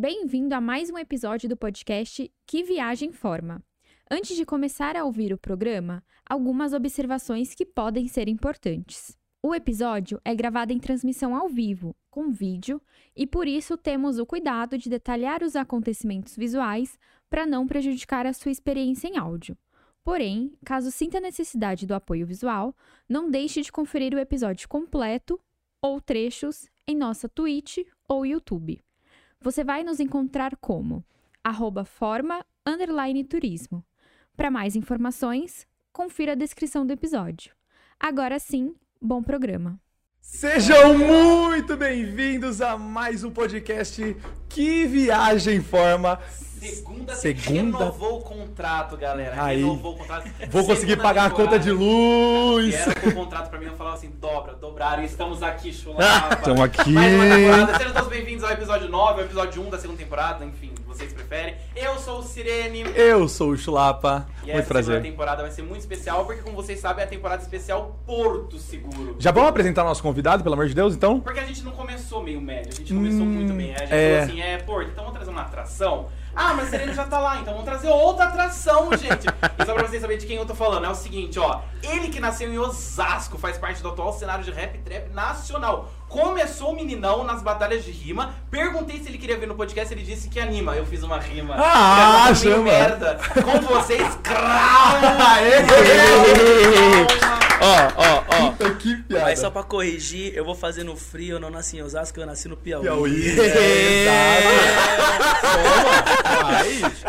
Bem-vindo a mais um episódio do podcast Que Viagem Forma. Antes de começar a ouvir o programa, algumas observações que podem ser importantes. O episódio é gravado em transmissão ao vivo, com vídeo, e por isso temos o cuidado de detalhar os acontecimentos visuais para não prejudicar a sua experiência em áudio. Porém, caso sinta necessidade do apoio visual, não deixe de conferir o episódio completo ou trechos em nossa Twitch ou YouTube. Você vai nos encontrar como arroba forma underline turismo. Para mais informações, confira a descrição do episódio. Agora sim, bom programa. Sejam muito bem-vindos a mais um podcast Que Viagem Forma. Segunda, Segunda- renovou o contrato, galera. Aí. Renovou o contrato. Vou conseguir Segunda pagar a conta de luz. Era o contrato pra mim, eu falava assim, dobra, dobraram, e estamos aqui, chulapa. Estamos aqui. Mais uma temporada, sejam todos bem-vindos ao episódio 9, ao episódio 1 da segunda temporada, enfim, vocês preferem. Eu sou o Sirene. Eu sou o Chulapa. E Muito essa prazer. segunda temporada vai ser muito especial, porque como vocês sabem, é a temporada especial Porto Seguro. Já vamos apresentar nosso convidado, pelo amor de Deus, então? Porque a gente não começou meio médio, a gente começou Hum, muito bem. A gente é. falou assim, é, Porto, então vamos trazer uma atração. Ah, mas Sereno já tá lá, então vamos trazer outra atração, gente. E só pra vocês saberem de quem eu tô falando, é o seguinte, ó. Ele que nasceu em Osasco, faz parte do atual cenário de rap trap nacional. Começou o meninão nas batalhas de rima. Perguntei se ele queria vir no podcast, ele disse que anima. Eu fiz uma rima. Ah, Meio chama. merda. Com vocês, Krau! Ó, ó, ó. Puta que piada. Mas só pra corrigir, eu vou fazer no frio, eu não nasci em Osasco, eu nasci no Piauí. Piauí. É.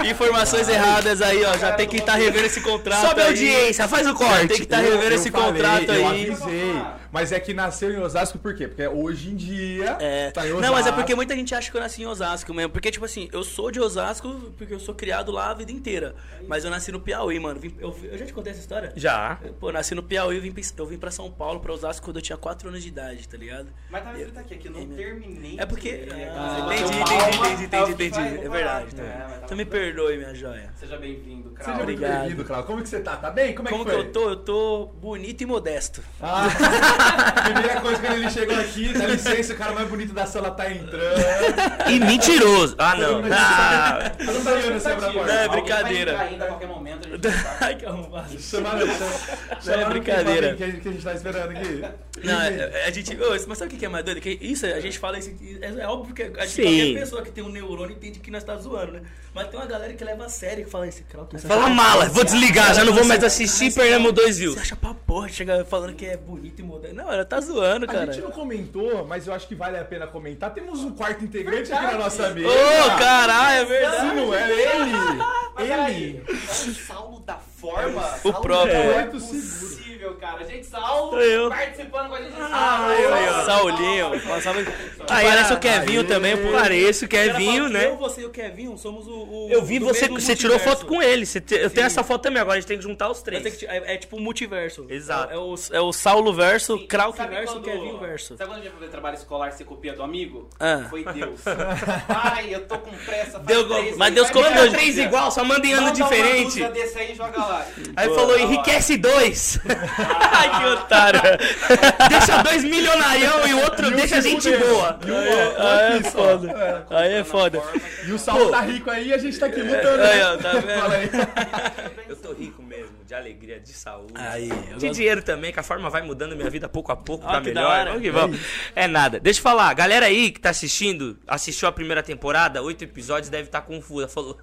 Informações erradas aí, ó. Já tem que estar revendo esse contrato. Sobe a aí. audiência, faz o Já corte. tem que estar Eu- revendo eu esse falei, contrato eu aí. avisei. Mas é que nasceu em Osasco por quê? Porque hoje em dia É. tá em Osasco. Não, mas é porque muita gente acha que eu nasci em Osasco mesmo. Porque, tipo assim, eu sou de Osasco porque eu sou criado lá a vida inteira. Mas eu nasci no Piauí, mano. Eu, eu já te contei essa história? Já. Eu, Pô, nasci no Piauí, eu vim, eu vim pra São Paulo, pra Osasco, quando eu tinha 4 anos de idade, tá ligado? Mas tava escrito aqui, que eu não terminei. É porque. Ah, Você entendi, entendi, entendi, eu entendi, entendi. É verdade. Então, É, então me perdoe, minha joia. Seja bem-vindo, Krau. Seja bem-vindo, Cláudio. Como que você tá? Tá bem? Como é Como que que foi? eu tô? Eu tô bonito e modesto. Ah, primeira coisa quando ele chegou aqui, dá licença, o cara mais bonito da sala tá entrando. E mentiroso. Ah, não. Ah, Não tá olhando pra porta. É, brincadeira. vai entrar ainda a qualquer momento, a gente sabe. Ai, que arrombado. Chamaram, chamaram, é brincadeira. Que, a gente- que a gente tá esperando aqui. Não, é- é- a gente. ô, mas sabe o que é mais doido? Que isso, a gente fala isso. É, é óbvio que que Sim. qualquer pessoa que tem um neurônio entende que nós tá zoando, né? Mas tem uma galera que leva a sério que fala esse você fala mala, vou desligar, já não vou mais assistir, perdemos dois Você views. acha pra porra, chega falando que é bonito e moderno. Não, ela tá zoando, A cara. gente não comentou, mas eu acho que vale a pena comentar. Temos um quarto integrante aqui na nossa mesa. Ô, caralho, é verdade. Sim, não é ele? Ele. O Saulo da forma. O próprio. É Seguro. possível, cara. Gente, Saulo Sou eu. participando com a gente. Ah, eu. Saulinho. Aí, Parece ah, o Kevinho também, pô. Pareço O Kevinho, né? Eu, você e o Kevinho somos o. o- Eu vi você, mesmo você tirou foto com ele. Você te- eu tenho essa foto também, agora a gente tem que juntar os três. que- É, é tipo um multiverso. Exato. É, o, é o Saulo verso, Sim, Krauk verso, quando- Kevin verso. Sabe quando a gente vai fazer trabalho escolar você copia do amigo? Ah. Foi Deus. Ai, eu tô com pressa. Deu- três mas Deus copiou três igual, só manda em ano Manda uma diferente. dúzia desse aí e joga lá. Aí Boa, falou, enriquece dois. Ai, que otário. deixa dois milionarião e o outro deixa gente boa. E o- Aí é aqui só. foda. Aí é foda. E o Saulo tá rico aí e a gente tá aqui lutando. Aí, né? ó, tá vendo? Aí. Eu tô rico mesmo, de alegria, de saúde. Aí, de gosto- dinheiro também, que a forma vai mudando minha vida pouco a pouco que da melhor. Vamos que vamos. É nada. Deixa eu falar, galera aí que tá assistindo, assistiu a primeira temporada, oito episódios, deve estar confusa. Falou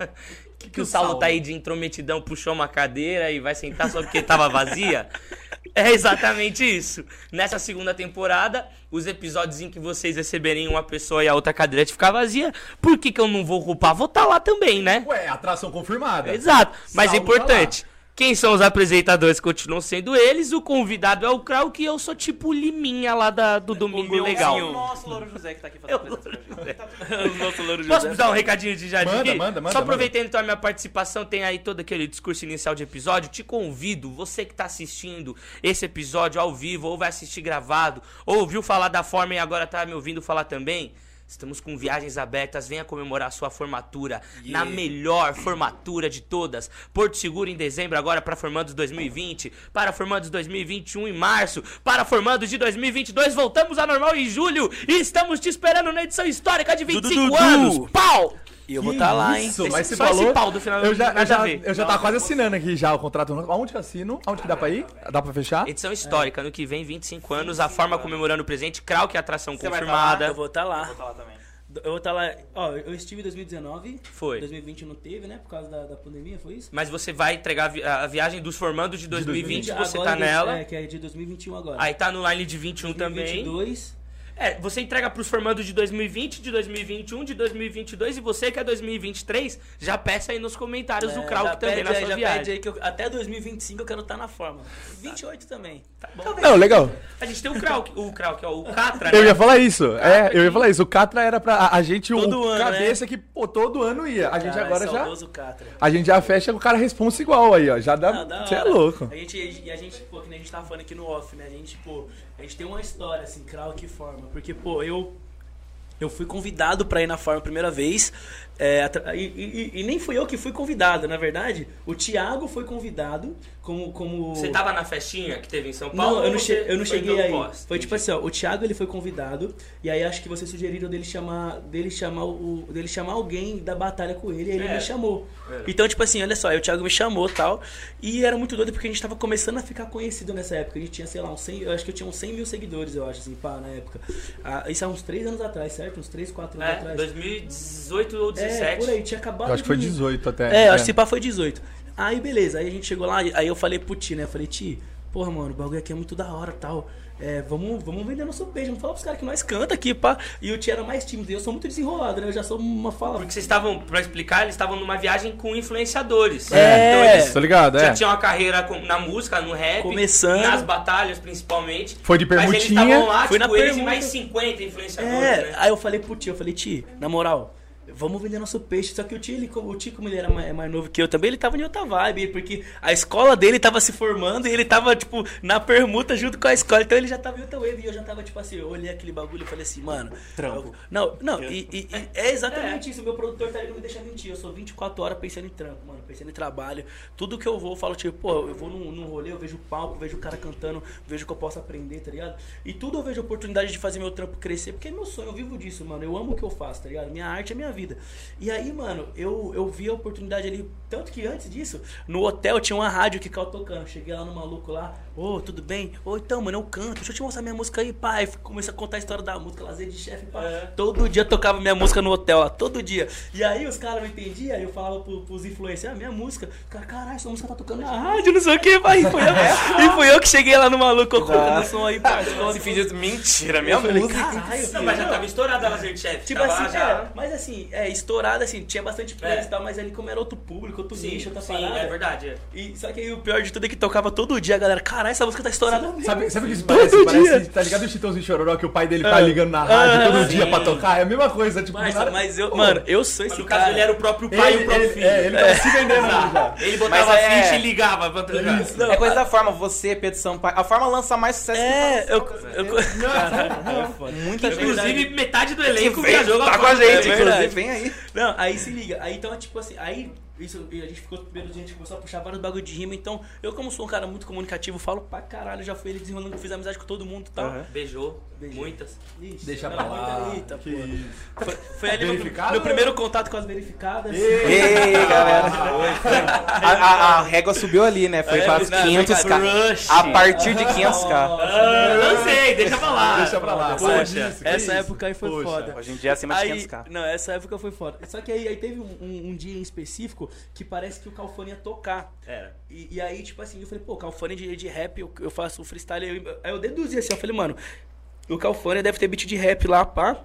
que, que o Saulo Saulo? tá aí de intrometidão, puxou uma cadeira e vai sentar só porque tava vazia. É exatamente isso. Nessa segunda temporada, os episódios em que vocês receberem uma pessoa e a outra cadeira ficar vazia, por que, que eu não vou ocupar? Vou estar lá também, né? Ué, atração confirmada. Exato. Mas Saulo importante. Quem são os apresentadores continuam sendo eles, o convidado é o Krau, que eu sou tipo Liminha lá da- do Domingo meu Legal. É o nosso Louro José que tá aqui fazendo apresentação pra gente. Tá tudo O nosso louro Posso José. dar um recadinho de jardim Manda, aqui? manda, manda, Só aproveitando então a minha participação, tem aí todo aquele discurso inicial de episódio. Te convido, você que tá assistindo esse episódio ao vivo, ou vai assistir gravado, ou ouviu falar da forma e agora tá me ouvindo falar também. Estamos com viagens abertas, venha comemorar sua formatura na melhor formatura de todas. Porto Seguro em dezembro, agora para formandos 2020, para formandos 2021 em março, para formandos de 2022, voltamos ao normal em julho e estamos te esperando na edição histórica de 25 Dudu, Dudu. anos. Pau! E eu vou estar lá, hein? Isso, Esse- mas você só esse falou. pau do final eu já, eu já, eu já tava quase assinando aqui já o contrato. Aonde que eu assino? Aonde que dá pra ir? Dá pra fechar? Edição histórica, ano que vem, 25 anos, a forma comemorando o presente, Krau, que é a atração Você vai tá confirmada. Eu vou estar lá. Vou estar lá também. Eu vou estar lá. Ó, eu estive em 2019. Foi. 2020 não teve, né? Por causa da, da pandemia, foi isso? Mas você vai entregar a vi- a viagem dos formandos de 2020, você Agora tá de- nela. É, que é de 2021 agora. Aí tá no line de 21 também. 2022. É, você entrega pros formandos de 2020, de 2021, de 2022 e você que é 2023, já peça aí nos comentários do É, Krauk já também pede na sua já viagem. pede aí que eu- até 2025 eu quero estar na forma. 28 também. Tá bom. Não, legal. A gente tem o Krauk, o Krauk, ó, o Catra, Eu né? ia falar isso. É, eu ia falar isso. O Catra era pra a, gente, Todo o ano, cabeça que, pô, todo ano ia. A gente agora já. saudoso Catra. A gente já fecha com o cara responsa igual aí, ó. Já dá. Você é louco. A gente, e a gente, pô, que nem a gente tava falando aqui no off, né? A gente, pô, a gente tem uma história, assim, Krau que forma. Porque, pô, eu. Eu fui convidado pra ir na forma a primeira vez. É, e, e- e nem fui eu que fui convidado, na verdade. O Thiago foi convidado como. como... Você tava na festinha que teve em São Paulo? Não, eu não, che- eu não cheguei aí. pós? Foi tipo assim, ó, o Thiago ele foi convidado e aí acho que vocês sugeriram dele chamar, dele chamar o, dele chamar alguém da batalha com ele, e ele É. me chamou. É. Então, tipo assim, olha só, aí o Thiago me chamou, tal, e era muito doido porque a gente tava começando a ficar conhecido nessa época. A gente tinha, sei lá, uns 100, eu acho que eu tinha uns 100 mil seguidores, eu acho assim, pá, na época. Ah, isso há uns 3 anos atrás, certo? Uns 3, 4 anos É, atrás. 2018 ou É, 17. por aí, tinha acabado Eu acho que foi de- 18 até. é, acho que se pá foi 18. Aí beleza, aí a gente chegou lá, aí eu falei pro Ti, né? Eu falei, Ti, porra, mano, o bagulho aqui é muito da hora tal. É, vamos, vamos vender nosso peixe, vamos falar pros caras que nós canta aqui, pá. E o Ti era mais tímido, e eu sou muito desenrolado, né? Eu já sou uma fala. Porque vocês estavam, pra explicar, eles estavam numa viagem com influenciadores. É. Então eles Tô ligado, já é. tinham uma carreira na música, no rap, Começando. nas batalhas principalmente. Foi de Mas eles permutinha. estavam lá, Fui tipo, na eles e permuta. mais 50 influenciadores, É, né? aí eu falei pro Ti, eu falei, Ti, na moral. Vamos vender nosso peixe. Só que o Ti, ele, o Ti, como ele era mais, mais novo que eu também, ele tava em outra vibe. Porque a escola dele tava se formando e ele tava, tipo, na permuta junto com a escola. Então ele já tava em outra wave. E eu já tava, tipo assim, eu olhei aquele bagulho e falei assim, mano. Trampo. eu- não, não, e, e- e é exatamente isso. O meu produtor tá ali, não me deixa mentir. Eu sou 24 horas pensando em trampo, mano. Pensando em trabalho. Tudo que eu vou, eu falo, tipo, pô, eu vou num, num rolê, eu vejo o palco, vejo o cara cantando, vejo que eu posso aprender, tá ligado? E tudo eu vejo oportunidade de fazer meu trampo crescer, porque é meu sonho, eu vivo disso, mano. Eu amo o que eu faço, tá ligado? Minha arte é minha vida. E aí, mano, eu, eu vi a oportunidade ali. Tanto que antes disso, no hotel tinha uma rádio que ficava tocando. Cheguei lá no maluco lá, ô, tudo bem? Ô, então, mano, eu canto, deixa eu te mostrar minha música aí, pai. Comecei a contar a história da música, lazer de chefe, pá. Todo dia tocava minha música no hotel lá, todo dia. E aí os caras não entendiam, aí eu falava pro, pros influencers, ah, minha música. Cara, caralho, essa música tá tocando na rádio, não sei o que, pai. E fui eu, e fui eu que cheguei lá no maluco, colocando o som aí, pai. Fingiu mentira, minha falei, música. caralho, Não, mas já tava estourada a Lazer de Chef. Tipo assim, já. é, mas assim, é, estourado assim, tinha bastante plays É. e tal, mas ali como era outro público, outro Sim, nicho, outra sim, parada. é verdade. é. E, só que aí o pior de tudo é que tocava todo dia, a galera, caralho, essa música tá estourada mesmo. Sabe, sabe o que isso Todo parece? dia. Parece, tá ligado o Chitãozinho Chororó que o pai dele tá ligando na rádio Ah, todo dia pra tocar? É a mesma coisa, tipo, Mas, nada- mas eu, Pô, mano, eu sou Mas esse no caso cara. ele era o próprio pai e o ele, próprio ele, filho. é, ele tava se vendendo já. Ele botava é- ficha e ligava pra tocar. Não, É coisa da forma, você, Pedro Sampaio. A forma lança mais sucesso É, que eu. você. eu Caralho, é. Muita gente. Inclusive, metade do elenco Vem, viajou tá com a gente, É inclusive, vem aí. Não, aí se liga. Aí então, é tipo assim, aí isso, e a gente ficou primeiro, a gente começou a puxar vários bagulho de rima. Então, eu, como sou um cara muito comunicativo, falo pra caralho, já fui ele desenrolando, fiz amizade com todo mundo e tal. Aham. Beijou, Beijei. muitas. Ixi, Deixa pra lá. Eita, Que pô. Foi, foi ali meu, meu primeiro contato com as verificadas. Ei, galera. A, a- a régua subiu ali, né? Foi É, para os não, 500k. Rush. A partir de 500k. Ah, lancei, deixa pra lá. Deixa pra lá. Poxa, Poxa, essa isso? época aí foi Poxa. foda. Hoje em dia é acima de Aí, 500k. não, essa época foi foda. Só que aí, aí teve um, um- um dia em específico que parece que o Calfone ia tocar. Era. E, e aí, tipo assim, eu falei, pô, o Calfone de, de rap, eu, eu faço freestyle. Aí eu, aí eu deduzi assim, eu falei, mano, o Calfone deve ter beat de rap lá, pá.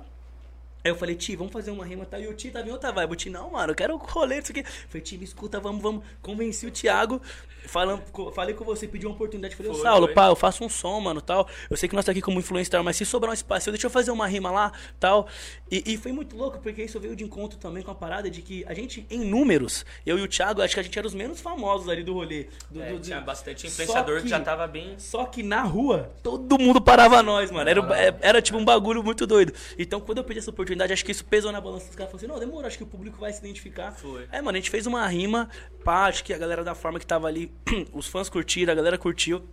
Aí eu falei, Ti, vamos fazer uma rima, tá? E o Ti tava em outra vibe. O Ti, não, mano, eu quero rolê, isso aqui. Falei, Ti, me escuta, vamos, vamos. Convenci o Thiago. Falando, falei com você, pedi uma oportunidade. Falei, Foi, Saulo, foi. pá, eu faço um som, mano, tal. Eu sei que nós tá aqui como influencer, mas se sobrar um espaço, deixa eu fazer uma rima lá, tal. E, e foi muito louco, porque isso veio de encontro também com a parada de que a gente, em números, eu e o Thiago, acho que a gente era os menos famosos ali do rolê. Do, É, do- tinha do- bastante influenciador que... já tava bem. só que na rua, todo mundo parava nós, mano. Era, é- era tipo um bagulho muito doido. Então, quando eu pedi essa oportunidade, acho que isso pesou na balança. Os caras falaram assim: não, demorou, acho que o público vai se identificar. Foi. É, mano, a gente fez uma rima, pá, acho que a galera da forma que tava ali, os fãs curtiram, a galera curtiu.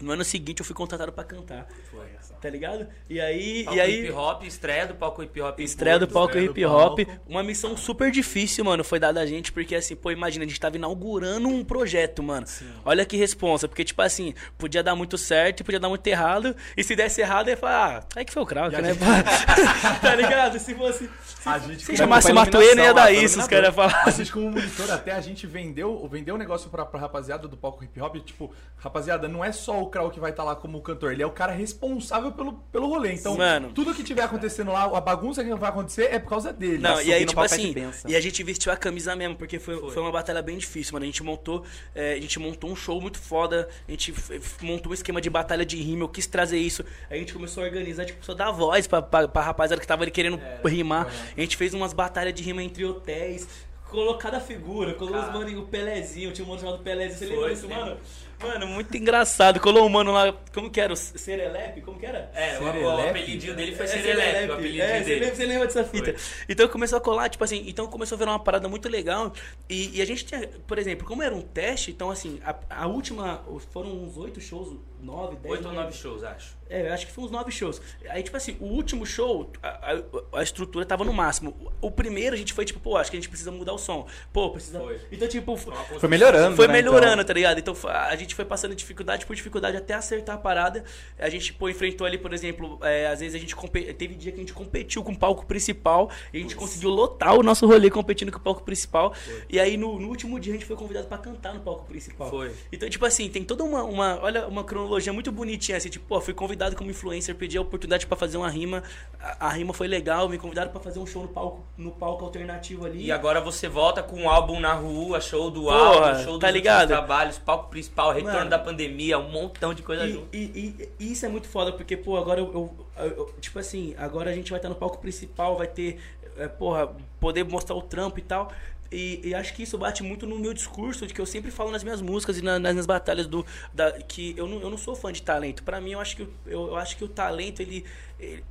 No ano seguinte eu fui contratado pra cantar, Foi. Tá ligado? E aí. Palco e aí hip hop, estreia do palco hip hop. Estreia do palco estreia hip hop. palco. Uma missão super difícil, mano, foi dada a gente, porque assim, pô, imagina, a gente tava inaugurando um projeto, mano. Olha que responsa, porque tipo assim, podia dar muito certo e podia dar muito errado. E se desse errado, ia falar, ah, aí que foi o Krauk, né? gente- tá ligado? Se fosse. A gente Se chamasse Matuê, não ia dar isso, os caras iam falar. A gente, como monitor, até a gente vendeu, vendeu um negócio pra, pra rapaziada do palco hip hop. Tipo, rapaziada, não é só o Krau que vai estar lá como cantor, ele é o cara responsável pelo, pelo rolê. Então, Mano. tudo que tiver acontecendo lá, a bagunça que vai acontecer é por causa dele. Não, e aí, tipo de assim, e a gente vestiu a camisa mesmo, porque foi, foi. uma batalha bem difícil, mano. A gente montou, é, a gente montou um show muito foda, a gente montou um esquema de batalha de rima, eu quis trazer isso. A gente começou a organizar, tipo, só dar voz pra, pra, pra rapaziada que tava ali querendo rimar. A gente fez umas batalhas de rima entre hotéis. Colocou cada figura, colocou os mano, o Pelezinho, tinha um mano chamado Pelezinho, você lembra Foi, disso, mano? Mano, muito engraçado. Colou um mano lá, como que era? O Serelepe? Como que era? É, o, apelidinho dele foi É, Serelepe, o apelidinho é, você lembra, você lembra dessa fita? Então começou a colar, tipo assim, então começou a virar uma parada muito legal. E, e a gente tinha, por exemplo, como era um teste, então assim, a, a última, foram uns oito shows, nove, dez. Oito ou nove shows, acho. É, eu acho que foi uns nove shows. Aí, tipo assim, o último show, a, a- a estrutura tava no máximo. O primeiro a gente foi, tipo, pô, acho que a gente precisa mudar o som. Pô, precisa. Foi. Então, tipo, Foi melhorando, foi né, melhorando, então? tá ligado? Então a gente foi passando dificuldade por dificuldade até acertar a parada. A gente pô, enfrentou ali, por exemplo, é, às vezes a gente teve dia que a gente competiu com o palco principal e a gente conseguiu lotar o nosso rolê competindo com o palco principal. E aí no, no último dia a gente foi convidado pra cantar no palco principal. Foi. Então, tipo assim, tem toda uma, uma olha, uma cronologia muito bonitinha assim, tipo, pô, fui convidado como influencer, pedi a oportunidade pra fazer uma rima. A, a rima foi legal, me convidaram pra fazer um show no palco, no palco alternativo ali. E agora você volta com um álbum na rua, show do Porra, álbum, show dos tá últimos ligado? trabalhos, palco principal, retorno Mano. da pandemia, um montão de coisa E, junto. e- e- e isso é muito foda, porque, pô, agora eu, eu- eu- Tipo assim, agora a gente vai estar no palco principal, vai ter. é, porra, poder mostrar o trampo e tal. E, e acho que isso bate muito no meu discurso, de que eu sempre falo nas minhas músicas e na- nas minhas batalhas do. Da, que eu não, eu não sou fã de talento. Pra mim, eu acho que, eu, eu acho que o talento, ele.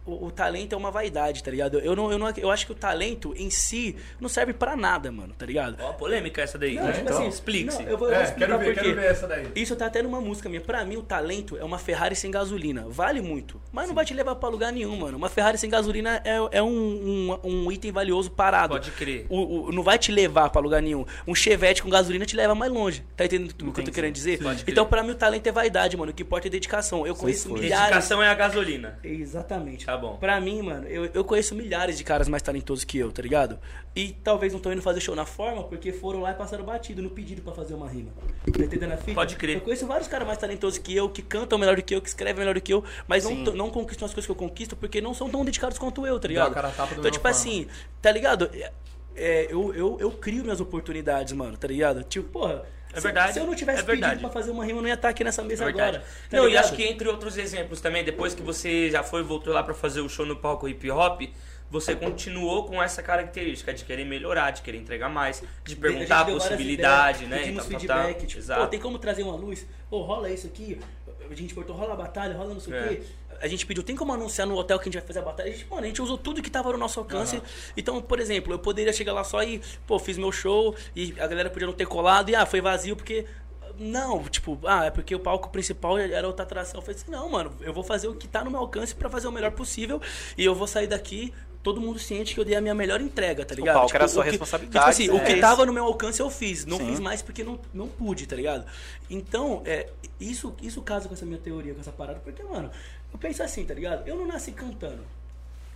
O, o talento é uma vaidade, tá ligado? Eu, não, eu, não, eu acho que o talento em si não serve pra nada, mano, tá ligado? Ó, polêmica essa daí. Não, tipo então, assim, explique-se. eu vou, eu vou É, explicar quero ver, por quero ver essa daí. Isso tá até numa música minha. Pra mim, o talento é uma Ferrari sem gasolina. Vale muito. Mas não vai te levar pra lugar nenhum, mano. Uma Ferrari sem gasolina é, é um, um, um item valioso parado. Pode crer. O, o- não vai te levar pra lugar nenhum. Um chevette com gasolina te leva mais longe. Tá entendendo o que eu tô Entendi. querendo dizer? Pode crer. Então, pra mim, o talento é vaidade, mano. O que importa é dedicação. Eu conheço foi. milhares. Dedicação é a gasolina. Exatamente. Tá bom. Pra mim, mano, eu, eu conheço milhares de caras mais talentosos que eu, tá ligado? E talvez não estão indo fazer show na forma porque foram lá e passaram batido no pedido pra fazer uma rima. Tá entendendo a fita? Pode crer. Eu conheço vários caras mais talentosos que eu, que cantam melhor do que eu, que escrevem melhor do que eu, mas não, Sim. não conquistam as coisas que eu conquisto porque não são tão dedicados quanto eu, tá ligado? cara Então, tipo forma. assim, tá ligado? É, eu, eu, eu crio minhas oportunidades, mano, tá ligado? Tipo, porra. É se- verdade, Se eu não tivesse é verdade. pedido pra fazer uma rima, eu não ia estar aqui nessa É mesa verdade. agora. tá não, e ligado? acho que entre outros exemplos também, depois que você já foi e voltou lá pra fazer o show no palco hip hop, você continuou com essa característica de querer melhorar, de querer entregar mais, de A perguntar a várias possibilidade, ideias, né? e Pedimos tal, tal, tal. feedback, tipo, Exato. tem como trazer uma luz? Pô, rola isso aqui. A gente botou, rola a batalha, rola não sei É. o quê. A gente pediu, tem como anunciar no hotel que a gente vai fazer a batalha? A gente, mano, a gente usou tudo que tava no nosso alcance. Então, por exemplo, eu poderia chegar lá só e, pô, fiz meu show e a galera podia não ter colado e, ah, foi vazio porque. Não, tipo, ah, é porque o palco principal era outra atração. Eu falei assim, não, mano, eu vou fazer o que tá no meu alcance pra fazer o melhor possível e eu vou sair daqui. Todo mundo ciente que eu dei a minha melhor entrega, tá ligado? palco era a sua o que- responsabilidade, Tipo assim, é o que tava no meu alcance eu fiz. Não Sim. fiz mais porque não, não pude, tá ligado? Então, é, isso, isso casa com essa minha teoria, com essa parada, porque, mano, eu penso assim, tá ligado? Eu não nasci cantando.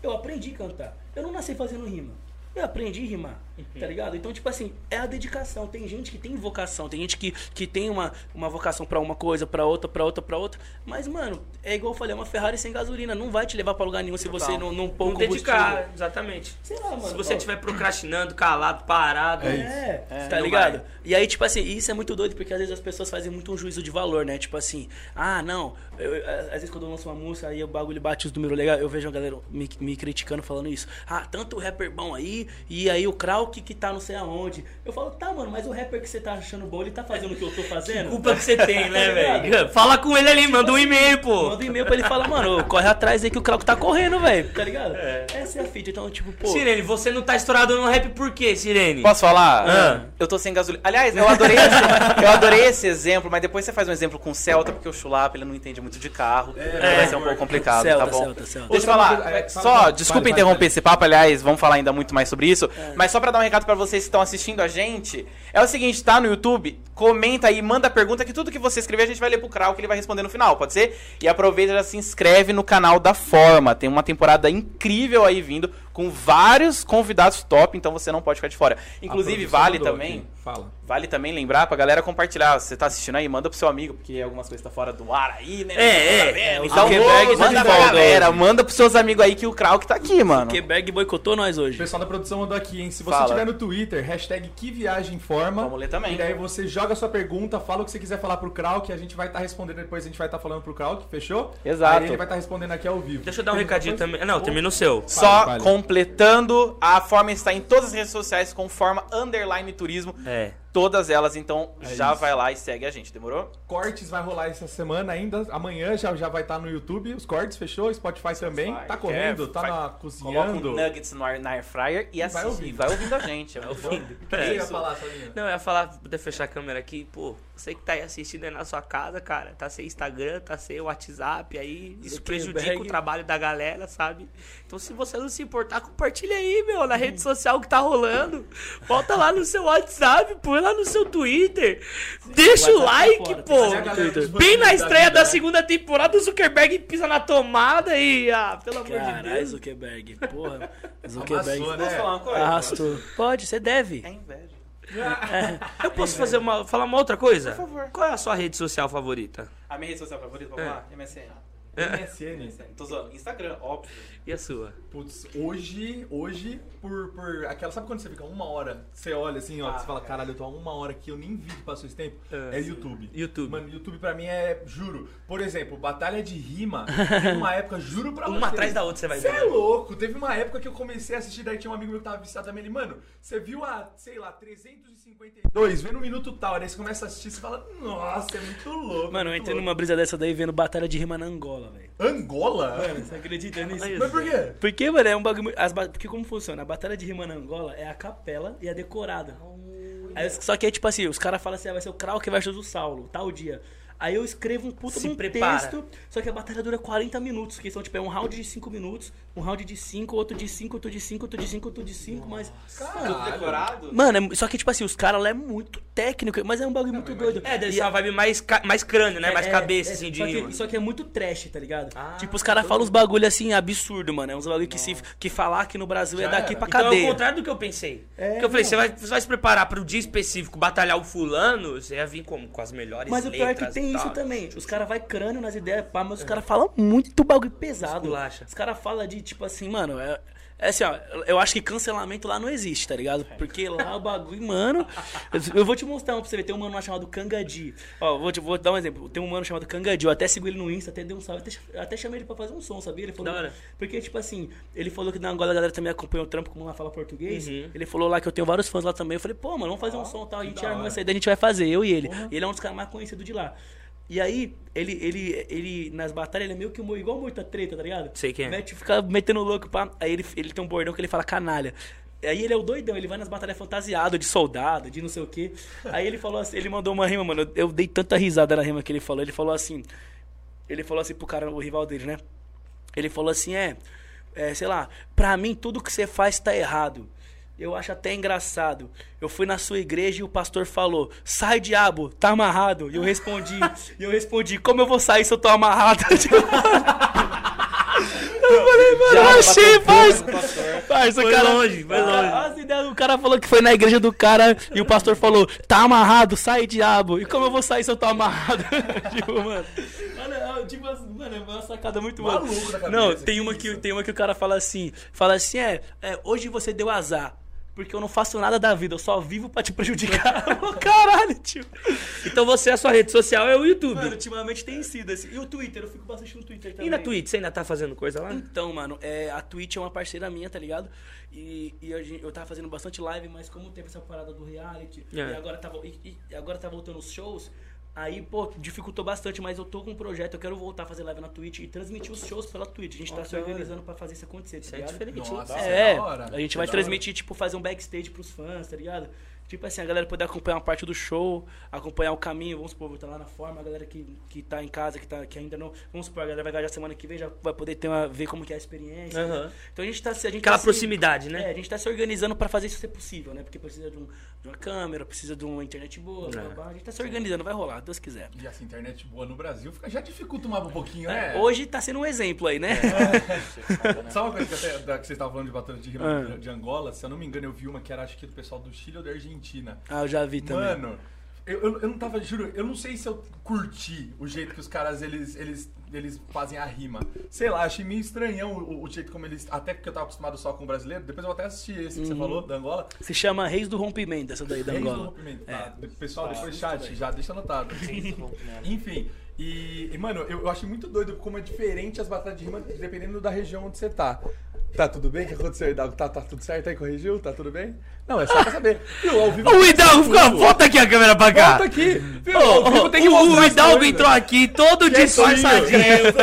Eu aprendi a cantar. Eu não nasci fazendo rima. Eu aprendi a rimar, tá ligado? Então, tipo assim, é a dedicação. Tem gente que tem vocação, tem gente que, que tem uma, uma vocação pra uma coisa, pra outra, pra outra, pra outra. Mas, mano, é igual eu falei, é uma Ferrari sem gasolina. Não vai te levar pra lugar nenhum se você Total. não, não pôr Não o dedicar, exatamente. Sei lá, mano. Se você estiver procrastinando, calado, parado. É, É, tá não ligado? vai. E aí, tipo assim, isso é muito doido porque às vezes as pessoas fazem muito um juízo de valor, né? Tipo assim, ah, não, eu- eu- às vezes quando eu lanço uma música, aí o bagulho bate os números legais, eu vejo a galera me, me criticando falando isso. Ah, tanto rapper bom aí, e aí o Krauk Que tá não sei aonde. Eu falo, tá, mano, mas o rapper que você tá achando bom, ele tá fazendo o que eu tô fazendo? Culpa que você tem, né, Tá velho? Fala com ele ali, manda um e-mail, pô. Manda um e-mail pra ele e fala, mano, corre atrás aí que o Krauk tá correndo, velho. Tá ligado? Essa é a fita. Então, tipo, pô. Sirene, você não tá estourado no rap por quê, Sirene? Posso falar? Ah. Eu tô sem gasolina. Aliás, eu adorei, esse, eu adorei esse exemplo, mas depois você faz um exemplo com o Celta, porque o Chulapa ele não entende muito de carro. vai ser um pouco complicado, Celta, tá bom? Celta, Celta. Deixa eu falar, é, só, desculpa interromper esse papo, aliás, vamos falar ainda muito mais sobre isso, mas só pra dar um recado pra vocês que estão assistindo a gente, é o seguinte, tá no YouTube, comenta aí, manda pergunta, que tudo que você escrever a gente vai ler pro Krau, que ele vai responder no final, pode ser? E aproveita e já se inscreve no canal da Forma, tem uma temporada incrível aí vindo, com vários convidados top, então você não pode ficar de fora. Inclusive, vale também... aqui. Fala. Vale também lembrar pra galera compartilhar. Você tá assistindo aí, manda pro seu amigo, porque algumas coisas tá fora do ar aí, né? É, é, Tá é, o Então, tá manda de pra galera, hoje. manda pros seus amigos aí que o Krauk tá aqui, mano. Zuckerberg boicotou nós O hoje. pessoal da produção mandou aqui, hein? Se você Fala. tiver no Twitter, hashtag que viagem forma. Vamos ler também. E daí você joga a sua pergunta, fala o que você quiser falar pro Krauk, que a gente vai estar respondendo depois, a gente vai estar falando pro Krauk, fechou? Exato. Aí ele vai estar respondendo aqui ao vivo. Deixa eu dar um Tem recadinho também. Não, termina o seu. Só completando, a forma está em todas as redes sociais com forma underline turismo. É. Todas elas, então já isso. vai lá e segue a gente, demorou? Cortes vai rolar essa semana ainda. Amanhã já, já vai estar no YouTube. Os cortes, fechou? Spotify também. Vai, tá correndo, quer, tá vai- na Coloca cozinhando. um nuggets no air, na air fryer e vai assiste. ouvindo. Vai ouvindo a gente. Vai ouvindo. O que É. você ia falar? Não, eu ia falar, poder fechar a câmera aqui, pô, você que tá aí assistindo aí na sua casa, cara, tá sem Instagram, tá sem WhatsApp aí, isso Zuckerberg. prejudica o trabalho da galera, sabe? Então se você não se importar, compartilha aí, meu, na rede social que tá rolando. Volta lá no seu WhatsApp, põe lá no seu Twitter. Deixa o tá like, pô. Bem na estreia da segunda temporada, o Zuckerberg pisa na tomada e, ah, pelo amor de Caralho, Deus. Zuckerberg. Porra. Zuckerberg Amassou, né? Posso falar uma coisa? arrastou. Pode, você deve. É inveja. Eu posso fazer uma, falar uma outra coisa? Por favor. Qual é a sua rede social favorita? A minha rede social favorita, vamos É. lá? MSN. MSN. MSN. Tô zoando. Instagram, óbvio. E a sua? Putz, hoje, hoje, por, por aquela. Sabe quando você fica uma hora, você olha assim, ó, Ah, você fala, é. caralho, eu tô há uma hora aqui, eu nem vi que passou esse tempo. É, É, sim. YouTube. YouTube. Mano, YouTube pra mim é, juro. Por exemplo, Batalha de Rima, teve uma época, juro pra você. Uma atrás da outra você vai Você ver. é louco. Teve uma época que eu comecei a assistir, daí tinha um amigo meu que tava viciado também. Ele, mano, você viu a, sei lá, 352, vê no minuto tal. Daí você começa a assistir e fala, nossa, é muito louco. Mano, eu muito entrei louco. numa brisa dessa daí vendo batalha de rima na Angola, velho. Angola? Mano, você acredita nisso? Mas por quê? Porque, mano, é um bagulho. As, ba- porque como funciona? A batalha de rima na Angola é a capela e a decorada. Aí, só que é tipo assim, os caras falam assim, ah, vai ser o Krauk versus o Saulo, tal dia. Aí eu escrevo um puta Se de um prepara. texto, só que a batalha dura 40 minutos, que são tipo, é um round de 5 minutos, um round de 5, outro de 5, outro de 5, outro de 5, outro de 5, mas. Tudo decorado? Mano, é- só que tipo assim, os caras lá é muito técnico, mas é um bagulho muito doido. É, deve E ser uma vibe mais, ca- mais crânio, né? Mais é, cabeça, é, assim, de só que, só que é muito trash, tá ligado? Ah, tipo, os caras falam uns bagulho assim, absurdo, mano. É uns bagulho que, se, que falar aqui no Brasil é Já daqui era. pra Então é o cadeia. contrário do que eu pensei. É, Porque eu falei, não. você vai, você vai se preparar pro dia específico, batalhar o fulano, você ia vir como? Com as melhores Mas o pior é que letras tem isso tal. também. Os caras vai crânio nas ideias, pá, mas os caras falam muito bagulho pesado. Esculacha. Os caras falam de, tipo assim, mano, é, é assim, ó, eu acho que cancelamento lá não existe, tá ligado? Porque lá o bagulho, mano. Eu vou te mostrar um pra você ver. Tem um mano lá chamado Cangadi. Ó, vou te, vou te dar um exemplo. Tem um mano chamado Cangadi. Eu até sigo ele no Insta, até dei um salve. Até, até chamei ele pra fazer um som, sabia? Ele falou. Da hora. Porque, tipo assim, ele falou que na Angola a galera também acompanha o trampo, como lá fala português. Uhum. Ele falou lá que eu tenho vários fãs lá também. Eu falei, pô, mano, vamos fazer um som e tal. A gente armou essa ideia, a gente vai fazer, eu e ele. E ele é um dos caras mais conhecidos de lá. E aí, ele, ele, ele, nas batalhas, ele é meio que um, igual muita treta, tá ligado? Sei quem é. Mete, fica metendo louco, pá. Aí ele, ele tem um bordão que ele fala canalha. Aí ele é o doidão, ele vai nas batalhas fantasiado de soldado, de não sei o quê. Aí ele falou assim, ele mandou uma rima, mano. Eu, eu dei tanta risada na rima que ele falou. Ele falou assim. Ele falou assim pro cara, o rival dele, né? Ele falou assim, é, é, sei lá, pra mim tudo que você faz tá errado. Eu acho até engraçado. Eu fui na sua igreja e o pastor falou: Sai, diabo, tá amarrado. E eu respondi, e eu respondi, como eu vou sair se eu tô amarrado? eu falei, mano, eu achei, parça. Parça, cara. longe, foi longe. As ideias, o cara falou que foi na igreja do cara e o pastor falou: Tá amarrado, sai, diabo. E como eu vou sair se eu tô amarrado? tipo, mano. Mano, é, tipo assim, mano, é uma sacada muito boa. Não, tem uma que, tem uma que o cara fala assim: Fala assim, é, é, hoje você deu azar. Porque eu não faço nada da vida, eu só vivo pra te prejudicar. Caralho, tio. Então você, a sua rede social é o YouTube. Mano, ultimamente tem sido assim. E o Twitter, eu fico bastante no Twitter também. e na Twitch, você ainda tá fazendo coisa lá? Então, mano, é, a Twitch é uma parceira minha, tá ligado? E, e gente- eu tava fazendo bastante live, mas como teve essa parada do reality, É. e, agora tá, e, e agora tá voltando os shows, aí, pô, dificultou bastante, mas eu tô com um projeto, eu quero voltar a fazer live na Twitch e transmitir os shows pela Twitch. A gente tá se organizando pra fazer isso acontecer, tá Isso é ligado? diferente. Nossa, É, da hora. a gente Que vai transmitir, tipo, fazer um backstage pros fãs, tá ligado? Tipo assim, a galera poder acompanhar uma parte do show, acompanhar o caminho, vamos supor, tá lá na forma, a galera que, que tá em casa, que, tá, que ainda não. Vamos supor, a galera vai viajar semana que vem, já vai poder ter uma, ver como que é a experiência. Aham. né? Então a gente tá se. A gente Aquela tá se- proximidade, né? É, a gente tá se organizando pra fazer isso ser possível, né? Porque precisa de, um- de uma câmera, precisa de uma internet boa, blá, É. blá, blá. a gente tá se organizando, vai rolar, Deus quiser. E essa internet boa no Brasil fica- já dificulta um pouquinho, É, né? Hoje tá sendo um exemplo aí, né? Sabe uma coisa que, até, da, que vocês estavam falando de batalha de rima Ah. de Angola? Se eu não me engano, eu vi uma que era acho que do pessoal do Chile ou da Argentina. Ah, eu já vi também. Mano, eu, eu, eu não tava, juro, eu não sei se eu curti o jeito que os caras, eles, eles, eles fazem a rima. Sei lá, achei meio estranhão o, o jeito como eles, até porque eu tava acostumado só com o brasileiro, depois eu vou até assistir esse que você falou, da Angola. Se chama Reis do Rompimento, essa daí da Reis do Angola. Rompimento. É. Tá, pessoal, depois chat, já deixa anotado. Enfim, e, e, mano, eu, eu achei muito doido como é diferente as batalhas de rima dependendo da região onde você tá. Tá tudo bem? O que aconteceu, Hidalgo? Tá, tá tudo certo aí? Corrigiu? Tá tudo bem? Não, é só pra saber. Viu, ao vivo O Hidalgo, fica, volta aqui a câmera pra cá. Volta aqui! Viu, ao vivo tem que o, Hidalgo entrou aqui todo disfarçadinho.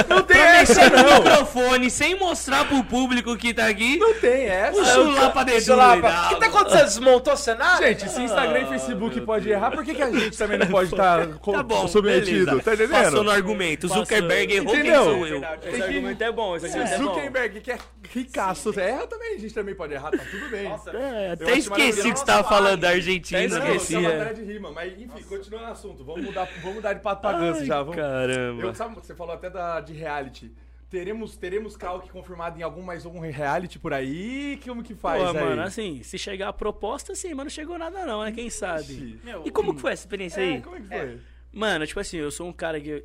Não tem essa, não! microfone, sem mostrar pro público que tá aqui. Não tem essa! O celular pra dentro O que tá acontecendo? Desmontou o cenário? Gente, se Instagram e Facebook pode errar, por que, que a gente também não pode estar Tá bom, submetido? beleza. Tá entendendo? Passou no argumento. Zuckerberg errou, quem sou eu? Esse argumento é bom, é. Zuckerberg, que é ricaço, erra também, a gente também pode errar, tá tudo bem. Nossa, É, Até esqueci que você tava falando da Argentina. Não, esqueci. isso é é. de rima, mas enfim, continuando o assunto. Vamos mudar, vamos mudar de pato pra ganso já. Vamos. Caramba. Eu, sabe, você falou até da, de reality. Teremos, teremos Krauk confirmado em algum mais algum reality por aí? Como que faz Pô, aí? mano, assim, se chegar a proposta, sim, mas não chegou nada não, né? Quem sabe? Ixi. E como que foi essa experiência É, aí? como é que foi? Mano, tipo assim, eu sou um cara que.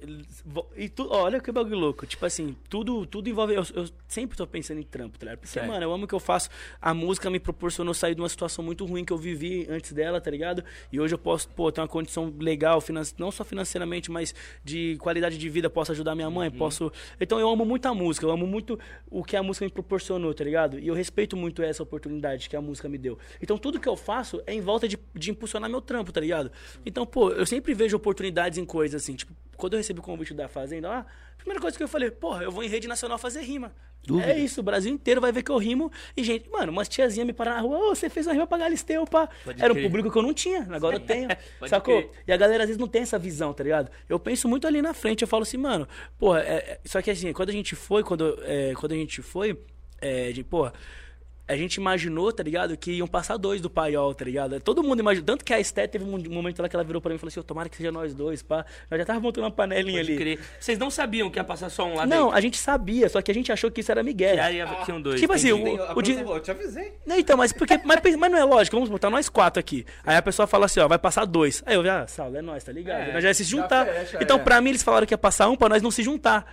E tu, olha que bagulho louco. Tipo assim, tudo, tudo envolve. Eu, eu sempre tô pensando em trampo, tá ligado? Porque, Certo. mano, eu amo o que eu faço. A música me proporcionou sair de uma situação muito ruim que eu vivi antes dela, tá ligado? E hoje eu posso, pô, ter uma condição legal, finan- não só financeiramente, mas de qualidade de vida. Posso ajudar minha mãe, posso. Então eu amo muito a música, eu amo muito o que a música me proporcionou, tá ligado? E eu respeito muito essa oportunidade que a música me deu. Então tudo que eu faço é em volta de, de impulsionar meu trampo, tá ligado? Então, pô, eu sempre vejo oportunidades em coisas assim. Tipo, quando eu recebi o convite da Fazenda, lá, a primeira coisa que eu falei, porra, eu vou em rede nacional fazer rima. É isso, o Brasil inteiro vai ver que eu rimo. E, gente, mano, umas tiazinhas me pararam na rua, ô, você fez uma rima pra Galisteu, pá. Pode Era um crer. público que eu não tinha, agora eu tenho. Sacou? crer. E a galera às vezes não tem essa visão, tá ligado? Eu penso muito ali na frente, eu falo assim, mano, porra, é- é- só que assim, quando a gente foi, quando, é, quando a gente foi, é, de, porra, a gente imaginou, tá ligado, que iam passar dois do paiol, tá ligado? Todo mundo imaginou. Tanto que a Esté teve um momento lá que ela virou pra mim e falou assim: "Ô, tomara que seja nós dois, pá. Nós já tava montando uma panelinha Pode ali. crer. Vocês não sabiam que ia passar só um lá Não, dentro? a gente sabia, só que a gente achou que isso era Miguel. E aí tinham dois. Tipo assim, entendi. o- o di- produção falou, eu te avisei. Não, então, mas porque. Mas, mas não é lógico, vamos botar nós quatro aqui. Aí a pessoa fala assim, ó, vai passar dois. Aí eu já, ah, Saulo, é nós, tá ligado? É, nós já ia se juntar. fecha, então, é. pra mim, eles falaram que ia passar um pra nós não se juntar.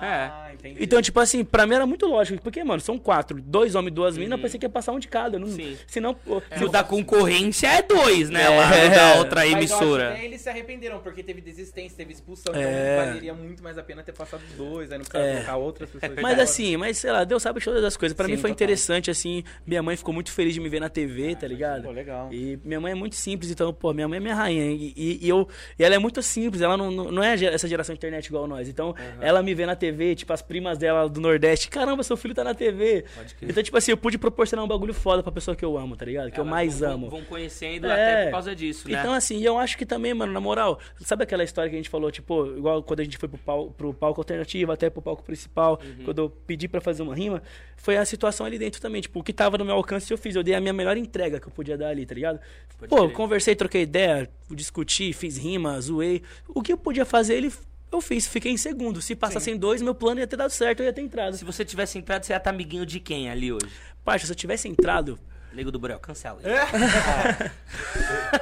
Ah, entendi. Então, tipo assim, pra mim era muito lógico. Porque, mano, são quatro. Dois homens e duas minas, eu pensei que ia passar um de cada. Não, Sim. Senão. pô, E o da concorrência é dois, né? É. Lá, o da outra Mas eu acho que emissora. até eles se arrependeram, porque teve desistência, teve expulsão, É. então valeria muito mais a pena ter passado dois, aí não precisava É. colocar outras pessoas. de Mas assim, mas sei lá, Deus sabe todas as coisas. Pra Sim, mim foi total. interessante, assim. Minha mãe ficou muito feliz de me ver na TV, tá ligado? Pô, legal. E minha mãe é muito simples, então, pô, minha mãe é minha rainha. E, e- e eu, e ela é muito simples, ela não, não não é essa geração internet igual nós. Então, ela me vê na TV, tipo, as primas dela do Nordeste, caramba, seu filho tá na TV. Então, tipo assim, eu pude proporcionar um bagulho foda pra pessoa que eu amo, tá ligado? Que eu mais vão, amo. Vão conhecendo É. até por causa disso, né? Então, assim, eu acho que também, mano, na moral, sabe aquela história que a gente falou, tipo, igual quando a gente foi pro, pau, pro palco alternativo, até pro palco principal, Uhum. quando eu pedi pra fazer uma rima, foi a situação ali dentro também, tipo, o que tava no meu alcance eu fiz, eu dei a minha melhor entrega que eu podia dar ali, tá ligado? Pode Pô, conversei, troquei ideia, discuti, fiz rima, zoei, o que eu podia fazer, ele... Eu fiz, fiquei em segundo. Se passassem dois, meu plano ia ter dado certo, eu ia ter entrado. Se você tivesse entrado, você ia estar amiguinho de quem ali hoje? Parça, se eu tivesse entrado. Nego do Borel, cancela.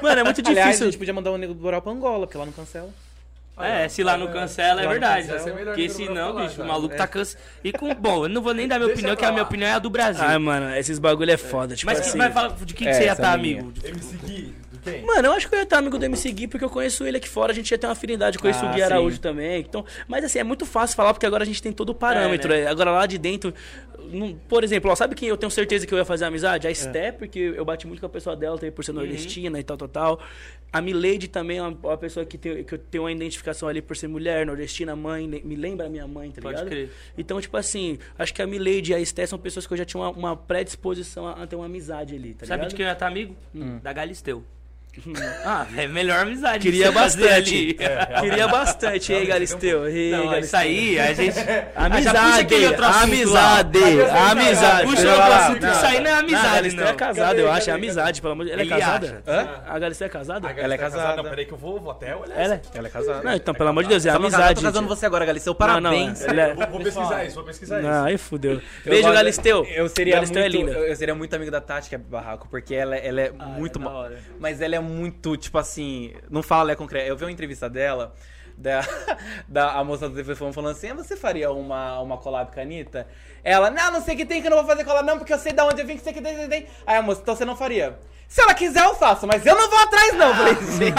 Mano, é muito Aliás, difícil. a gente podia mandar o Nego do Boral pra Angola, porque lá não cancela. É, se lá não cancela, é verdade. cancela, é Porque senão, falar, bicho, o cara. maluco É. tá cansado. E com. Bom, eu não vou nem dar minha Deixa opinião, que a minha opinião é a do Brasil. Ai, mano, esses bagulho é foda. Tipo mas, que- assim. mas fala de quem que É, você ia estar, minha. amigo? MC Gui, quem? Mano, eu acho que eu ia estar amigo do MC Gui porque eu conheço ele aqui fora, a gente ia ter uma afinidade, conheço Ah, o Gui sim. Araújo também. Então, mas assim, é muito fácil falar porque agora a gente tem todo o parâmetro. É, é, Agora lá de dentro, não- por exemplo, ó, sabe quem eu tenho certeza que eu ia fazer amizade? A É. Sté, porque eu bati muito com a pessoa dela, também Uhum. por ser nordestina e tal, tal, tal. A Milady também é uma, uma pessoa que, tem, que eu tenho uma identificação ali por ser mulher, nordestina, mãe, me lembra a minha mãe, tá Pode ligado? crer. Então, tipo assim, acho que a Milady e a Sté são pessoas que eu já tinha uma, uma predisposição a, a ter uma amizade ali, tá Sabe ligado? de quem eu ia estar amigo? Da Galisteu. ah, é melhor amizade. Queria bastante. ali. Queria bastante, hein, Galisteu? Ei, Não, Galisteu. isso aí, a gente. Amizade, Ah, outro assunto amizade, lá. amizade. Puxa falar. assunto, isso aí não é amizade, a Galisteu não. é casada, eu acho, é amizade, pelo amor de Deus. Ela é casada? Hã? A Galisteu é casada? Ela é casada. Não, peraí que eu vou, vou até olhar. Ela é? Ela é casada. Não, então, pelo amor de Deus, é amizade. Eu tô casando você agora, Galisteu. Não, não, Parabéns. é- Vou, pesquisar isso, vou pesquisar isso. Não, aí fudeu. Eu Beijo, Galisteu. Eu seria Galisteu muito, é linda. Eu, eu seria muito amigo da Tati, que é barraco, porque ela, é muito. ma- hora. Mas ela é muito, tipo assim. Não fala é concreta. Eu vi uma entrevista dela. Da, da a moça do telefone falando assim: "Ah, você faria uma, uma collab com a Anitta? Ela, não, não sei o que tem que eu não vou fazer collab, não, porque eu sei de onde eu vim, que sei que tem, tem, tem. Aí a moça, então você não faria. Se ela quiser, eu faço, mas eu não vou atrás, não. Falei, gente,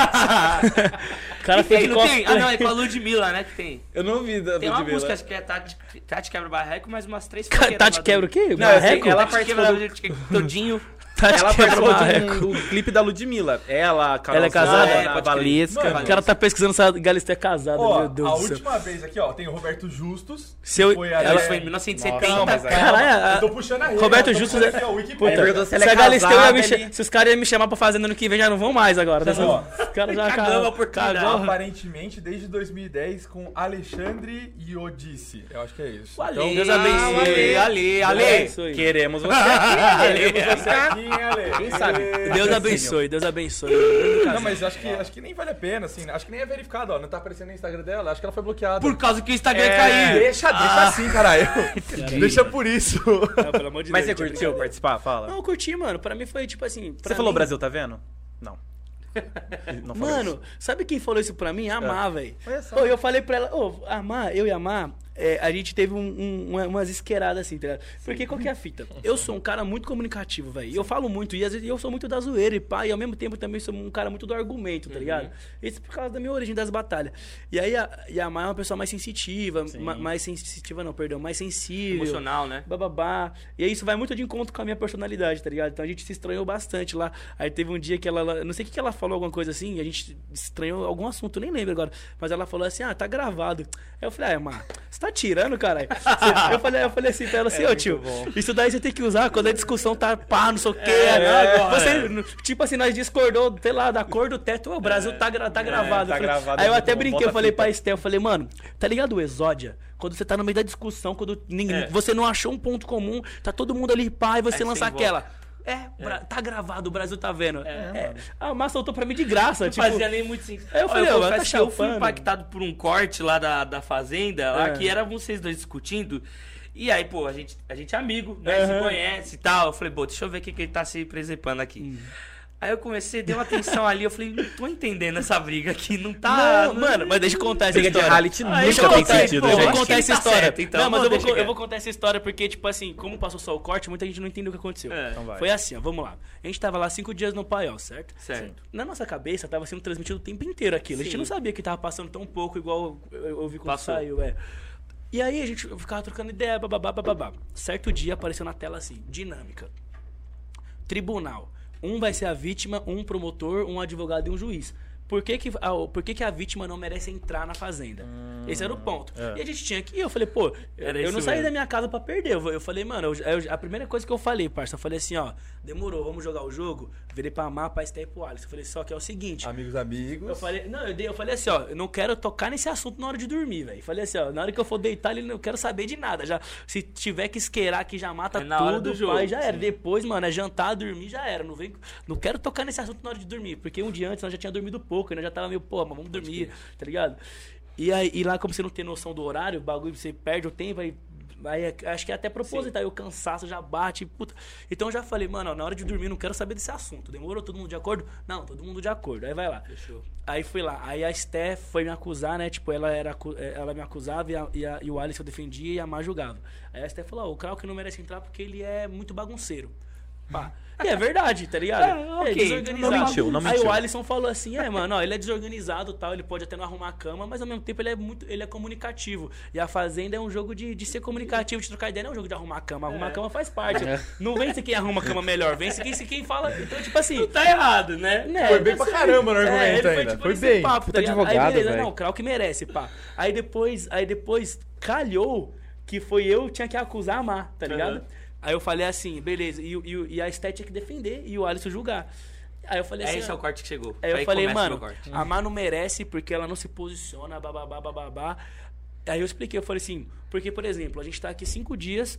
O cara fez que não tem? Ah, não, é com a Ludmilla, né? Que tem. eu não vi da Tem uma Ludmilla. música acho que é Tati, Tati Quebra Barreco, mais umas três Tati quebra o quê? Não, sei, Marreco? ela quebra do- todinho. Tati Ela quebra participou de um, do clipe da Ludmilla. Ela, a Carol Ela é casada? É, a crer. Valesca. Mano, O cara tá pesquisando se a Galisteu é casada, Ó, meu Deus a do céu. última vez aqui, ó, tem o Roberto Justus. Se eu- foi a- Ela é, foi em 1970. Nossa, mas aí- Caralho, a- Eu tô puxando a rede. Roberto eu Justus é- aqui, ó, o Puta, se ela se é a Galisteu ia me casada, cha- ele- Se os caras iam me chamar pra fazenda ano que vem, já não vão mais agora. Dessa... Ó, Os caras já Cagamos a cagou. oportunidade. cagou. Aparentemente, desde 2010, com Alexandre Iodice. Eu acho que é isso. Ale, Então, Deus abençoe. Ale, Ale, Ale. abençoe. Queremos você aqui. Queremos você aqui, Quem sabe? Deus abençoe, Deus abençoe. Não, mas acho que, acho que nem vale a pena, assim. Acho que nem é verificado, ó. Não tá aparecendo no Instagram dela. Acho que ela foi bloqueada. Por causa que o Instagram É, caiu. Deixa, deixa assim, caralho. deixa por isso. Não, pelo amor de Mas você Deus, curtiu brincadeira. participar? Fala. Não, eu curti, mano. Pra mim foi tipo assim. Você falou mim- Brasil, tá vendo? Não. Não falou Mano, isso. sabe quem falou isso pra mim? A Amar, velho. Olha só. Ô, eu falei pra ela, ô, Amar, eu e Amar, é, a gente teve um- um- uma- umas esqueradas assim, tá ligado? Porque qual que é a fita? Eu sou um cara muito comunicativo, velho. Eu falo muito, e às vezes eu sou muito da zoeira e pá, e ao mesmo tempo também sou um cara muito do argumento, tá ligado? Isso por causa da minha origem das batalhas. E aí a, e a Amar é uma pessoa mais sensitiva, ma- mais sensitiva não, perdão, mais sensível Emocional, né? bababá. E aí isso vai muito de encontro com a minha personalidade, tá ligado? Então a gente se estranhou bastante lá. Aí teve um dia que ela, ela- não sei o que, que ela falou, alguma coisa assim, a gente estranhou algum assunto, eu nem lembro agora. Mas ela falou assim: ah, tá gravado. Aí eu falei: ah, Mar, você tá tirando, caralho? Eu, falei, eu falei assim pra ela assim: ô tio, isso daí você tem que usar quando a discussão tá pá, não sei o quê. Você, tipo assim, nós discordou, sei lá, da cor do teto, o Brasil tá, gra- tá gravado. tá gravado, aí eu é até bom, brinquei, eu falei pra Estel, eu falei, mano, tá ligado o Exódia? Quando você tá no meio da discussão, quando ninguém, você não achou um ponto comum, tá todo mundo ali, pá, e você É, lança aquela. É, Bra- tá gravado, o Brasil tá vendo. É, A massa soltou pra mim de graça, Não tipo. fazia nem muito sentido. Aí eu falei, ó, confesso tá eu fui impactado por um corte lá da, da Fazenda, lá É. que era vocês dois discutindo. E aí, pô, a gente, a gente é amigo, né? Se Aham. conhece e tal. Eu falei, pô, deixa eu ver o que, que ele tá se presepando aqui. Hum. Aí eu comecei, dei uma atenção ali, eu falei, não tô entendendo essa briga aqui, não tá. Não, mano, mas deixa eu contar essa Briga de história. reality Ah, nunca deixa eu tem contar, sentido, pô, gente. Vou contar essa tá história. certo, então. não, mas eu vou, eu vou contar essa história porque, tipo assim, como passou só o corte, muita gente não entendeu o que aconteceu. É. Então vai. Foi assim, ó, vamos lá. A gente tava lá cinco dias no paiol, certo? Certo. Na nossa cabeça tava sendo transmitido o tempo inteiro aquilo. A gente Sim. não sabia que tava passando tão pouco igual eu, eu ouvi quando Passou. saiu, é. E aí a gente ficava trocando ideia, bababá, bababá. Certo dia apareceu na tela assim, dinâmica. Tribunal. Um vai ser a vítima, um promotor, um advogado e um juiz. Por que, que, a, por que, que a vítima não merece entrar na fazenda? Esse era o ponto. E a gente tinha que ir. Eu falei, pô, Era eu não saí mesmo. da minha casa pra perder. Eu, eu falei, mano, eu- eu- a primeira coisa que eu falei, parça, eu falei assim, ó, demorou, vamos jogar o jogo. Virei pra Amar, pra Esté e pro. Eu falei, só que é o seguinte. Amigos, amigos. Eu falei, não, eu, dei, eu falei assim, ó, eu não quero tocar nesse assunto na hora de dormir, velho. Falei assim, ó, na hora que eu for deitar, ele não quero saber de nada. Já, se tiver que esqueirar que já mata É na hora tudo, do jogo, pai, já era. Depois, mano, é jantar, dormir, já era. Não, vem, não quero tocar nesse assunto na hora de dormir, porque um dia antes nós já tinha dormido pouco, e nós já tava meio, pô, mas vamos dormir, tá ligado? E, aí, e lá, como você não tem noção do horário, o bagulho, você perde o tempo, aí Aí acho que é até proposital, aí o cansaço já bate, puta. Então eu já falei, mano, ó, na hora de dormir não quero saber desse assunto. Demorou todo mundo de acordo? Não, todo mundo de acordo. Aí vai lá. Aí fui lá. Aí a Steph foi me acusar, né? Tipo, ela, era, eh, ela me acusava e, a- e, a- e o Alisson defendia e a Mar julgava. Aí a Steph falou: ó, o Krauk não merece entrar porque ele é muito bagunceiro. Pá. E é verdade, tá ligado? É, ok. desorganizado. Não mentiu, não Aí mentiu. o Alisson falou assim: é, mano, ó, ele é desorganizado tal, ele pode até não arrumar a cama, mas ao mesmo tempo ele é muito. Ele é comunicativo. E a Fazenda é um jogo de, de ser comunicativo, de trocar ideia, não é um jogo de arrumar a cama. Arrumar a cama faz parte. Não vence quem arruma a cama melhor, vence quem, quem fala. Então, tipo assim. Tá errado, né? Né, Foi bem tá pra certo. caramba no argumento ele ainda, tipo, foi bem. Papo, tá advogado, aí beleza, velho. não, o Krauk merece, pá. Aí depois, aí depois calhou que foi eu que tinha que acusar a Mar, tá ligado? Aí eu falei assim, beleza, e, e, e a Esté tinha que defender e o Alisson julgar. Aí eu falei É assim, esse é o corte que chegou. Aí eu Aí falei, começa mano, a Mar não merece porque ela não se posiciona, bababá, bababá. Aí eu expliquei, eu falei assim, porque, por exemplo, a gente tá aqui cinco dias,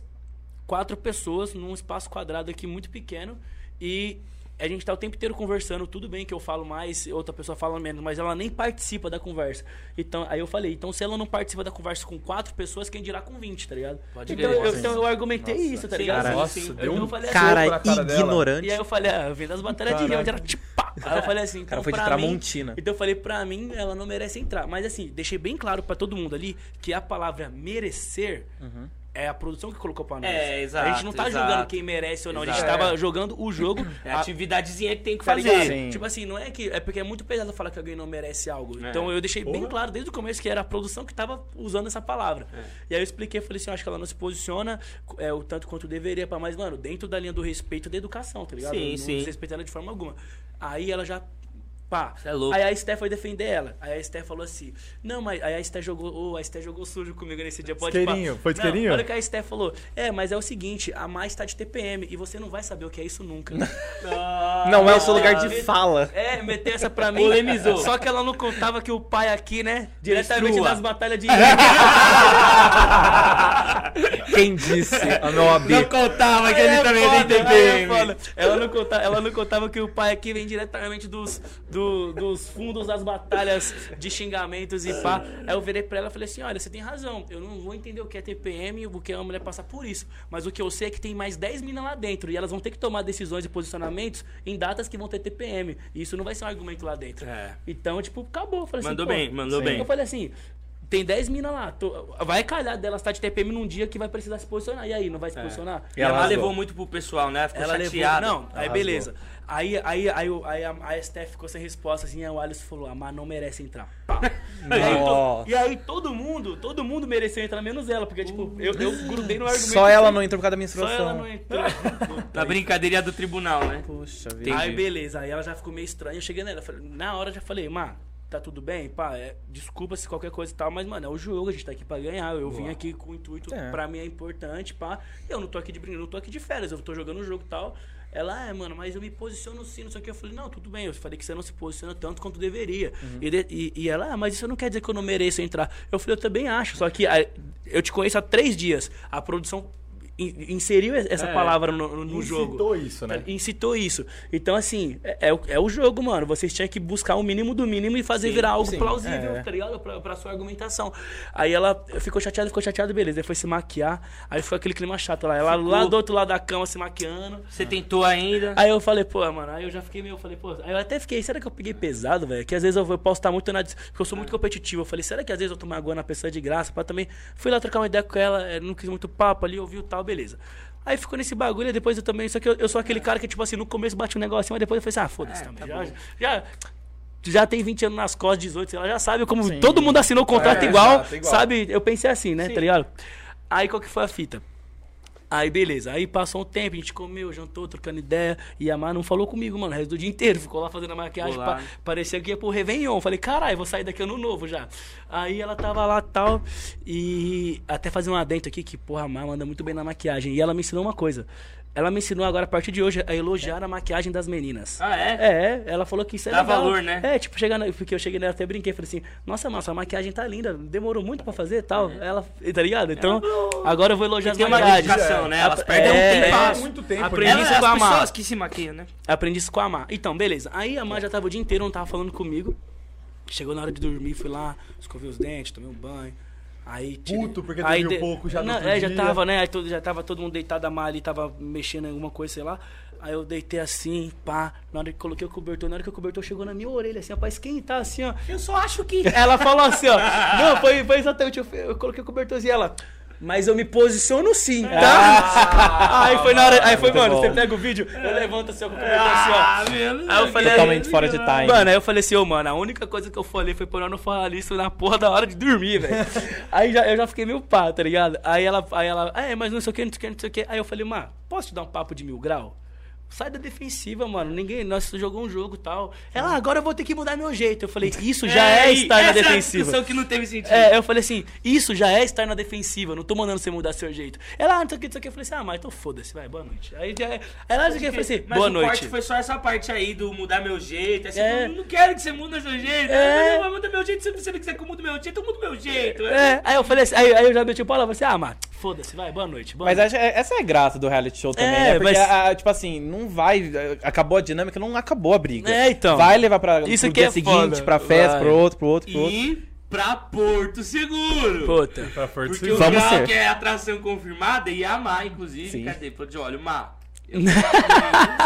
quatro pessoas num espaço quadrado aqui muito pequeno e a gente tá o tempo inteiro conversando, tudo bem que eu falo mais, outra pessoa fala menos, mas ela nem participa da conversa. Então, aí eu falei, então se ela não participa da conversa com quatro pessoas, quem dirá com 20, tá ligado? Pode então, crer. eu, então eu argumentei isso, tá ligado? cara, Nossa, deu um eu falei assim, Cara na cara dela. ignorante. e aí eu falei, ah, eu vim das batalhas de rima, onde era tipo. Aí eu falei assim, então cara foi de pra mim- Tramontina. então eu falei, pra mim, ela não merece entrar. Mas assim, deixei bem claro pra todo mundo ali que a palavra merecer é a produção que colocou pra nós. É, exato, A gente não tá exato. julgando quem merece ou não. A gente Exato. tava jogando o jogo. É a atividadezinha que tem que fazer. Tipo assim, não é que. É porque é muito pesado falar que alguém não merece algo. É. Então eu deixei bem Porra. claro desde o começo que era a produção que tava usando essa palavra. É. E aí eu expliquei, falei assim, eu acho que ela não se posiciona é, o tanto quanto deveria, pra mais, mano, dentro da linha do respeito da educação, tá ligado? Sim, não sim. desrespeitando de forma alguma. Aí ela já. Pá. Cê é louco. Aí a Esté foi defender ela. Aí a Esté falou assim: Não, mas aí a Esté jogou. ô, a Esté jogou sujo comigo nesse dia. Pode Isqueirinho, pá. foi Não, isqueirinho? Olha o que a Esté falou. É, mas é o seguinte: a mais tá de TPM e você não vai saber o que é isso nunca. Não é o seu lugar de fala. É, meteu essa pra mim. Polemizou. Só que ela não contava que o pai aqui, né? Diretamente Destrua. das batalhas de. Quem disse? A meu AB. Não contava que Aí ele é também foda, tem é TPM. foda. Ela não, contava, ela não contava que o pai aqui vem diretamente dos, do- dos fundos das batalhas de xingamentos e pá. Aí eu virei pra ela e falei assim: olha, você tem razão. Eu não vou entender o que é TPM e o que é uma mulher passar por isso. Mas o que eu sei é que tem mais 10 minas lá dentro e elas vão ter que tomar decisões e posicionamentos em datas que vão ter TPM. E isso não vai ser um argumento lá dentro. É. Então, tipo, acabou. Falei assim, Mandou pô, bem, mandou sim. bem. eu falei assim, tem 10 minas lá. tô- vai calhar delas estar de TPM num dia que vai precisar se posicionar. E aí, não vai se posicionar? E ela, ela levou muito pro pessoal, né? Ficou Ela chateada. levou. Não, aí beleza. Aí, aí, aí, aí a, a Steph ficou sem resposta, assim, aí o Alisson falou, a Mar não merece entrar. Pá. E aí, to- e aí todo mundo, todo mundo mereceu entrar, menos ela, porque, tipo, eu, eu grudei no argumento. Só ela assim, não entrou por causa da Só menstruação. ela não entrou. Na brincadeirinha do tribunal, né? Puxa vida. Aí beleza, aí ela já ficou meio estranha. Eu cheguei nela, falei- na hora já falei, Má, tá tudo bem? Pá, é, desculpa se qualquer coisa e tal, mas, mano, é o jogo, a gente tá aqui pra ganhar. Eu vim aqui com o intuito, É. pra mim é importante, pá. Eu não tô aqui de brincadeira, não tô aqui de férias, eu tô jogando o jogo e tal. Ela, é, mano, mas eu me posiciono sim, não sei o que. Eu falei, não, tudo bem. Eu falei que você não se posiciona tanto quanto deveria. E, de- e- e ela, ah, mas isso não quer dizer que eu não mereço entrar. Eu falei, eu também acho. Só que eu te conheço há três dias. A produção inseriu essa É. palavra no, no jogo. Incitou isso, né? Incitou isso. Então, assim, é, é o- é o jogo, mano. Vocês tinham que buscar o mínimo do mínimo e fazer Sim, virar algo sim, plausível, é. tá ligado? Pra, pra sua argumentação. Aí ela ficou chateada, ficou chateada, beleza. Aí foi se maquiar. Aí ficou aquele clima chato lá. Ela lá do outro lado da cama se maquiando. Você tentou ainda. Aí eu falei, pô, mano, aí eu já fiquei meio, eu falei, pô, aí eu até fiquei, será que eu peguei pesado, velho? Que às vezes eu, eu posso estar muito na. Porque eu sou muito competitivo. Eu falei, será que às vezes eu tô magoando a pessoa de graça? Pra também. Fui lá trocar uma ideia com ela, eh, não quis muito papo ali, ouviu tal, beleza. Aí ficou nesse bagulho, e depois eu também. Só que eu, eu sou aquele cara que, tipo assim, no começo bate um negocinho, mas depois eu falei assim, ah, foda-se também. já, já, já tem 20 anos nas costas, 18, sei lá, já sabe como Sim. todo mundo assinou o contrato É, igual, exato, igual. sabe? Eu pensei assim, né, tá ligado? Aí qual que foi a fita? Aí beleza, aí passou um tempo, a gente comeu, jantou, trocando ideia, e a Mar não falou comigo, mano, o resto do dia inteiro, ficou lá fazendo a maquiagem, pa- parecia que ia pro Réveillon, falei, caralho, vou sair daqui ano novo já. Aí ela tava lá tal, e até fazer um adentro aqui, que porra, a Mar manda muito bem na maquiagem, e ela me ensinou uma coisa, ela me ensinou agora, a partir de hoje, a elogiar a maquiagem das meninas. Ah, é? É, ela falou que isso é Dá legal. valor, né? É, tipo, chegar na- porque eu cheguei nela até brinquei, falei assim, nossa, mano, sua maquiagem tá linda, demorou muito pra fazer e tal. Ela, tá ligado? Então, agora eu vou elogiar as Tem uma maquiagens. dedicação, né? Elas perdem É, um tempo. Passa muito tempo, Aprendi né? isso com a Mar. pessoas que se maquiam, né? Aprendi isso com a Mar. Então, beleza. Aí a Mar já tava o dia inteiro, não tava falando comigo. Chegou na hora de dormir, fui lá, escovei os dentes, tomei um banho. Aí, tirei- Puto, porque aí dormiu pouco já no Não, outro É, já tava, né? Aí todo, já tava todo mundo deitado, a Mali tava mexendo em alguma coisa, sei lá. Aí eu deitei assim, pá. Na hora que coloquei o cobertor, na hora que o cobertor chegou na minha orelha, assim, ó, pra esquentar, assim, ó. Eu só acho que. Ela falou assim, ó. Não, foi, foi exatamente. Eu, eu coloquei o cobertorzinho e ela. Mas eu me posiciono sim, tá? aí foi na hora. Aí foi, mano, bom. você pega o vídeo, eu levanto assim, ó, com o cobertor assim, ó. Aí eu falei. Totalmente fora de time. Mano, aí eu falei assim, ô, mano, a única coisa que eu falei foi pra eu não falar isso na porra da hora de dormir, velho. aí já, eu já fiquei meio pá, tá ligado? Aí ela, aí ela, é, mas não sei o que, não sei o que, não sei o que. Aí eu falei, mano, posso te dar um papo de mil grau? Sai da defensiva, mano. Ninguém. Nós jogou um jogo e tal. Ela, "Ah, agora eu vou ter que mudar meu jeito. Eu falei, isso já é, e estar na essa é defensiva. discussão que não teve sentido. É, eu falei assim, isso já é estar na defensiva, não tô mandando você mudar seu jeito. Ela, ah, não sei o que, não sei o que. Eu falei assim, ah, mas então foda-se, vai, boa noite. Aí já é. Ela, não sei o que, eu falei assim, Mas boa o noite. corte foi só essa parte aí do mudar meu jeito. Assim, É. eu não quero que você mude seu jeito. É. É. Mas muda meu jeito, se você não quiser que eu mude meu jeito, eu mudo meu jeito. É, aí eu falei assim, aí, aí eu já meti o pau lá, eu falei assim, ah, mas foda-se, vai, boa noite. Boa Mas noite. essa é a graça do reality show também, É, né? Porque, mas- a- a- tipo assim, não vai. Acabou a dinâmica, não acabou a briga. É, então. Vai levar pra Isso pro que dia é seguinte, foda. pra festa, Vai. pro outro, pro outro, pro outro. E pra Porto Seguro. Puta. Porque o Vamos Gal, ser. que é atração confirmada, e a Má, inclusive. Sim. Cadê? Falou de olha, Má. Eu não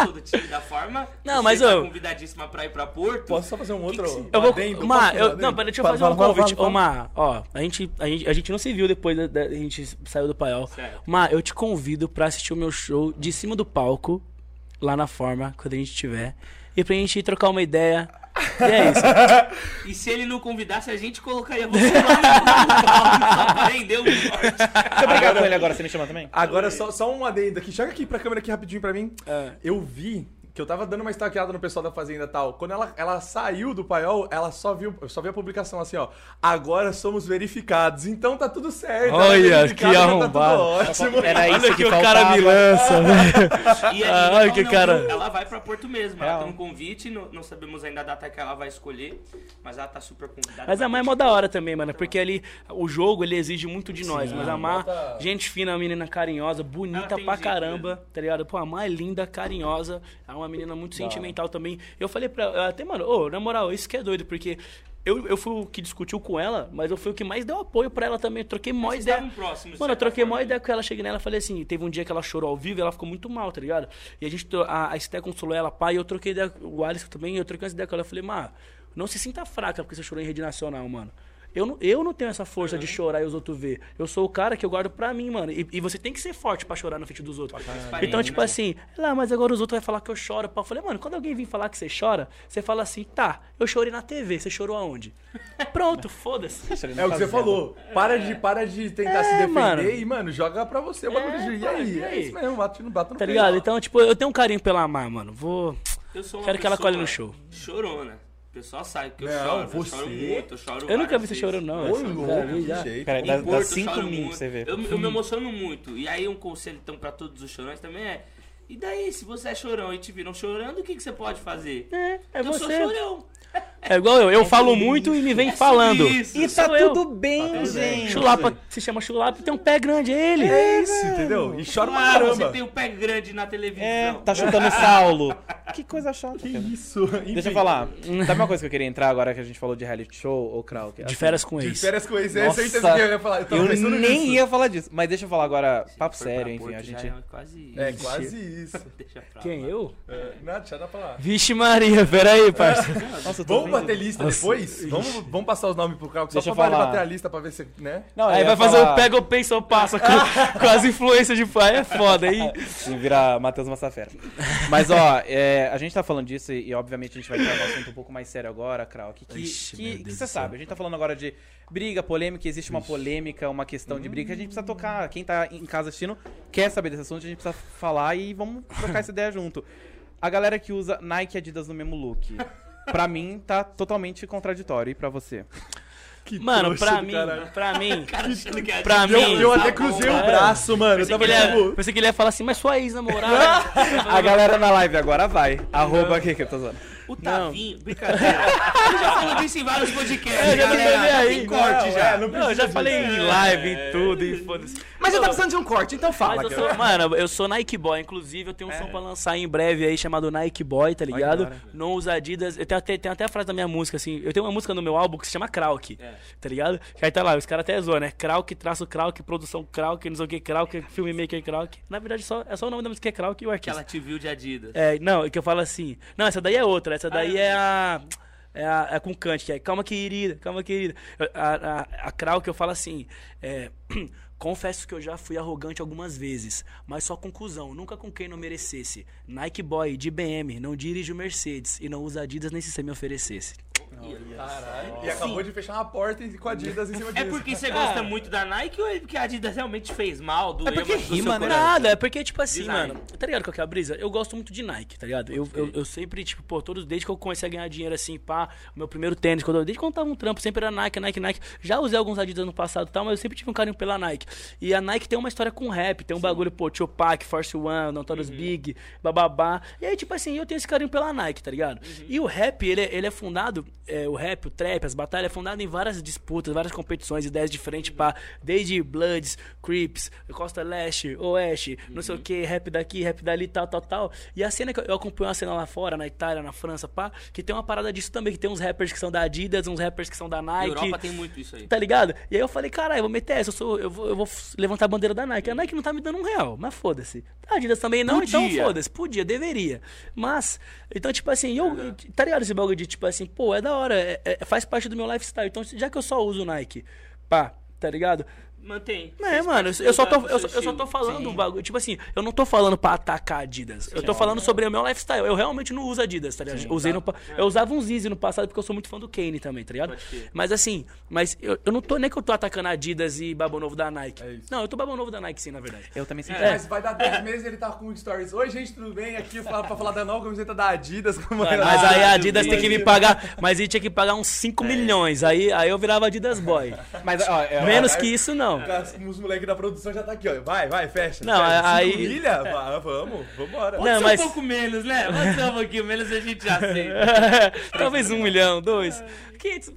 sou do time da forma. Não, você mas tá eu- convidadíssima pra ir pra Porto. Posso só fazer um outro? Eu vou. adendo? Má, um eu, não, pera, deixa eu Fala, fazer fala, um fala, convite. fala, Ô, Má, ó, a gente, a, gente, a gente não se viu depois da, da- a gente saiu do paiol. Certo. Má, eu te convido pra assistir o meu show de cima do palco, lá na forma, quando a gente tiver. E pra gente trocar uma ideia. E é isso. E se ele não convidasse, a gente colocaria você lá no palco só pra render o corte. Você brigar com ele agora, você me chama também? Agora, só, só um adendo aqui. Chega aqui pra câmera aqui rapidinho pra mim. É. Eu vi que eu tava dando uma stalkeada no pessoal da Fazenda e tal. Quando ela, ela saiu do paiol, ela só viu, só vi a publicação assim, ó. Agora somos verificados. Então tá tudo certo. é Olha, verificada, que arrombado. Tá tudo ótimo. Era isso Olha que que o cara me lança, velho. E Ah, aí, que não, cara- viu? ela vai pra Porto mesmo. Ela Real. tem um convite, não, não sabemos ainda a data que ela vai escolher, mas ela tá super convidada. Mas a Má é mó da hora também, mano. Porque ali, o jogo, ele exige muito de nós. Mas a Má, gente fina, uma menina carinhosa, bonita pra jeito caramba, tá ligado? Pô, a Má é linda, carinhosa. É uma menina muito sentimental também. Eu falei pra ela, até, mano, ô, na moral, isso que é doido, porque eu, eu fui o que discutiu com ela, mas eu fui o que mais deu apoio pra ela também. Eu troquei mó Vocês ideia. estavam próximos, Mano, eu troquei mó ideia com ela, cheguei nela e falei assim, teve um dia que ela chorou ao vivo e ela ficou muito mal, tá ligado? E a gente, a, a Esté consolou ela, pai, e eu troquei ideia, o Alisson também, eu troquei essa ideia com ela, eu falei, má, não se sinta fraca porque você chorou em rede nacional, mano. Eu não, eu não tenho essa força de chorar e os outros ver. Eu sou o cara que eu guardo pra mim, mano. E, e você tem que ser forte pra chorar na frente dos outros. Então, tipo né? assim, lá, mas agora os outros vão falar que eu choro. Eu falei, mano, quando alguém vir falar que você chora, você fala assim, tá, eu chorei na TV, você chorou aonde? Pronto, foda-se. É o que você falou. Para de, para de tentar É, se defender mano. e, mano, joga pra você o bagulho de. E aí? e É aí? isso mesmo, bate no, bate no Tá ligado? Então, tipo, eu tenho um carinho pela Mar, mano. Vou. Eu sou uma Quero que ela colhe no show. Chorona. O pessoal sabe que eu Não, choro. você? Eu choro muito, eu choro Eu nunca vi você vezes. chorando, não. Ô, louco, já. Cara, Em dá, dá cinco você ver. Eu, eu me emociono muito. E aí um conselho então pra todos os chorões também é. E daí, se você é chorão e te viram chorando, o que, que você pode fazer? É, é eu sou você. chorão. É igual eu. Eu falo muito e me vem É falando. isso. E tá eu. tudo bem, gente. Chulapa se chama Chulapa tem um pé grande, é ele. É isso, entendeu? E chora pra Ah, você tem o pé grande na televisão. É, tá chutando o Saulo. Que coisa chata. Que cara. isso? Deixa eu falar. Sabe uma coisa que eu queria entrar agora que a gente falou de reality show, ô Krau? De assim, férias com De ex. férias com esse, é certeza que eu ia falar. Eu tava Eu pensando nem nisso. ia falar disso. Mas deixa eu falar agora, papo Se for sério, pra enfim. A gente. É quase É quase isso. Deixa pra Quem, lá. eu? É, deixa eu falar. Vixe Maria, peraí, parça. Nossa, eu tô Vamos vendo- bater lista depois? Vamos, vamos passar os nomes pro Carl, só Deixa eu pra falar. bater a lista pra ver se, né? Não, Aí vai fazer o pega ou pensa ou passa com, com as influências de pai. É foda aí. Sim, virar Matheus Massafera. Mas, ó, é, a gente tá falando disso e, e, obviamente, a gente vai entrar num assunto um pouco mais sério agora, Krau. Que, que, Ixi, que, que você sabe? A gente tá falando agora de briga, polêmica, existe uma polêmica, uma questão de briga que a gente precisa tocar. Quem tá em casa assistindo quer saber desse assunto, a gente precisa falar e vamos trocar essa ideia junto. A galera que usa Nike e Adidas no mesmo look. Pra mim, tá totalmente contraditório. E pra você? Que Mano, trouxa pra mim, caralho. pra mim, que é pra mim. Eu, eu tá até bom, cruzei o cara. braço, mano. Eu Pensei que, tava ele ia, tipo... pensei que ele ia falar assim, mas sua ex-namorada. A galera na live agora vai. Arroba aqui que eu tô usando. O Não. Tavinho, brincadeira. Ele já falou disso em vários podcasts, Eu já galera. falei aí. Tem corte já. não Não, eu já falei em live, em tudo, e foda-se. Mas eu Não, tô precisando de um corte, então fala. Mas eu sou, mano, eu sou Nike Boy, inclusive eu tenho um som pra lançar em breve aí chamado Nike Boy, tá ligado? Não usa Adidas. Eu tenho até, tem até a frase da minha música, assim. Eu tenho uma música no meu álbum que se chama Krauk, tá ligado? Que aí tá lá, os caras até zoam, né? Krauk, traço Krauk, produção Krauk, não sei o que, Krauk, filmmaker Krauk. Na verdade, só, é só o nome da música que é Krauk e o Que artista. ela te viu de Adidas. É, não, que eu falo assim. Não, essa daí é outra. Essa daí é a. É, a, é com Kant, que é calma querida, calma querida. A, a, a Krau que eu falo assim, é, confesso que eu já fui arrogante algumas vezes, mas só com cuzão, nunca com quem não merecesse. Nike Boy de BM, não dirijo Mercedes e não usa Adidas nem se você me oferecesse. E acabou de fechar uma porta e com a Adidas em cima É disso. porque você gosta muito da Nike ou é porque a Adidas realmente fez mal? Doeu, É porque rima, seu né? Nada, é porque, tipo assim, Design. mano, tá ligado qual que é a brisa? Eu gosto muito de Nike, tá ligado? Eu, eu, eu sempre, tipo, pô, todos, desde que eu comecei a ganhar dinheiro assim, pá, o meu primeiro tênis, quando eu, desde quando eu tava um trampo, sempre era Nike, Nike, Nike. Já usei alguns Adidas no passado e tal, mas eu sempre tive um carinho pela Nike. E a Nike tem uma história com rap, tem um bagulho, pô, Tupac, Force One, Notorious Big, bababá. E aí, tipo assim, eu tenho esse carinho pela Nike, tá ligado? E o rap, ele, é- ele é fundado, é, o rap, o trap, as batalhas, é fundado em várias disputas, várias competições, ideias diferentes, pá, desde Bloods, Crips, Costa Leste, Oeste, não sei o que, rap daqui, rap dali, tal, tal, tal. E a cena que eu, acompanho uma cena lá fora, na Itália, na França, pá, que tem uma parada disso também, que tem uns rappers que são da Adidas, uns rappers que são da Na Nike. Europa tem muito isso aí. Tá ligado? E aí eu falei, caralho, eu vou meter essa, eu, sou, eu, vou, eu vou levantar a bandeira da Nike. A Nike não tá me dando um real, mas foda-se. A Adidas também não, então Podia. foda-se. Podia, deveria. Mas, então, tipo assim, eu. Tá ligado esse bagulho de, tipo assim, pô, é da hora, é- é- faz parte do meu lifestyle. Então, já que eu só uso Nike, pá, tá ligado? Mantém. É, mano, eu só tô, eu, só- eu só tô falando um bagulho. Tipo assim, eu não tô falando pra atacar a Adidas. eu tô falando sobre o meu lifestyle. Eu realmente não uso Adidas, tá ligado? Usei no, pa- Eu usava uns Easy no passado porque eu sou muito fã do Kane também, tá ligado? Mas assim, mas eu, eu não tô nem que eu tô atacando a Adidas e Babo Novo da Nike. É. Não, eu tô Babo Novo da Nike sim, na verdade. Eu também senti. É. Mas vai dar 10 meses e ele tá com stories. Oi, gente, tudo bem? Aqui eu falo pra falar da nova camiseta da Adidas. Como é Mas aí a Adidas tem que me pagar. Mas ele tinha que pagar uns 5 milhões. Aí, aí eu virava Adidas Boy. Mas, ó, é, Menos que isso, não. Os moleques da produção já tá aqui, ó. Vai, vai, fecha. Não, fecha. aí- Cinco milha? Vá, vamos, vambora. Não, Pode ser mas- um pouco menos, né? Pode ser um pouquinho menos, a gente já aceita. Talvez um milhão, dois. 500.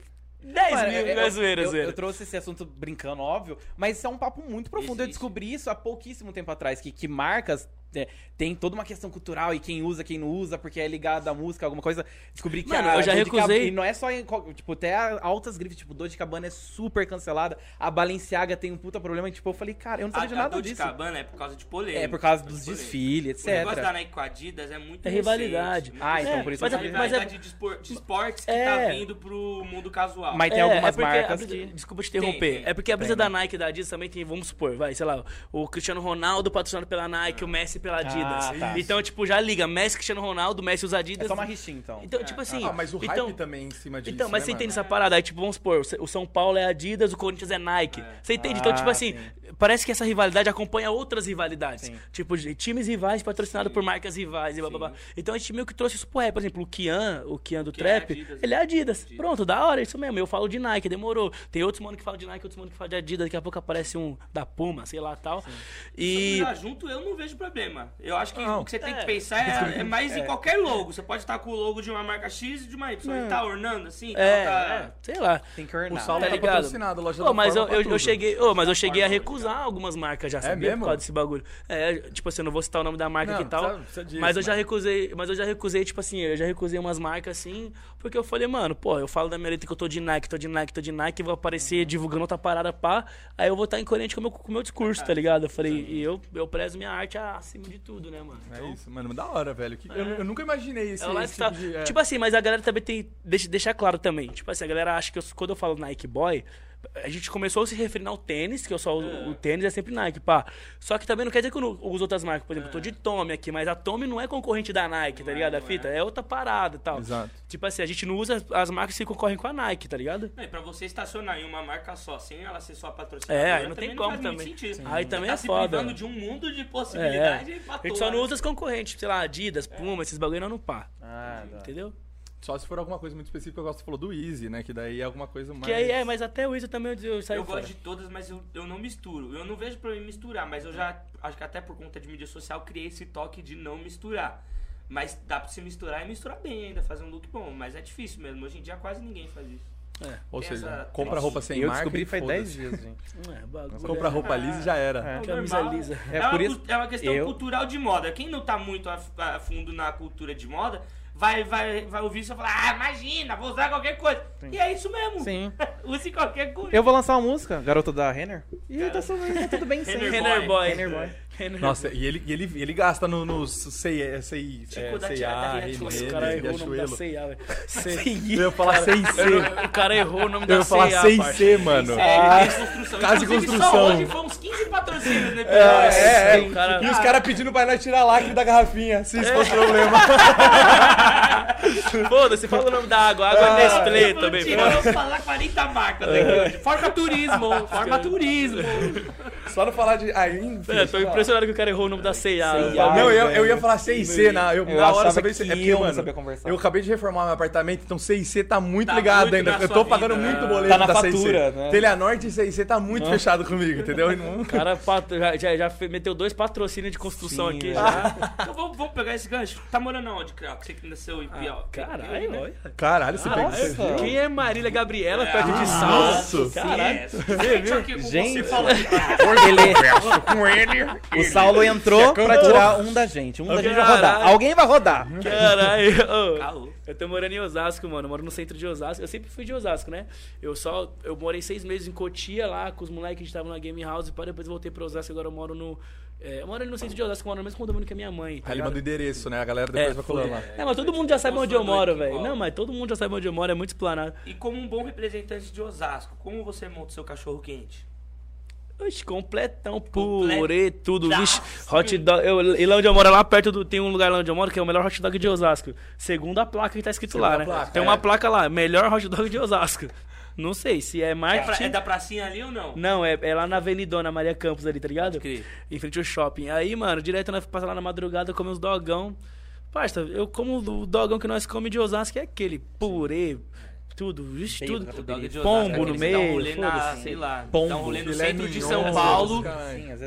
10 Mano, mil, eu- não é zoeira, eu, zoeira. eu trouxe esse assunto brincando, óbvio, mas isso é um papo muito profundo. Eu descobri isso há pouquíssimo tempo atrás, que, que marcas é, tem toda uma questão cultural e quem usa, quem não usa, porque é ligado à música, alguma coisa. Descobri que Mano, a eu já recusei- E não é só em. Tipo, até a altas grifes, tipo, Dolce Cabana é super cancelada. A Balenciaga tem um puta problema. E, tipo, eu falei, cara, eu não A, sabia de a nada Dolce disso. Gabbana é por causa de polêmica. É por causa dos Polêmica. desfiles, O negócio da etc. Nike com a Adidas é muito É rivalidade. recente, Ah, então É, por isso mas eu é- mas é- rivalidade de, espor- de esportes que É. tá vindo pro mundo casual. Mas tem É, algumas é porque a marcas brisa- que. Desculpa te interromper. Tem, tem. É porque a brisa da Nike e da Adidas também tem, vamos supor, vai, sei lá, o Cristiano Ronaldo patrocinado pela Nike, o Messi pela Adidas. Ah, tá. Então, tipo, já liga, Messi, Cristiano Ronaldo, Messi usa Adidas. É só uma rixinha, então. Então, tipo assim. Ah, mas o hype então, também em cima disso, Então, mas né, você mano? entende essa parada? Aí, tipo, vamos supor, o São Paulo é Adidas, o Corinthians é Nike. Você entende? Então, Ah, tipo assim, parece que essa rivalidade acompanha outras rivalidades. Sim. Tipo, de times rivais patrocinados por marcas rivais e blá, blá, blá. Então a gente meio que trouxe isso pro rap. Por exemplo, o Kian, o Kian do Kian é Trap, Adidas. ele é Adidas. Pronto, da hora, isso mesmo. Eu falo de Nike, demorou. Tem outros mano que falam de Nike, outros mano que falam de Adidas. Daqui a pouco aparece um da Puma, sei lá tal. E. Se junto, eu não vejo problema. Eu acho que Não. o que você tem É. que pensar é, é mais em qualquer logo. Você pode estar com o logo de uma marca X e de uma Y. Ele tá ornando assim? É, tá- é, sei lá. Tem que ornar. O Saulo Tá tá, patrocinado, loja Ô, da mas eu, eu, eu cheguei, ô, mas eu cheguei a recusar algumas marcas já, sabia? mesmo? Por causa desse bagulho. É, tipo assim, eu não vou citar o nome da marca Não, aqui e tal. precisa- precisa disso, mas eu já mano. recusei, mas eu já recusei, tipo assim, eu já recusei umas marcas assim, porque eu falei, mano, pô, eu falo da minha letra que eu tô de Nike, tô de Nike, tô de Nike, vou aparecer divulgando outra parada pá, aí eu vou estar incoerente com o meu, com o meu discurso, tá ligado? Eu falei, e eu, eu prezo minha arte acima de tudo, né, mano? É isso, mano, da hora, velho. Que- Eu, eu nunca imaginei esse, É esse tipo de... é. Tipo assim, mas a galera também tem. Deixa, deixar claro também. Tipo assim, a galera acha que eu- quando eu falo Nike Boy, a gente começou a se referir ao tênis, que eu só uso o tênis é sempre Nike, pá. Só que também não quer dizer que eu não uso outras marcas. Por exemplo, eu tô de Tommy aqui, mas a Tommy não é concorrente da Nike, tá ligado? A fita é outra parada e tal. Exato. Tipo assim, a gente não usa as, as marcas que concorrem com a Nike, tá ligado? Não, e pra você estacionar em uma marca só, sem ela ser sua patrocinadora, É, aí não tem como também. Aí também tá é se foda. privando de um mundo de É. possibilidades pra A gente só não usa as concorrentes, sei lá, Adidas, Puma, esses bagulho não no pá. Ah, tá. Entendeu? Só se for alguma coisa muito específica, eu gosto de falar do Easy, né? Que daí é alguma coisa mais... Que aí é, mas até o Isa também eu, eu saio Eu fora. gosto de todas, mas eu, eu não misturo. Eu não vejo problema em misturar, mas eu já acho que até por conta de mídia social criei esse toque de não misturar. Mas dá pra se misturar e misturar bem ainda, fazer um look bom. Mas é difícil mesmo. Hoje em dia quase ninguém faz isso. Ou Tem seja, essa- compra roupa sem eu marca descobri e faz 10 foda-se. dias, gente. É, bagulho. Compra roupa lisa e já era. É. Camisa Normal. lisa. É É, por uma, isso- cu- é uma questão eu- cultural de moda. Quem não tá muito a, a fundo na cultura de moda, vai, vai, vai ouvir isso e falar, ah, imagina, vou usar qualquer coisa. E é isso mesmo. Sim. Use qualquer coisa. Eu vou lançar uma música, Garota da Renner. E tá, tá tudo bem sem. Renner Renner Boy. Renner Boy. Nossa, e ele, e ele, ele gasta no, no sei, sei, é, sei, ah, Riachuelo. O cara errou o nome da velho. Eu ia falar sem C. O cara errou o nome Eu da ia falar C&A, sem parça. C, mano. É, de construção. casa de Inclusive, construção. Hoje foi uns 15 patrocínios no episódio. É, é, o cara- E os caras pedindo pra nós tirar lacre da garrafinha, se isso fosse problema. Foda-se, fala o nome da água. Água é Nestlé Eu também. tirar, eu vou falar 40 marcas aqui hoje. Forma turismo, forma turismo. Só não falar de. Ah, enfim. É, tô impressionado que o cara errou o nome da C&A. Não, eu, eu ia falar 6C, na, eu, Eu na hora sabia que é porque, eu mano, sabia conversar. Eu acabei de reformar meu apartamento, então 6C tá muito Tá ligado muito ainda. na Eu tô pagando vida, muito né? boleto Tá na da fatura, 6C. né? Telha Norte e 6C tá muito fechado comigo, entendeu? O cara já, já, já meteu dois patrocínios de construção Sim, aqui é. já. Então vamos, vamos pegar esse gancho. Tá morando aonde, Creu? Você que nasceu em Piau. Caralho, né? olha. Caralho, você pega você- Quem é Marília Gabriela perto de Nossa. Saulo? Caralho. É, Gente, aqui com você falando. Ele, o Saulo entrou pra tirar um da gente. Um da gente vai rodar. Alguém vai rodar. Caralho. Eu tô morando em Osasco, mano. Eu moro no centro de Osasco. Eu sempre fui de Osasco, né? Eu só. Eu morei seis meses em Cotia lá com os moleques que estavam na Game House. Para depois voltei pra Osasco. Agora eu moro no. é, eu moro ali no centro de Osasco, eu moro no mesmo condomínio que a minha mãe. Tá Aí ele manda o endereço, né? A galera depois É, vai falando lá. É, mas todo mundo já sabe onde eu moro, velho. Não, mas todo mundo já sabe onde eu moro, é muito explanado. E como um bom representante de Osasco, como você monta o seu cachorro quente? Oxe, completão, purê, tudo. Vixe, hot dog. Eu, e lá onde eu moro, lá perto do. Tem um lugar lá onde eu moro que é o melhor hot dog de Osasco. Segundo a placa que tá escrito lá, né? Placa, tem é. uma placa lá, melhor hot dog de Osasco. Não sei se é É, pra- marketing. é da pracinha ali ou não? Não, é, é lá na Avenidona Maria Campos ali, tá ligado? Em frente ao shopping. Aí, mano, direto nós passa lá na madrugada, come uns dogão. Parça, eu como o dogão que nós come de Osasco é aquele purê, tudo, vixe, tudo. Pombo Osasco, no um meio, rolê na, foda-se. sei lá, Pombo, dá um rolê no filé centro de São Paulo,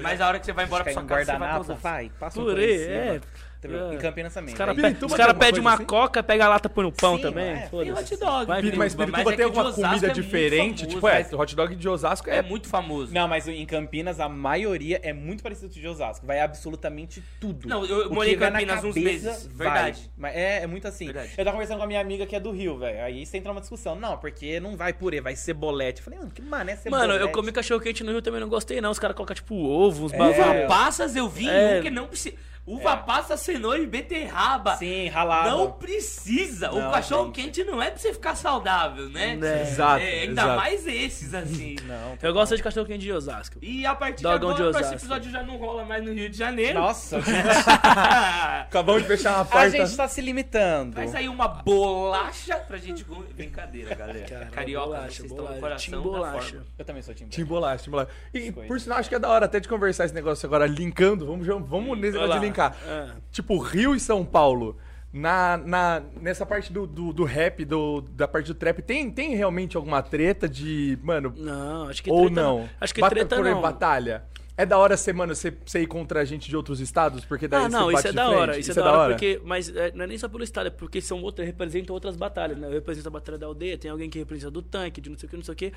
mas a hora que você vai embora pra um sua casa, você vai pra guardanapo, Osasco. vai, passa um Purê, por é. Em Campinas também. Os caras né? pe cara alguma pedem uma assim? coca, pega a lata, põe no pão Sim, também. é. Tem hot dog. Vai, Mas Pirituba, tem é que alguma comida é diferente? famoso, tipo, é, mas hot dog de Osasco é. É muito famoso. Não, mas em Campinas a maioria é muito parecido com o de Osasco. Vai absolutamente tudo. Não, eu morei em Campinas uns meses, verdade. Mas é, é muito assim. Verdade. Eu tava conversando com a minha amiga que é do Rio, velho. Aí você entra numa discussão. Não, porque não vai purê, vai cebolete. Eu falei, mano, que mané cebolete. Mano, eu comi cachorro quente no Rio também não gostei, não. Os caras colocam, tipo, ovo, uns É. Uva bagulho. passas eu vi É. um que não precisa. Uva passa, cenoura e beterraba. Sim, ralado. Não precisa. o Não, cachorro gente. quente não é pra você ficar saudável, né? É. Exato, É, ainda exato. mais esses, assim. Não. Eu gosto de cachorro quente de Osasco. E a partir Dogão de de agora, esse Osasco. episódio já não rola mais no Rio de Janeiro. Nossa, Acabamos de fechar uma a porta. gente tá se limitando. Vai sair uma bolacha pra gente comer. Brincadeira, galera. Cara, Carioca, bolacha, vocês estão bolacha, no coração Tim bolacha. forma. Eu também sou time. Tim bolacha, tim bolacha. E Biscoito. por sinal, acho que é da hora até de conversar esse negócio agora, linkando. Vamos, vamos nesse negócio de lá. Linkar. Ah. Tipo, Rio e São Paulo. Na, na, nessa parte do, do, do rap, do, da parte do trap, tem, tem realmente alguma treta de. Mano, Não, acho que ou treta não? Acho que Bata- treta por não. batalha. É da hora mano, você, você ir contra gente de outros estados? Porque daí Ah, você não, bate isso é da frente? hora. Isso, é da hora, porque. Mas é, não é nem só pelo estado, é porque são outras, representam outras batalhas, né? Eu represento a batalha da aldeia, tem alguém que representa do tanque, de não sei o que, não sei o que.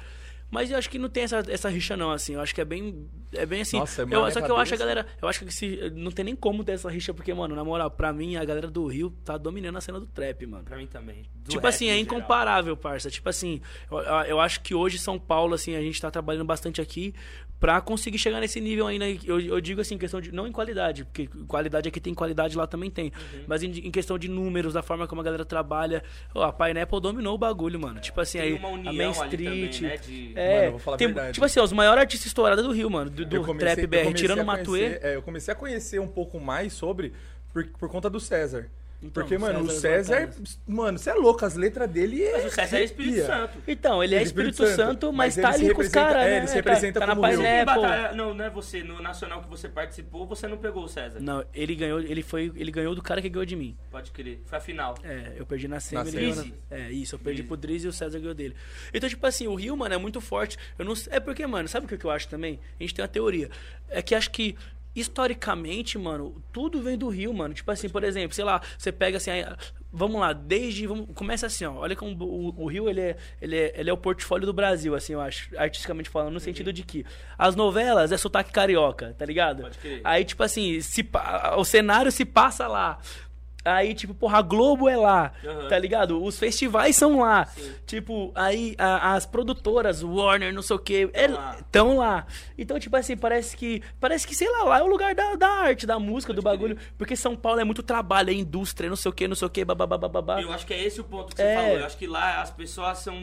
Mas eu acho que não tem essa, essa rixa, não, assim. Eu acho que é bem. É bem assim. Nossa, é eu, só que eu acho a Deus. galera. Eu acho que se, não tem nem como ter essa rixa, porque, mano, na moral, pra mim, a galera do Rio tá dominando a cena do trap, mano. Pra mim também. Do tipo assim, é geral. incomparável, parça. Tipo assim, eu, eu acho que hoje São Paulo, assim, a gente tá trabalhando bastante aqui pra conseguir chegar nesse nível ainda. Eu, eu digo assim, em questão de. Não em qualidade, porque qualidade aqui tem qualidade, lá também tem. Uhum. Mas em, em questão de números, da forma como a galera trabalha. Ó, a Pineapple dominou o bagulho, mano. Tipo assim, Tem aí. uma a união Main ali Street. também, né? De... É, Mano, eu vou falar a tem, verdade. tipo assim, ó, os maiores artistas estourados do Rio, mano. Do, do comecei- Trap BR, tirando a o Matuê. conhecer- é, eu comecei a conhecer um pouco mais sobre por, por conta do César. Então, Porque, mano, o César César. Mano, você é louco, as letras dele é. Mas o César é Espírito. Santo. Então, ele é é Espírito, Espírito Santo, Santo, mas, mas tá ali com os caras, é, né? ele se representa tá, na como Rio. Você Pineapple. batalha- Não, não é você. No nacional que você participou, você não pegou o César. Não, ele ganhou, ele foi, ele ganhou do cara que ganhou de mim. Pode crer. Foi a final. É, eu perdi na semi, Na ele na- É, isso, eu perdi pro Drizzy e o César ganhou dele. Então, tipo assim, o Rio, mano, é muito forte. Eu não É porque, mano, sabe o que eu acho também? A gente tem uma teoria. É que acho que historicamente, mano, tudo vem do Rio, mano. Tipo assim, por exemplo, sei lá, você pega assim, aí, vamos lá, desde, vamos, começa assim, ó, olha como o, o Rio, ele é, ele, é, ele é o portfólio do Brasil, assim, eu acho, artisticamente falando, no sentido de que as novelas é sotaque carioca, tá ligado? Pode crer. Aí, tipo assim, se, o cenário se passa lá. Aí, tipo, porra, a Globo é lá, Aham. tá ligado? Os festivais são lá. Tipo, aí a- as produtoras, Warner, não sei o quê, lá. estão lá. Então, tipo assim, parece que. Parece que, sei lá, lá é o lugar da, da arte, da música, do bagulho. Porque São Paulo é muito trabalho, é indústria, não sei o quê, não sei o quê, babá. Eu acho que é esse o ponto que você É. falou. Eu acho que lá as pessoas são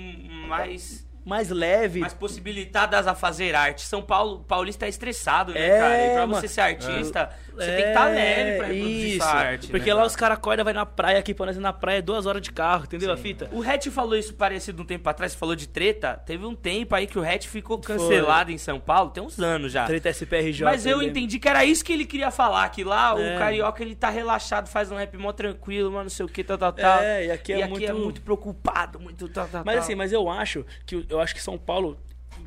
mais, Mais leve. mais possibilitadas a fazer arte. São Paulo, paulista é estressado, né, É, cara? E pra mano. você ser artista, você É, tem que estar leve pra reproduzir isso. arte. Porque né, lá cara? os caras acordam, vai na praia aqui, nós ir na praia, duas horas de carro, entendeu a fita? O Hatch falou isso parecido um tempo atrás, você falou de treta. Teve um tempo aí que o Hatch ficou cancelado em São Paulo, tem uns anos já. Treta SPRJ. Mas eu né? entendi que era isso que ele queria falar, que lá É. o carioca ele tá relaxado, faz um rap mó tranquilo, mano, não sei o que, tal, tal, tal. É, e aqui é e aqui é muito- muito preocupado, muito tal, tal, Mas assim, mas eu acho que eu acho que São Paulo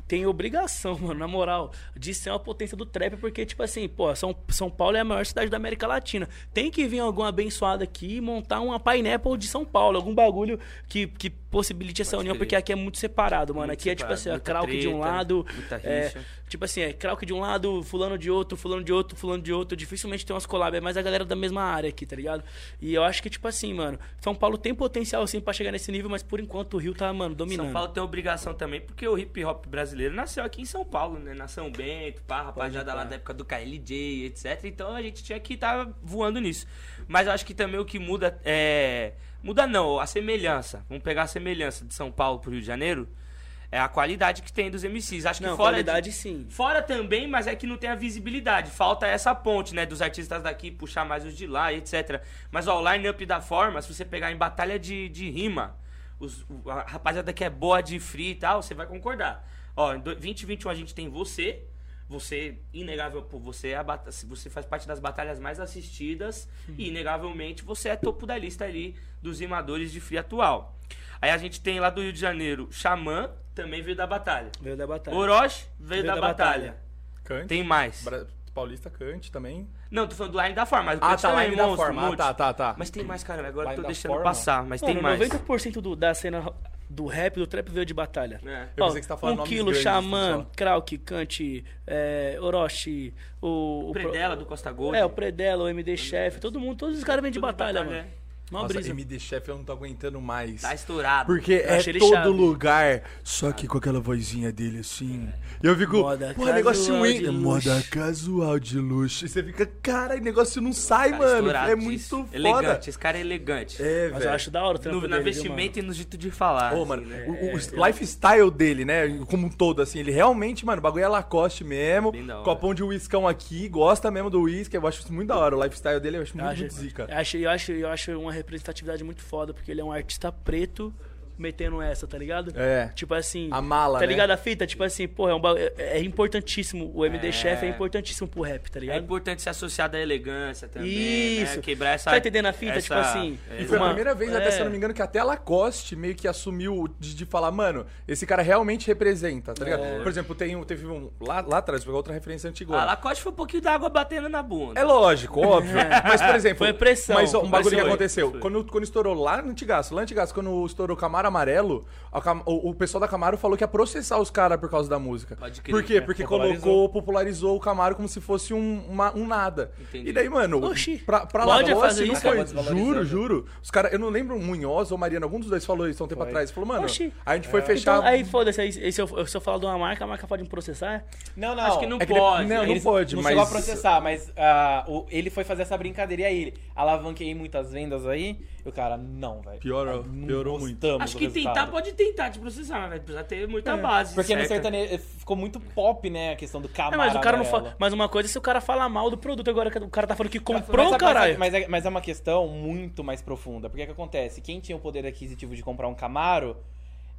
tem obrigação, mano, na moral, de ser uma potência do trap, porque, tipo assim, pô, São, São Paulo é a maior cidade da América Latina. Tem que vir algum abençoado aqui e montar uma Pineapple de São Paulo, algum bagulho que, que possibilite essa Pode união, porque aqui é muito separado, mano. Muito aqui é tipo separado, assim, muita Krauk de um lado, é, tipo assim, é Krauk de um lado, fulano de outro, fulano de outro, fulano de outro. Dificilmente tem umas collabs, é mais a galera da mesma área aqui, tá ligado? E eu acho que, tipo assim, mano, São Paulo tem potencial, assim, pra chegar nesse nível, mas por enquanto o Rio tá, mano, dominando. São Paulo tem obrigação também, porque o hip hop brasileiro nasceu aqui em São Paulo, né? Na São Bento, pá, rapaziada lá da época do KLJ, etc. Então a gente tinha que estar voando nisso. Mas eu acho que também o que muda é. Muda não, a semelhança. Vamos pegar a semelhança de São Paulo pro Rio de Janeiro. É a qualidade que tem dos MCs. Acho que Não, fora. qualidade de- sim. Fora também, mas é que não tem a visibilidade. Falta essa ponte, né? Dos artistas daqui puxar mais os de lá, etc. Mas ó, o line-up da forma, se você pegar em batalha de, de rima, os, a rapaziada que é boa de free e tal, você vai concordar. Ó, em do- 2021 a gente tem você. Você, inegável, você, é você faz parte das batalhas mais assistidas e, inegavelmente, você é topo da lista ali dos rimadores de free atual. Aí a gente tem lá do Rio de Janeiro, Xamã, também veio da batalha. Veio da batalha. Orochi veio, Veio da, da batalha. batalha. Kant. Tem mais. Bra- Paulista Kant também. Não, tô falando do Line da Forma, mas o Ah, tá, também, Line da Forma. Ah, tá, tá, tá. Mas tem mais, cara. Agora Line eu tô deixando Forma? passar, mas tem mais. 90% do, da cena do rap, do trap veio de batalha. É. Eu Ó, pensei que você tá falando um quilo, grandes, Xamã, só. Krauk, Kant, é, Orochi, o... O Predela do Costa Gold. É, o Predela, o MD Chef, todo mundo, todos os caras vêm de batalha, batalha, mano. Uma Nossa, brisa. MD Chef eu não tô aguentando mais. Tá estourado. Porque é achei ele todo chave. lugar, só que com aquela vozinha dele assim. E eu fico, Moda pô, negócio casual ruim. de luxo. Moda casual de luxo. E você fica, cara, o negócio não sai, Cara, mano. É muito foda. Elegante, esse cara é elegante. É, Mas eu velho. acho da hora o trampo No, na dele, viu, vestimenta e no jeito de falar. Ô, assim, mano, né? o, o lifestyle dele, né? Como um todo, assim, ele realmente, mano, o bagulho é Lacoste mesmo. Hora. Copão de uiscão aqui, gosta mesmo do uísque. Eu acho isso muito da hora. O lifestyle dele eu acho Eu muito, acho, muito zica. eu acho, eu, acho, eu acho uma representatividade muito foda, porque ele é um artista preto metendo essa, tá ligado? É. Tipo assim. A mala, Tá né? ligado a fita? Tipo assim, porra, é, um é- é importantíssimo. O MD É. Chef é importantíssimo pro rap, tá É ligado? importante ser associado à elegância também. Isso. Né? Quebrar essa. Tá entendendo a fita? essa- Tipo assim, é, E foi a Uma- primeira vez, até é. se eu não me engano, que até a Lacoste meio que assumiu de, de falar, mano, esse cara realmente representa, tá ligado? Por exemplo, tem, teve um. Lá, lá atrás, foi outra referência antiga. A Lacoste foi um pouquinho d'água batendo na bunda. É lógico, óbvio. Mas, por exemplo. Foi pressão, Mas ó, um bagulho que aconteceu. Foi. Quando, quando estourou lá no Antigaço, lá no Antigaço, quando estourou o Camaro Amarelo, Cam- o, o pessoal da Camaro falou que ia processar os caras por causa da música. Pode crer. Por quê? Porque popularizou. colocou, popularizou o Camaro como se fosse um, uma- um nada. Entendi. E daí, mano, Oxi, pra, pra pode Lacoste fazer não isso? foi. Juro, juro. Os caras, eu não lembro Munhoz ou Mariana, algum dos dois falou isso há um tempo atrás. Falou, mano, Oxi. a gente foi fechar. Então, aí foda-se, aí, se, eu, se eu falar de uma marca, a marca pode me processar? Não, não. Acho que não É que pode. de- não, né? não pode, não mas- chegou a processar, mas ah, o- ele foi fazer essa brincadeira e aí ele alavanquei muitas vendas aí. E o cara, não, velho. Piorou, Não piorou muito. Acho que tentar pode tentar te processar, mas vai precisar ter muita base. Porque no certa. sertanejo ficou muito pop, né? A questão do É, camaro mas o cara não fala. Mas uma coisa é se o cara fala mal do produto, agora que o cara tá falando que Mas- comprou, mas, caralho. Mas, é, mas é uma questão muito mais profunda. Porque o que acontece? Quem tinha o poder aquisitivo de comprar um Camaro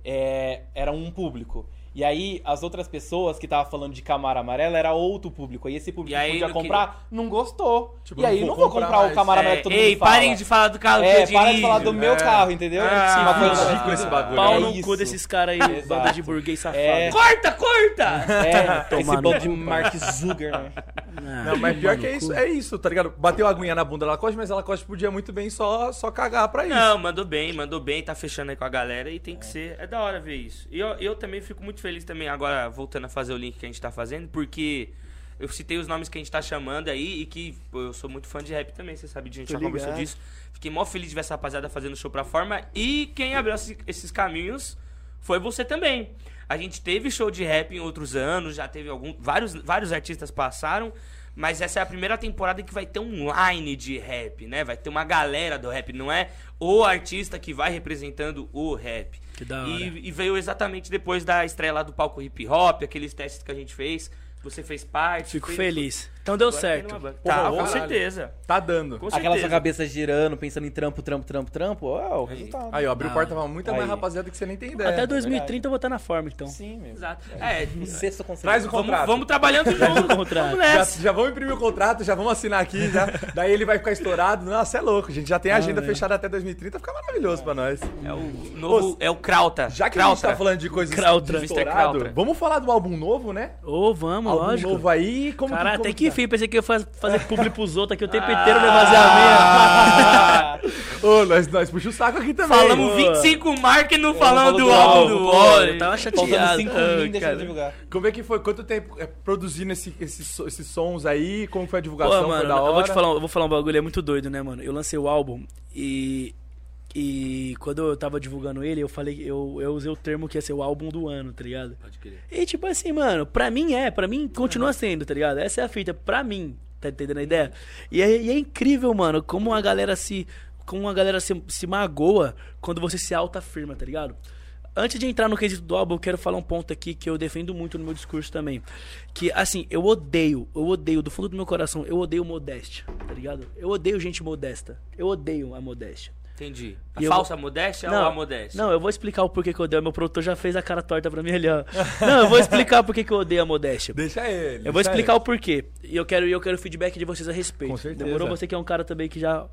é, era um público. E aí, as outras pessoas que estavam falando de Camaro amarelo era outro público. E esse público E que aí podia não comprar não gostou. Tipo, e não aí, vou não vou comprar comprar o. Camaro É, amarelo que todo ei, mundo fala. parem de falar do carro que É, eu para de dirijo. falar do meu É. carro, entendeu? Ah, Uma coisa ridículo assim. esse bagulho. Pau É no cu desses caras aí, banda de burguês safado. É. Corta, corta! É, esse bando de Mark Zuckerberg, né? Não, mas pior que é isso, é isso, tá ligado? Bateu a aguinha na bunda da Lacoste, mas a Lacoste podia muito bem só, só cagar pra isso. Não, mandou bem, mandou bem, tá fechando aí com a galera e tem que ser. É da hora ver isso. E eu, eu também fico muito feliz também, agora voltando a fazer o link que a gente tá fazendo, porque eu citei os nomes que a gente tá chamando aí e que pô, eu sou muito fã de rap também, você sabe, a gente Tô já conversou ligado. disso. Fiquei mó feliz de ver essa rapaziada fazendo show pra forma e quem abriu esses- esses caminhos foi você também. A gente teve show de rap em outros anos, já teve algum, vários, vários artistas passaram, mas essa é a primeira temporada que vai ter um line de rap, né? Vai ter uma galera do rap, não é o artista que vai representando o rap. Que da hora. E, e veio exatamente depois da estreia lá do palco hip hop, aqueles testes que a gente fez. Você fez parte. Fico fez- feliz. Então deu Agora certo. tem. Porra, Tá, caralho. com certeza. Tá dando. Com Aquela certeza. sua cabeça girando, pensando em trampo, trampo, trampo, trampo, ó, é o resultado. Aí, ó, abriu porta pra muita mais Aí. rapaziada que você nem tem ideia. Até 2030 eu vou estar na forma, então. Sim, meu. Exato. É, Um sexto conceito. Traz o vamos, contrato. vamos trabalhando junto. o contrato. Vamos Já, nessa. já vamos imprimir o contrato, já vamos assinar aqui, já. Daí ele vai ficar estourado. Nossa, é louco. A gente já tem a agenda velho. fechada até 2030, fica maravilhoso pra nós. É o novo. É o Krauta. Já que a gente Krauta. tá falando de coisas Krautra. de Mr. estourado, Krautra. vamos falar do álbum novo, né? Ô, vamos, álbum lógico. novo aí, como Cara, como até que enfim, pensei que ia faz- fazer publi pros outros aqui o tempo inteiro, né? Fazer a Ô, nós, nós puxa o saco aqui também. Falamos Pô. 25 marcas e não falando falou do álbum do minha. Ori. Eu tava Faltando chateado. 5 Ah, mil, deixa eu divulgar. Como é que foi? Quanto tempo é, produzindo esse- esses, esses sons aí? Como foi a Pô, divulgação? mano, foi da hora? eu vou te falar, eu vou falar um bagulho, é muito doido, né, mano? Eu lancei o álbum e. E quando eu tava divulgando ele, eu falei, eu, eu usei o termo que ia ser o álbum do ano, tá ligado? Pode crer. E tipo assim, mano, pra mim é, pra mim continua sendo, tá ligado? Essa é a fita, pra mim, tá entendendo a ideia? E é, e é incrível, mano, como a galera se. Como a galera se, se magoa quando você se autoafirma, tá ligado? Antes de entrar no quesito do álbum, eu quero falar um ponto aqui que eu defendo muito no meu discurso também. Que, assim, eu odeio, eu odeio, do fundo do meu coração, eu odeio modéstia, tá ligado? Eu odeio gente modesta. Eu odeio a modéstia. Entendi. A E eu falsa modéstia ou a modéstia? Não, eu vou explicar o porquê que eu odeio. Meu produtor já fez a cara torta pra mim ali, ó. Não, eu vou explicar por que que eu odeio a modéstia. Deixa ele. Eu vou explicar ele. o porquê. E eu quero, eu quero feedback de vocês a respeito. Com certeza. Demorou? Você que é um cara também que já.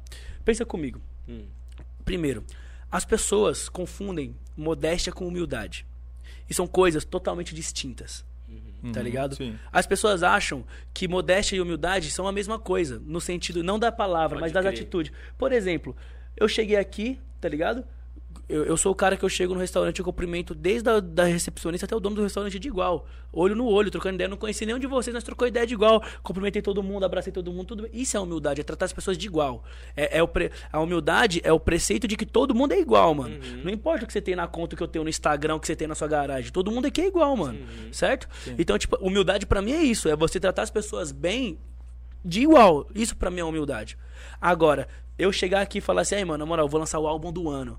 Pensa comigo. Hum. Primeiro, as pessoas confundem modéstia com humildade. E são coisas totalmente distintas. Tá ligado? sim. As pessoas acham que modéstia e humildade são a mesma coisa, no sentido não da palavra, Pode mas das crer. atitudes. Por exemplo, eu cheguei aqui, tá ligado? Eu, eu sou o cara que eu chego no restaurante, eu cumprimento desde a da recepcionista até o dono do restaurante de igual. Olho no olho, trocando ideia. Eu não conheci nenhum de vocês, nós trocou ideia de igual. Cumprimentei todo mundo, abracei todo mundo, tudo. Isso é humildade, é tratar as pessoas de igual. É, é o pre- A humildade é o preceito de que todo mundo é igual, mano. Não importa o que você tem na conta, o que eu tenho no Instagram, o que você tem na sua garagem. Todo mundo aqui é igual, mano. Certo? Então, tipo, humildade pra mim é isso. É você tratar as pessoas bem de igual. Isso pra mim é humildade. Agora, eu chegar aqui e falar assim, aí, mano, na moral, eu vou lançar o álbum do ano.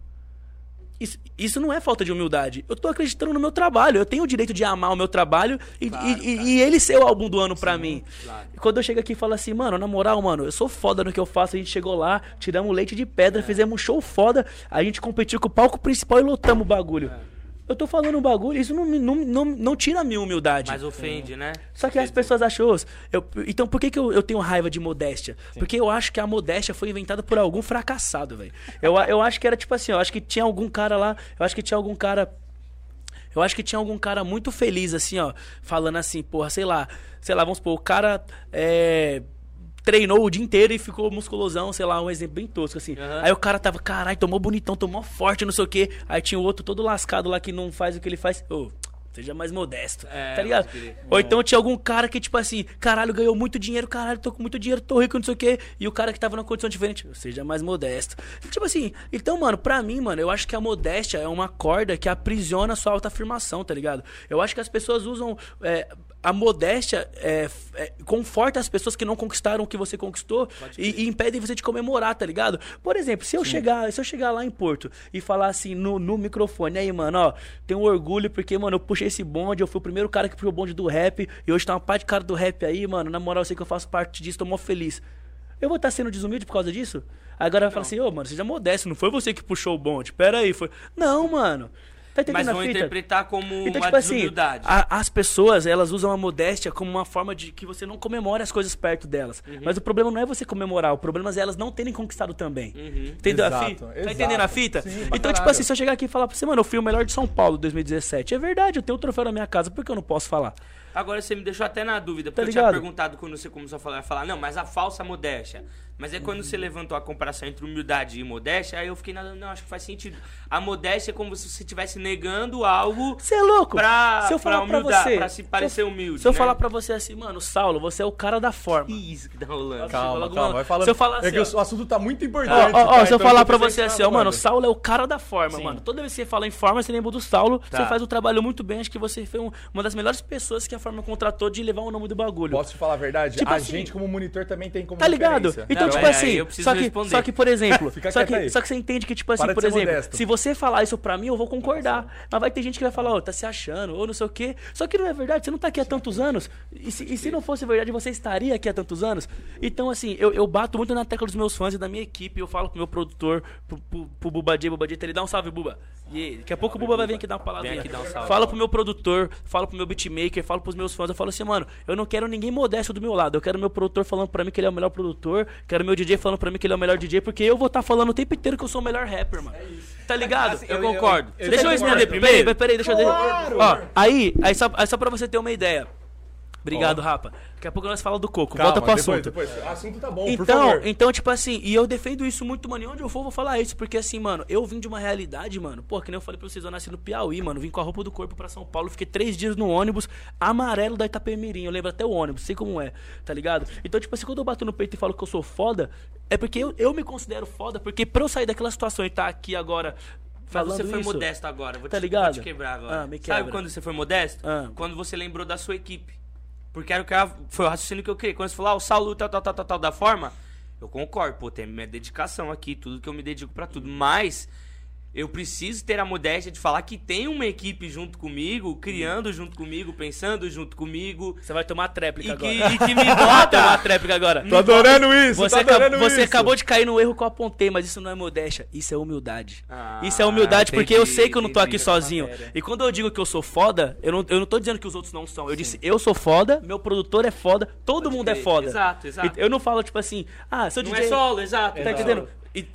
Isso, isso não é falta de humildade. Eu tô acreditando no meu trabalho. Eu tenho o direito de amar o meu trabalho e, e- e- e ele ser o álbum do ano pra mim. E quando eu chego aqui e falo assim, mano, na moral, mano, eu sou foda no que eu faço. A gente chegou lá, tiramos leite de pedra, fizemos um show foda. A gente competiu com o palco principal e lotamos o bagulho. Eu tô falando um bagulho, isso não, não, não, não tira a minha humildade. Mas ofende, né? Só que as pessoas acham. "Ô, eu- então por que, que eu, eu tenho raiva de modéstia? Porque eu acho que a modéstia foi inventada por algum fracassado, velho. Eu, eu acho que era tipo assim, eu acho que tinha algum cara lá, eu acho que tinha algum cara. Eu acho que tinha algum cara muito feliz, assim, ó, falando assim, porra, sei lá, sei lá, vamos supor, o cara é, treinou o dia inteiro e ficou musculosão, sei lá, um exemplo bem tosco, assim. Aham. Aí o cara tava, caralho, tomou bonitão, tomou forte, não sei o quê. Aí tinha o outro todo lascado lá que não faz o que ele faz. Ô, seja mais modesto, É, tá ligado? Ou então tinha algum cara que, tipo assim, caralho, ganhou muito dinheiro, caralho, tô com muito dinheiro, tô rico, não sei o quê. E o cara que tava numa condição diferente, seja mais modesto. Tipo assim, então, mano, pra mim, mano, eu acho que a modéstia é uma corda que aprisiona a sua autoafirmação, tá ligado? Eu acho que as pessoas usam. é, a modéstia é, é, conforta as pessoas que não conquistaram o que você conquistou e, e impedem você de comemorar, tá ligado? Por exemplo, se eu chegar, se eu chegar lá em Porto e falar assim no, no microfone, aí, mano, ó, tenho orgulho porque, mano, eu puxei esse bonde, eu fui o primeiro cara que puxou o bonde do rap e hoje tá uma parte de cara do rap aí, mano, na moral, eu sei que eu faço parte disso, tô mó feliz. Eu vou estar sendo desumilde por causa disso? Agora vai falar assim, ô, mano, seja modesto, não foi você que puxou o bonde, pera aí, foi... Não, mano, tá Mas a vão fita? interpretar como Então, uma tipo assim, desumildade. a- as pessoas, elas usam a modéstia como uma forma de que você não comemore as coisas perto delas. Uhum. Mas o problema não é você comemorar, o problema é elas não terem conquistado também. Uhum. Entendeu a Exato, fita? Tá exato. entendendo a fita? Sim, então, tipo assim, se eu chegar aqui e falar pra você, mano, eu fui o melhor de São Paulo em 2017. É verdade, eu tenho o troféu na minha casa, por que eu não posso falar? Agora você me deixou até na dúvida, Tá porque eu tinha perguntado quando você começou a falar, falar, não, mas a falsa modéstia. Mas é quando você levantou a comparação entre humildade e modéstia, aí eu fiquei na não, acho que faz sentido. A modéstia é como se você estivesse negando algo Você é louco? pra, se eu falar pra pra humildade, você, pra se parecer humilde. Se eu né? falar pra você assim, mano, Saulo, você é o cara da forma. Isso que tá rolando. Calma, calma, mano, vai falando. se eu falar é assim, que ó. o assunto tá muito Ó, importante. ó, ó, tá? se eu Então falar pra você assim, ó, mano. Saulo é o cara da forma, mano. Toda vez que você fala em forma, você lembra do Saulo, Tá. você faz o trabalho muito bem. Acho que você foi um- uma das melhores pessoas que a forma contratou de levar o nome do bagulho. Posso te falar a verdade? Tipo a assim, gente, como monitor, também tem como Tá ligado? Então, tipo é, assim, só que, responder. só que, por exemplo, só, que, aí. só que você entende que, tipo assim, Para por exemplo, modesto. se você falar isso pra mim, eu vou concordar. Mas vai ter gente que vai falar, ó, tá se achando, ou não sei o quê. Só que não é verdade, você não tá aqui há tantos anos. E se, e se não fosse verdade, você estaria aqui há tantos anos? Então, assim, eu, eu bato muito na tecla dos meus fãs e da minha equipe. Eu falo pro meu produtor, pro, pro, pro Buba J, Buba J, ele dá um salve, Buba. E daqui a pouco o Buba vai vir aqui dar uma palavrinha. Dar um salve. Fala pro meu produtor, falo pro meu beatmaker, falo pros meus fãs. Eu falo assim, mano, eu não quero ninguém modesto do meu lado. Eu quero meu produtor falando pra mim que ele é o melhor produtor. Quero meu DJ falando pra mim que ele é o melhor DJ, porque eu vou estar falando o tempo inteiro que eu sou o melhor rapper, mano. Tá ligado? Assim, eu concordo. deixa eu responder primeiro. Peraí, peraí, deixa eu. Ó, aí, aí só, aí só pra você ter uma ideia. Obrigado, Rapa. Daqui a pouco nós falamos do coco. Calma, Volta pro depois, assunto. Depois, O assunto tá bom, por Então, favor. então, tipo assim, e eu defendo isso muito, mano. E onde eu for, eu vou falar isso. Porque assim, mano, eu vim de uma realidade, mano. Pô, que nem eu falei pra vocês, eu nasci no Piauí, mano. Vim com a roupa do corpo pra São Paulo. Fiquei três dias no ônibus amarelo da Itapemirim. Eu lembro até o ônibus, sei como é, tá ligado? Então, tipo assim, quando eu bato no peito e falo que eu sou foda, é porque eu, eu me considero foda. Porque pra eu sair daquela situação e estar aqui agora. Mas Falando você foi isso, modesto agora. Vou Tá te, ligado? Vou te quebrar agora. Ah, me Sabe quebra. quando você foi modesto? Ah. Quando você lembrou da sua equipe. Porque era o que eu- foi o raciocínio que eu criei. Quando você falou, ah, o Saulo tal, tal, tal, tal, tal, da forma, eu concordo. Pô, tem minha dedicação aqui, tudo que eu me dedico pra tudo. Mas eu preciso ter a modéstia de falar que tem uma equipe junto comigo, criando junto comigo, pensando junto comigo. Você vai tomar tréplica E agora. que, e que me bota. tréplica agora. Tô adorando isso, Você, tô acabou, adorando você isso. acabou de cair no erro que eu apontei, mas isso não é modéstia, isso é humildade. Ah, isso é humildade porque eu sei que eu não tô aqui sozinho. E quando eu digo que eu sou foda, eu não, eu não tô dizendo que os outros não são. Eu disse, eu sou foda, meu produtor é foda, todo mundo é crer. foda. Exato, exato. Eu não falo, tipo assim, ah, seu Não DJ. é solo, exato. Tá entendendo?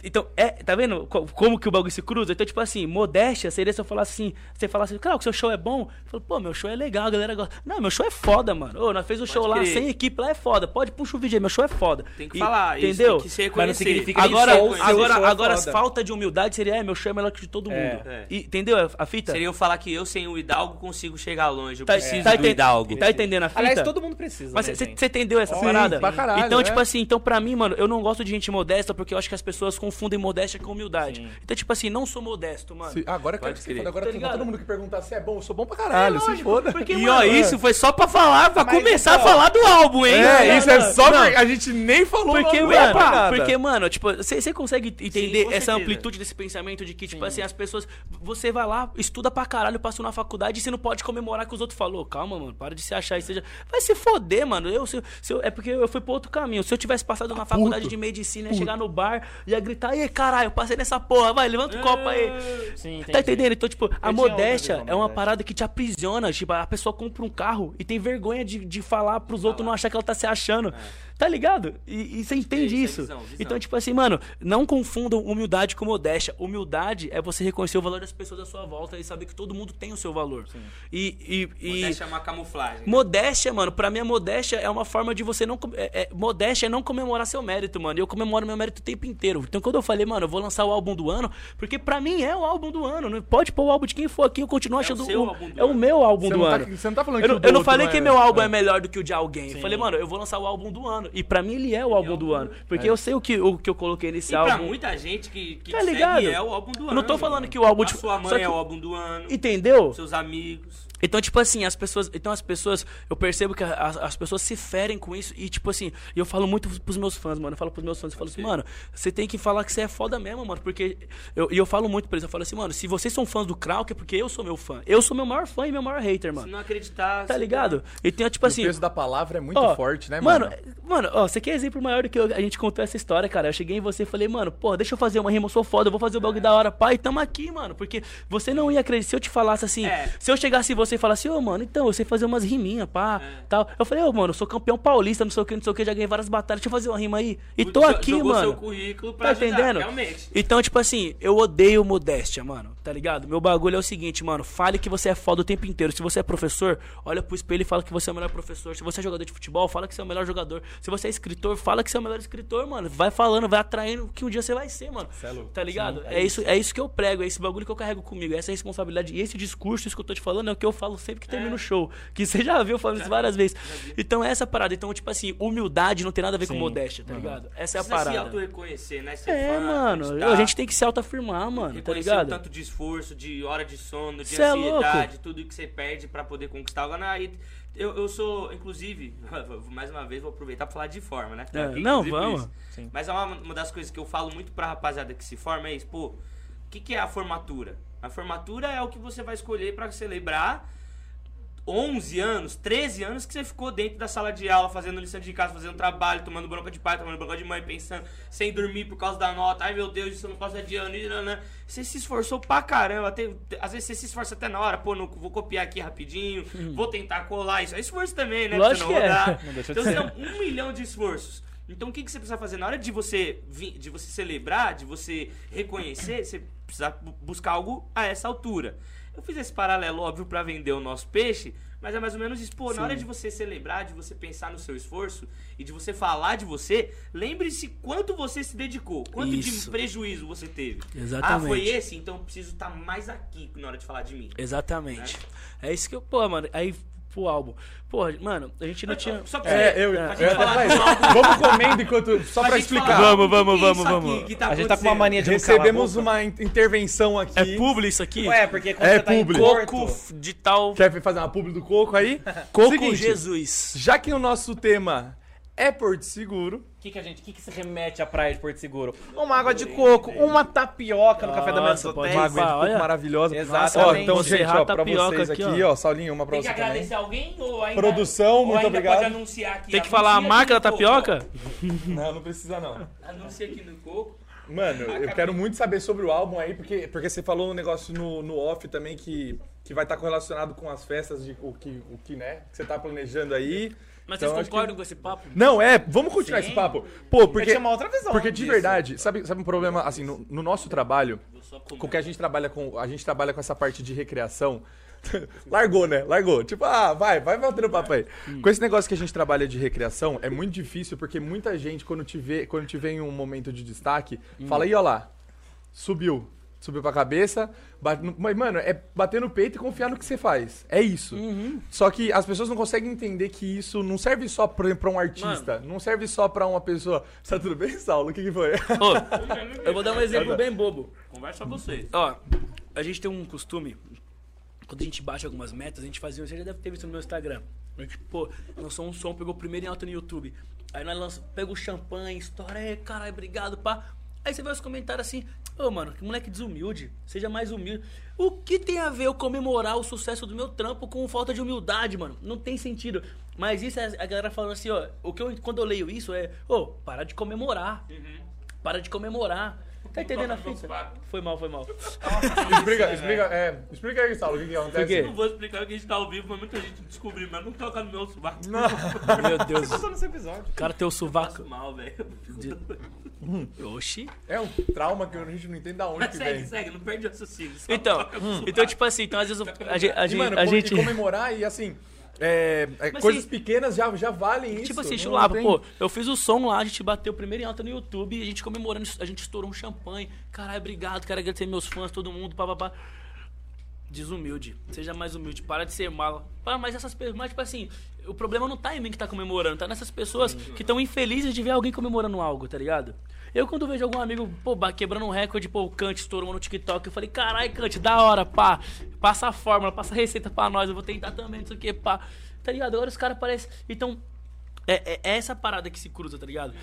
Então, é, tá vendo co- como que o bagulho se cruza? Então, tipo assim, modéstia seria se eu falasse assim, você falasse assim, cara, o seu show é bom? Eu falo, pô, meu show é legal, a galera gosta. Não, meu show é foda, mano. Ô, nós fez o show lá sem equipe, lá é foda. Pode puxar o vídeo aí, meu show é foda. Tem que E- falar, isso entendeu? tem que ser Mas não reconhecer. significa Agora, Isso, agora, é agora foda. falta de humildade seria, é, meu show é melhor que de todo mundo. É. E- entendeu a- fita? Seria eu falar que eu sem o Hidalgo consigo chegar longe. Eu Tá, preciso tá do Hidalgo. Tá entendendo a fita? Aliás, todo mundo precisa. Mas né, você gente? entendeu essa Sim, parada? pra caralho, então, é. tipo assim, então pra mim, mano, eu não gosto de gente modesta porque eu acho que as pessoas confundem modéstia com humildade. Então, tipo assim, não sou modesto, mano. Se- agora que crer. foda, agora Tá que ligado? todo mundo que perguntar se é bom, eu sou bom pra caralho, se lógico, foda. porque, E mano, ó, isso foi só pra falar, pra Mas começar então- a falar do álbum, hein? É, Não, isso é não, só não. porque a gente nem falou Porque, não é mano, porque, mano, tipo, você consegue entender com essa certeza. amplitude desse pensamento de que, tipo assim, as pessoas. Você vai lá, estuda pra caralho, passa na faculdade e você não pode comemorar que os outros falou. Calma, mano, para de se achar e seja. Vai se foder, mano. Eu, se, se eu- é porque eu fui pro outro caminho. Se eu tivesse passado na faculdade de medicina, ia chegar no bar, ia gritar, e caralho, eu passei nessa porra, vai, levanta o copo aí. Sim, Tá entendendo? Então, tipo, a modéstia é uma parada que te aprisiona. Tipo, a pessoa compra um carro e tem vergonha de, de falar pros outros não achar que ela tá se achando. Tá ligado? E, e você entende isso é visão, visão. Então, tipo assim, mano, não confundam humildade com modéstia. Humildade é você reconhecer o valor das pessoas à sua volta e saber que todo mundo tem o seu valor. E, e, e Modéstia é uma camuflagem. Modéstia, mano, pra mim a modéstia é uma forma de você não. É, é- modéstia é não comemorar seu mérito, mano. E eu comemoro meu mérito o tempo inteiro. Então quando eu falei, mano, eu vou lançar o álbum do ano, porque pra mim é o álbum do ano. Não pode pôr o álbum de quem for aqui, eu continuo achando. seu o- álbum do é o meu álbum Você do tá- ano. você não tá falando eu que o do eu não falei que é- meu álbum é. é. melhor do que o de alguém. Eu falei, mano, eu vou lançar o álbum do ano. E pra mim ele é o álbum do ano. Porque eu sei o que, o que eu coloquei nesse E pra álbum. muita gente que, que Tá ligado? é o álbum do ano. Eu não tô falando que o álbum A de- sua só mãe que- é o álbum do ano. Entendeu? Seus amigos. Então, tipo assim, as pessoas. Então as pessoas. Eu percebo que as, as pessoas se ferem com isso. E, tipo assim, e eu falo muito pros meus fãs, mano. Eu falo pros meus fãs, eu falo assim, mano, você tem que falar que você é foda mesmo, mano. Porque. eu- E eu, falo muito pra eles, eu falo assim, mano, se vocês são fãs do Krauk, é porque eu sou meu fã. Eu sou meu maior fã e meu maior hater, Se mano. não acreditar. Tá você ligado? E tem, tipo o assim. peso da palavra é muito Ó, forte, né, mano? Mano, mano, ó, você quer exemplo maior do que eu- a gente contou essa história, cara? Eu cheguei em você e falei, mano, pô, deixa eu fazer uma rima, eu sou foda, eu vou fazer o bagulho da hora, pai, tamo aqui, mano. Porque você não ia acreditar. Se eu te falasse assim, É. se eu chegasse em você e falasse, ô, mano, então, eu sei fazer umas riminhas, pá, tal. Eu falei, ô, mano, eu sou campeão paulista, não sei o que, não sei o que, já ganhei várias batalhas, deixa eu fazer uma rima aí. E tô aqui, jogou mano. seu currículo pra pra ajudar, entendendo? realmente. Então, tipo assim, eu odeio modéstia, mano. Tá ligado? Meu bagulho é o seguinte, mano. Fale que você é foda o tempo inteiro. Se você é professor, olha pro espelho e fala que você é o melhor professor. Se você é jogador de futebol, fala que você é o melhor jogador. Se você é escritor, fala que você é o melhor escritor, mano. Vai falando, vai atraindo que um dia você vai ser, mano. Tá ligado? é, isso, é isso que eu prego, é esse bagulho que eu carrego comigo, é essa responsabilidade. E esse discurso, isso que eu tô te falando, é o que eu falo sempre que termina o show. Que você já viu falando isso várias vezes. Então, é essa parada. Então, tipo assim, humildade não tem nada a ver com modéstia, tá ligado? Essa é a Precisa se parada. auto-reconhecer, né? Ser É, fã, mano. acreditar, A gente tem que se autoafirmar, mano, tá reconhecer ligado? o tanto de esforço, de hora de sono, de Cê é ansiedade, tudo que você perde pra poder conquistar algo. Aí eu, eu sou, inclusive, mais uma vez vou aproveitar pra falar de forma, né? É, Aqui, não, vamos. Mas é uma, uma das coisas que eu falo muito pra rapaziada que se forma é isso, pô, o que, que é a formatura? A formatura é o que você vai escolher pra celebrar 11 anos, 13 anos que você ficou dentro da sala de aula, fazendo lição de casa, fazendo trabalho, tomando bronca de pai, tomando bronca de mãe, pensando, sem dormir por causa da nota. Ai meu Deus, isso não posso adiando. e nanã. Você se esforçou pra caramba. até- às vezes você se esforça até na hora, pô, não, vou copiar aqui rapidinho, vou tentar colar. Isso é esforço também, né? pra Lógico você não que é. Não de Então são um milhão de esforços. Então o que, que você precisa fazer? Na hora de você, de você celebrar, de você reconhecer, você precisa bu- buscar algo a essa altura. Eu fiz esse paralelo, óbvio, pra vender o nosso peixe, mas é mais ou menos isso. Pô, na hora de você celebrar, de você pensar no seu esforço e de você falar de você, lembre-se quanto você se dedicou, quanto Isso. de prejuízo você teve. Exatamente. Ah, foi esse? Então eu preciso estar mais aqui na hora de falar de mim. Exatamente. É isso que eu, pô, mano, aí pro álbum. Pô, mano, a gente não tinha. Só pra É, você- eu, pra eu falar álbum. vamos comendo enquanto. Só pra gente explicar. falar, Vamos, vamos, vamos, vamos. tá A gente tá com uma mania de Recebemos uma in- intervenção aqui. É publi isso aqui? Ué, porque quando É você tá em publi. Porto... Coco de tal. Quer fazer uma publi do coco aí? Coco Seguinte, Jesus. Já que o nosso tema é Porto Seguro, que, que a gente, o que, que se remete à praia de Porto Seguro? Uma água de coco, uma tapioca no café da manhã Nossa, pode uma água de coco olha. maravilhosa. Exatamente. Ó, então, gente, ó, pra tapioca vocês aqui, aqui, ó. ó, Saulinho, uma pra Tem que você também. agradecer alguém ou ainda... Produção, ou muito ainda obrigado. pode anunciar aqui? Tem que falar a marca da tapioca? Não, não precisa não. Anuncia aqui no Coco. Mano, eu quero muito saber sobre o álbum aí, porque, porque você falou um negócio no, no off também que, que vai estar correlacionado com as festas de o que, o que, né, que você tá planejando aí. Mas Então, vocês concordam que- com esse papo? Não, é, vamos continuar esse papo. Pô, porque. tinha uma outra visão Porque de disso. verdade, sabe, sabe um problema, assim, no, no nosso trabalho, com que a gente trabalha com. A gente trabalha com essa parte de recreação. Largou, né? Largou. Tipo, ah, vai, vai batendo papo aí. Com esse negócio que a gente trabalha de recreação, é muito difícil, porque muita gente, quando te vê, quando te vê em um momento de destaque, fala, aí, ó lá, subiu. Subiu pra cabeça, bate no- mas, mano, é bater no peito e confiar no que você faz. É isso. Só que as pessoas não conseguem entender que isso não serve só pra, pra um artista, não serve só pra uma pessoa. Tá tudo bem, Saulo? O que, que foi? Ô, eu vou dar um exemplo bem bobo. Conversa vocês. Ó, a gente tem um costume, quando a gente bate algumas metas, a gente fazia, você já deve ter visto no meu Instagram. A gente, pô, lançou um som, pegou primeiro em alta no YouTube. Aí nós lança, pega o champanhe, estoura, caralho, obrigado, pá. Aí você vê os comentários assim, ô mano, que moleque desumilde, seja mais humilde. O que tem a ver eu comemorar o sucesso do meu trampo com falta de humildade, mano? Não tem sentido. Mas isso é a galera falando assim, ó, o que eu, quando eu leio isso é, ô, para de comemorar. Para de comemorar. Tá entendendo a fita? Foi mal, foi mal. explica, explica, é, explica aí, Saulo, o que, que acontece? Quê? Não vou explicar o que a gente tá ao vivo, mas muita gente descobriu, mas não toca no meu sovaco. Meu Deus. Só nesse episódio. O cara tem o sovaco. Passo mal, velho. Oxi. É um trauma que a gente não entende da onde que segue, vem. segue, não perde o raciocínio. Então, sovaco. então, tipo assim, então às vezes eu- a gente. A E, gente, mano, a gente e comemorar e assim, é, é, coisas pequenas já, já valem isso. Tipo assim, chulapa, tem- pô, eu fiz o som lá, a gente bateu primeiro em alta no YouTube, a gente comemorando, a gente estourou um champanhe. Caralho, obrigado, quero agradecer meus fãs, todo mundo, papapá. Desumilde, seja mais humilde, para de ser mala. Pá, mas essas pessoas, mas tipo assim, o problema não tá em mim que tá comemorando, tá nessas pessoas que estão infelizes de ver alguém comemorando algo, tá ligado? Eu quando vejo algum amigo, pô, quebrando um recorde, pô, o Kant estourou no TikTok, eu falei, carai, Kant, da hora, pá, passa a fórmula, passa a receita pra nós, eu vou tentar também, não sei o que, pá. Tá ligado? Agora os caras parecem. Então, é, é- é essa parada que se cruza, tá ligado?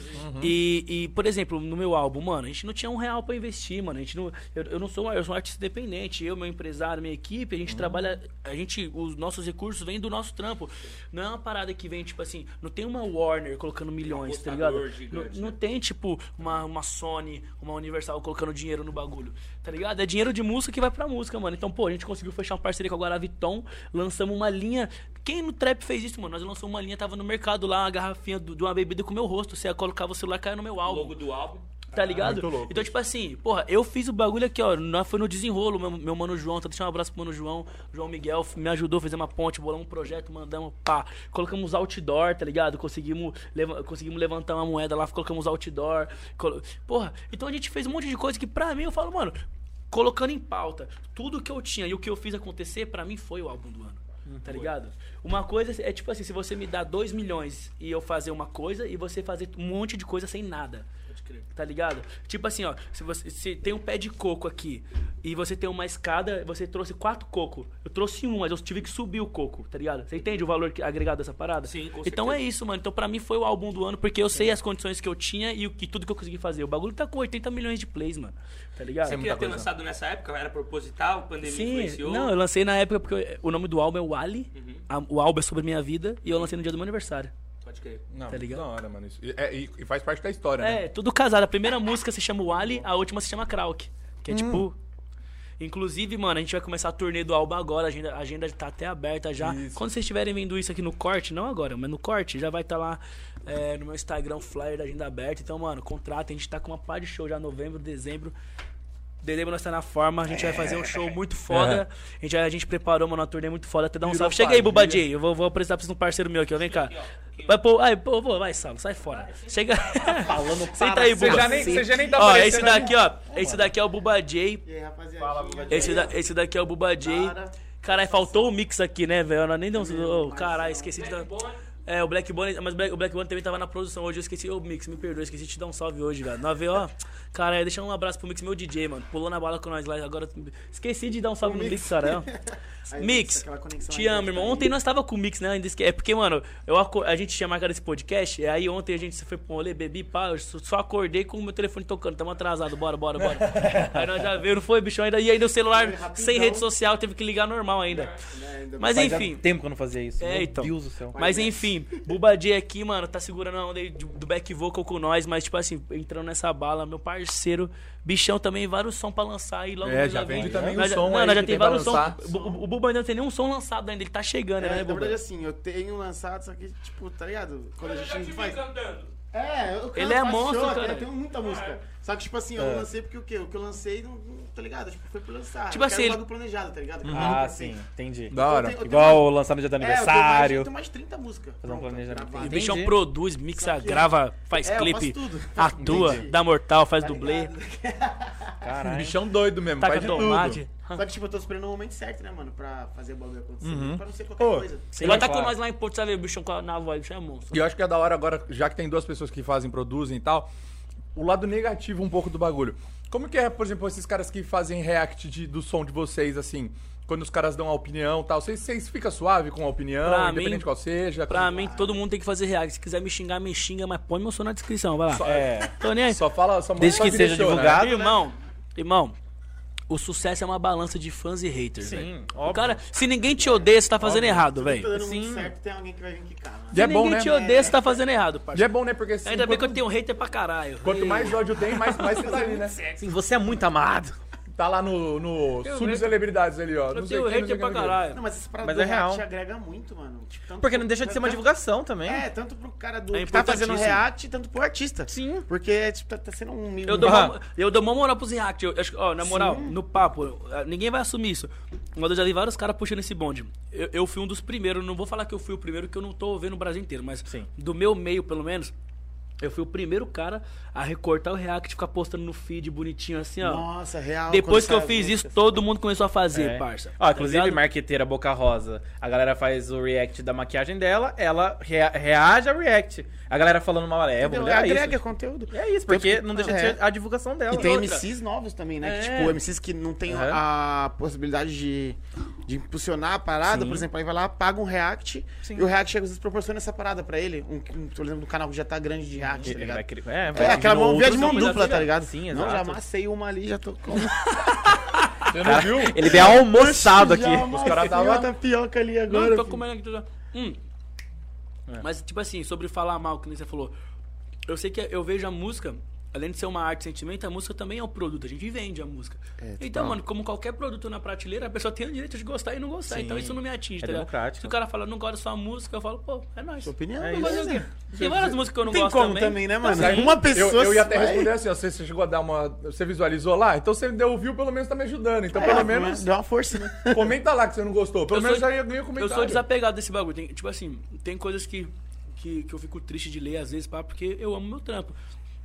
E, e, por exemplo, no meu álbum, mano, a gente não tinha um real pra investir, mano. A gente não, eu, eu não sou, eu sou um artista independente. Eu, meu empresário, minha equipe, a gente trabalha. A gente. Os nossos recursos vêm do nosso trampo. Não é uma parada que vem, tipo assim, não tem uma Warner colocando milhões, tá ligado? gigante, não, não né? tem, tipo, uma, uma Sony, uma Universal colocando dinheiro no bagulho, tá ligado? É dinheiro de música que vai pra música, mano. Então, pô, a gente conseguiu fechar uma parceria com a Guaraviton, lançamos uma linha. Quem no trap fez isso, mano? Nós lançamos uma linha, tava no mercado lá, uma garrafinha de uma bebida com o meu rosto. Você colocar o celular, caia no meu O álbum. logo do álbum. Tá ligado? louco então, tipo assim, porra, eu fiz o bagulho aqui, ó. Nós foi no desenrolo, meu, meu mano João, tá deixando um abraço pro mano João. João Miguel me ajudou, fizemos uma ponte, bolamos um projeto, mandamos, pá. Colocamos outdoor, tá ligado? Conseguimos, leva- conseguimos levantar uma moeda lá, colocamos outdoor. colo- Porra, então a gente fez um monte de coisa que pra mim eu falo, mano, colocando em pauta tudo que eu tinha e o que eu fiz acontecer, pra mim foi o álbum do ano. Tá ligado? Uma coisa é tipo assim, se você me dá 2 milhões e eu fazer uma coisa e você fazer um monte de coisa sem nada. Tá ligado? Tipo assim, ó, se você se tem um pé de coco aqui e você tem uma escada, você trouxe quatro cocos. Eu trouxe um, mas eu tive que subir o coco, tá ligado? Você entende o valor que- agregado dessa parada? Sim, com Então certeza. é isso, mano. Então pra mim foi o álbum do ano porque eu sei as condições que eu tinha e, o- e tudo que eu consegui fazer. O bagulho tá com 80 milhões de plays, mano. Tá ligado? Você queria ter lançado nessa época? Era proposital? Pandemia Sim, influenciou? não, eu lancei na época porque eu- o nome do álbum é Wally. Uhum. A- O álbum é sobre a minha vida e eu lancei no dia do meu aniversário. Pode crer. Não, Tá ligado? Da hora, mano. Isso. E, é, e- e faz parte da história, né? É, tudo casado. A primeira música se chama Wally, a última se chama Krauk. Que é Hum. tipo. Inclusive, mano, a gente vai começar a turnê do álbum agora, a agenda, a agenda tá até aberta já. Isso. Quando vocês estiverem vendo isso aqui no corte, não agora, mas no corte, já vai estar lá é, no meu Instagram, flyer da agenda aberta. Então, mano, contrata, a gente tá com uma par de show já novembro, dezembro. Dezembro nós tá na forma, a gente vai fazer um show muito foda. A, gente, a gente preparou, mano, uma turnê muito foda. Até dar um Virou salve. Chega aí, Buba família. J. Eu vou, vou apresentar pra vocês um parceiro meu aqui, ó. Vem cá. Vai, pô, ai, pô, pô, vai, Salo, sai fora. Chega. Falando Senta aí, Você Buba. já, nem, você já nem tá Ó, aparecendo esse daqui, ó. Esse daqui é o Buba J. E aí, rapaziada? Esse, da- esse daqui é o Buba J. Cara. Caralho, faltou o mix aqui, né, velho? Nem deu um. Oh, caralho, esqueci de dar. É, o Black Bonnie, mas o Black, o Black Bonnie também tava na produção hoje. Eu esqueci, ô Mix, me perdoa, esqueci de te dar um salve hoje, velho. Nós veio, ó. Cara, deixa um abraço pro Mix, meu DJ, mano. Pulou na bala com nós lá. Agora esqueci de dar um salve no Mix, cara. Aí, Mix, te aí, amo, irmão. aí. Ontem nós tava com o Mix, né? Ainda esque... É porque, mano, eu, aco- a gente tinha marcado esse podcast. E aí ontem a gente foi pro rolê, bebi, pá. Eu só acordei com o meu telefone tocando. Tamo atrasado, bora, bora, bora. aí nós já veio, não foi, bichão? Ainda, e ainda o celular rapidão. sem rede social teve que ligar normal ainda. Né, ainda Mas enfim. tempo que eu não fazia isso. É, Meu então. Deus do céu. Mas enfim, Buba J aqui, mano, tá segurando a onda aí do back vocal com nós, mas tipo assim, entrando nessa bala, meu parceiro, bichão também, vários sons pra lançar e logo É, já vem. vende também já- som Não, aí nós já tem vários sons. lançar. O, o- o Buba ainda não tem nenhum som lançado ainda, ele tá chegando, É, né, na Buba? verdade, assim, eu tenho lançado, só que, tipo, tá ligado? Quando a gente te vi faz. cantando. É, eu Ele é monstro, cara. Eu tenho muita música. Só que, tipo assim, eu não lancei porque o quê? O que eu lancei, não, não- tá ligado? Tipo, foi por lançar. Tipo eu assim, quero ele- planejado, tá ligado? Ah, sim, entendi. Da hora. Eu tenho- eu tenho Igual mais- lançar no dia do É, eu tenho mais- aniversário. Eu tenho mais de 30 músicas. Fazer um planejamento. O bichão produz, mixa, que- grava, faz É, clipe, atua, Entendi. dá mortal, faz Tá dublê? Caralho. Bichão doido mesmo, taca faz de tudo. Só que, tipo, eu tô esperando o momento certo, né, mano? Pra fazer o bagulho acontecer. Uhum. Pra não ser qualquer Ô, coisa. Ele vai estar com nós lá em Porto Sabe, o bichão com a- na voz, o bichão é monstro. E eu acho que é da hora agora, já que tem duas pessoas que fazem, produzem e tal, o lado negativo um pouco do bagulho. Como que é, por exemplo, esses caras que fazem react de- do som de vocês, assim, quando os caras dão a opinião e tal, vocês, vocês ficam suave com a opinião, Pra independente mim- de qual seja? Pra mim, todo mundo tem que fazer react. Se quiser me xingar, me xinga, mas põe meu som na descrição, vai lá. É. Tô nem aí. Só fala, só Desde que seja né? divulgado. Irmão, irmão, o sucesso é uma balança de fãs e haters, Sim, velho. O óbvio. cara, se ninguém te odeia, você tá fazendo errado, Tá velho. dando muito certo, tem alguém que vai vir quicar, Se é bom, ninguém né? te odeia, você tá fazendo errado, E parceiro. é bom, né? Porque assim, Ainda bem que eu tenho hater pra caralho. quanto mais ódio tem, mais, mais você tá ali, né? Sim, você é muito amado. Tá lá no, no Eu subcelebridades ali, ó. Eu Não sei tenho não sei hater quem, pra não sei quem. caralho. Não, mas essa parada Mas do é react real. agrega muito, mano. Tipo, tanto Porque pro- não deixa de ser uma tanto- divulgação também. É, tanto pro cara do É que tá fazendo importantíssimo. react, tanto pro artista. Sim. Porque, tipo, tá, tá sendo um... Eu dou, uma, eu dou uma moral pros react. Eu, acho que, ó, na moral, no papo, eh, ninguém vai assumir isso. Mas eu já vi vários caras puxando esse bonde. Eu, eu fui um dos primeiros, não vou falar que eu fui o primeiro, que eu não tô vendo o Brasil inteiro, mas Sim. do meu meio, pelo menos, eu fui o primeiro cara a recortar o react e ficar postando no feed bonitinho assim, ó. Nossa, real. Depois que eu fiz isso, músicas. todo mundo começou a fazer, É. parça. Ó, Tá inclusive, ligado? marqueteira Boca Rosa. A galera faz o react da maquiagem dela, ela rea- reage ao react. A galera falando mal, é, vou Entendeu? olhar Agrega isso. conteúdo. É isso, porque não deixa de é. ser a divulgação dela. E tem outra. MCs novos também, né? Que, É. tipo, MCs que não tem Aham. a possibilidade de, de impulsionar a parada, Sim. por exemplo, aí vai lá, paga um react, Sim. e o react às vezes proporciona essa parada pra ele. Um, um, por exemplo, um canal que já tá grande de react, tá Ele ligado? vai querer- é, É, vai aquela vindo mão via de mão dupla, vida. tá ligado? Sim, Não, já exato. amassei uma ali, já tô com. Você não viu? Ele veio almoçado aqui. Os caras uma tapioca ali Não, agora. tô filho. comendo aqui tudo. Hum. É. Mas, tipo assim, sobre falar mal, que nem você falou. Eu sei que eu vejo a música além de ser uma arte sentimento, a música também é um produto. A gente vende a música. então, mano, como qualquer produto na prateleira, a pessoa tem o direito de gostar e não gostar. Então isso não me atinge, É tá ligado? democrático. Se o cara fala, não gosta da sua música, eu falo, pô, é nóis. Sua opinião. É É isso. Quê? Tem várias músicas que eu não Tem gosto como também. também, né, mano? Sim. Uma pessoa. Eu, eu ia até vai- responder assim, ó, você, você chegou a dar uma. Você visualizou lá? Então você deu ouviu, pelo menos tá me ajudando. Então, pelo É, menos, Deu uma força, né? comenta lá que você não gostou. Pelo Eu menos sou- já ganhei o Eu comentário. sou desapegado desse bagulho. Tem, tipo assim, tem coisas que, que, que eu fico triste de ler às vezes, pá, porque eu amo meu trampo.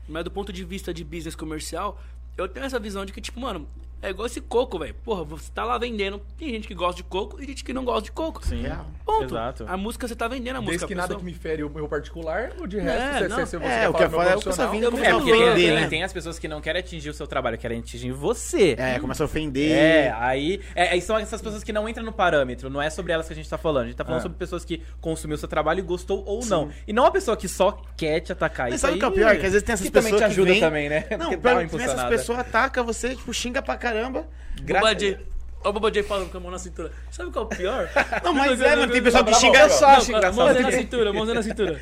Mas do ponto de vista de business comercial, eu tenho essa visão de que, tipo, mano, é igual esse coco, velho. Porra, você tá lá vendendo. Tem gente que gosta de coco e gente que não gosta de coco. Sim. Ponto. Exato. A música você tá vendendo a música. Desde que nada pessoa- que me fere o meu particular, o de É, resto, você, não. você, você É, quer o que falar é meu foda é o que você eu como é, falo, porque eu tem, né? tem as pessoas que não querem atingir o seu trabalho, querem atingir você. É, começa a ofender. É, aí. É, aí são essas pessoas que não entram no parâmetro. Não é sobre elas que a gente tá falando. A gente tá falando É. sobre pessoas que consumiu o seu trabalho e gostou ou não. E não a pessoa que só quer te atacar. Mas Isso sabe o que é o pior? Que às vezes tem essas que também pessoas te que ajuda também, né? Não, essas pessoas atacam você, tipo, xinga pra caramba. Gra- Boba J. Ó, o Boba J falando com a mão na cintura. Sabe qual é o pior? Não, mas é, mano, tem pessoal que xinga só, Não, xinga cara, mãozinha na só. cintura, mãozinha na cintura.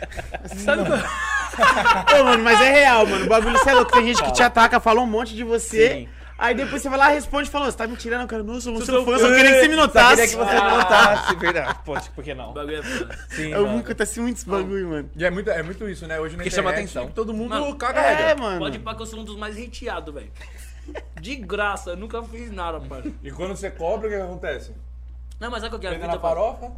Sabe qual Ô, mano, mas é real, mano. O bagulho você é louco. Tem gente que te ataca, fala um monte de você. Sim. Aí depois você vai lá e responde falando, você tá me tirando, cara. Nossa, eu não sou fã, eu só queria que você me Só notasse. queria que você me notasse, verdade. Pô, por que não? O bagulho é foda. Sim, Eu mano. nunca acontece muito esse bagulho, mano. E é muito, é muito isso, né? Hoje na Que chama internet, atenção. todo mundo Mano, caga É, mano. Pode ir pra que eu sou um dos mais hateados, velho. De graça, eu nunca fiz nada, pai. E quando você cobra, o que acontece? Não, mas sabe qual que é a Prende na fita, farofa?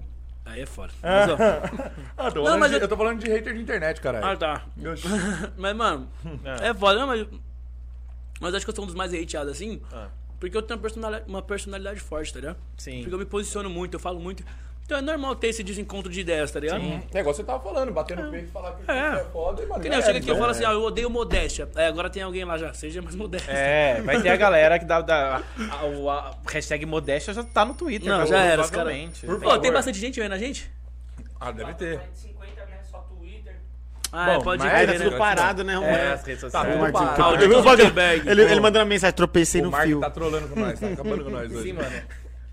Aí é foda. Mas, ó, Ah, tô Não, mas de- eu- eu... tô falando de hater de internet, caralho. Ah, tá. Oxi. Mas, mano, é foda, não, mas. Mas acho que eu sou um dos mais hateados assim. Porque eu tenho uma personalidade, uma personalidade forte, tá ligado? Sim. Porque eu me posiciono muito, eu falo muito. Então é normal ter esse desencontro de ideias, tá ligado? É igual você tava falando, bater no peito e falar que É. é foda, e, mano. Que nem eu é, chego aqui e então, falo assim, ah, eu odeio modéstia. Aí agora tem alguém lá já, seja mais modesto. É, vai ter a galera que dá. dá a, o- a hashtag modéstia já tá no Twitter. Não, cara, já era, provavelmente. Por Pô, favor. tem bastante gente vendo a gente? Ah, deve ter. 50, né? Só Twitter. Ah, é, Bom, pode mas ver, tá né? tudo parado, né? É, as redes Tá sociais. tudo Martin parado. Ah, o. Zuckerberg. Ele, ele mandou uma mensagem, tropecei O no Mark fio. tá trolando com nós, tá acabando com nós hoje. Sim, mano.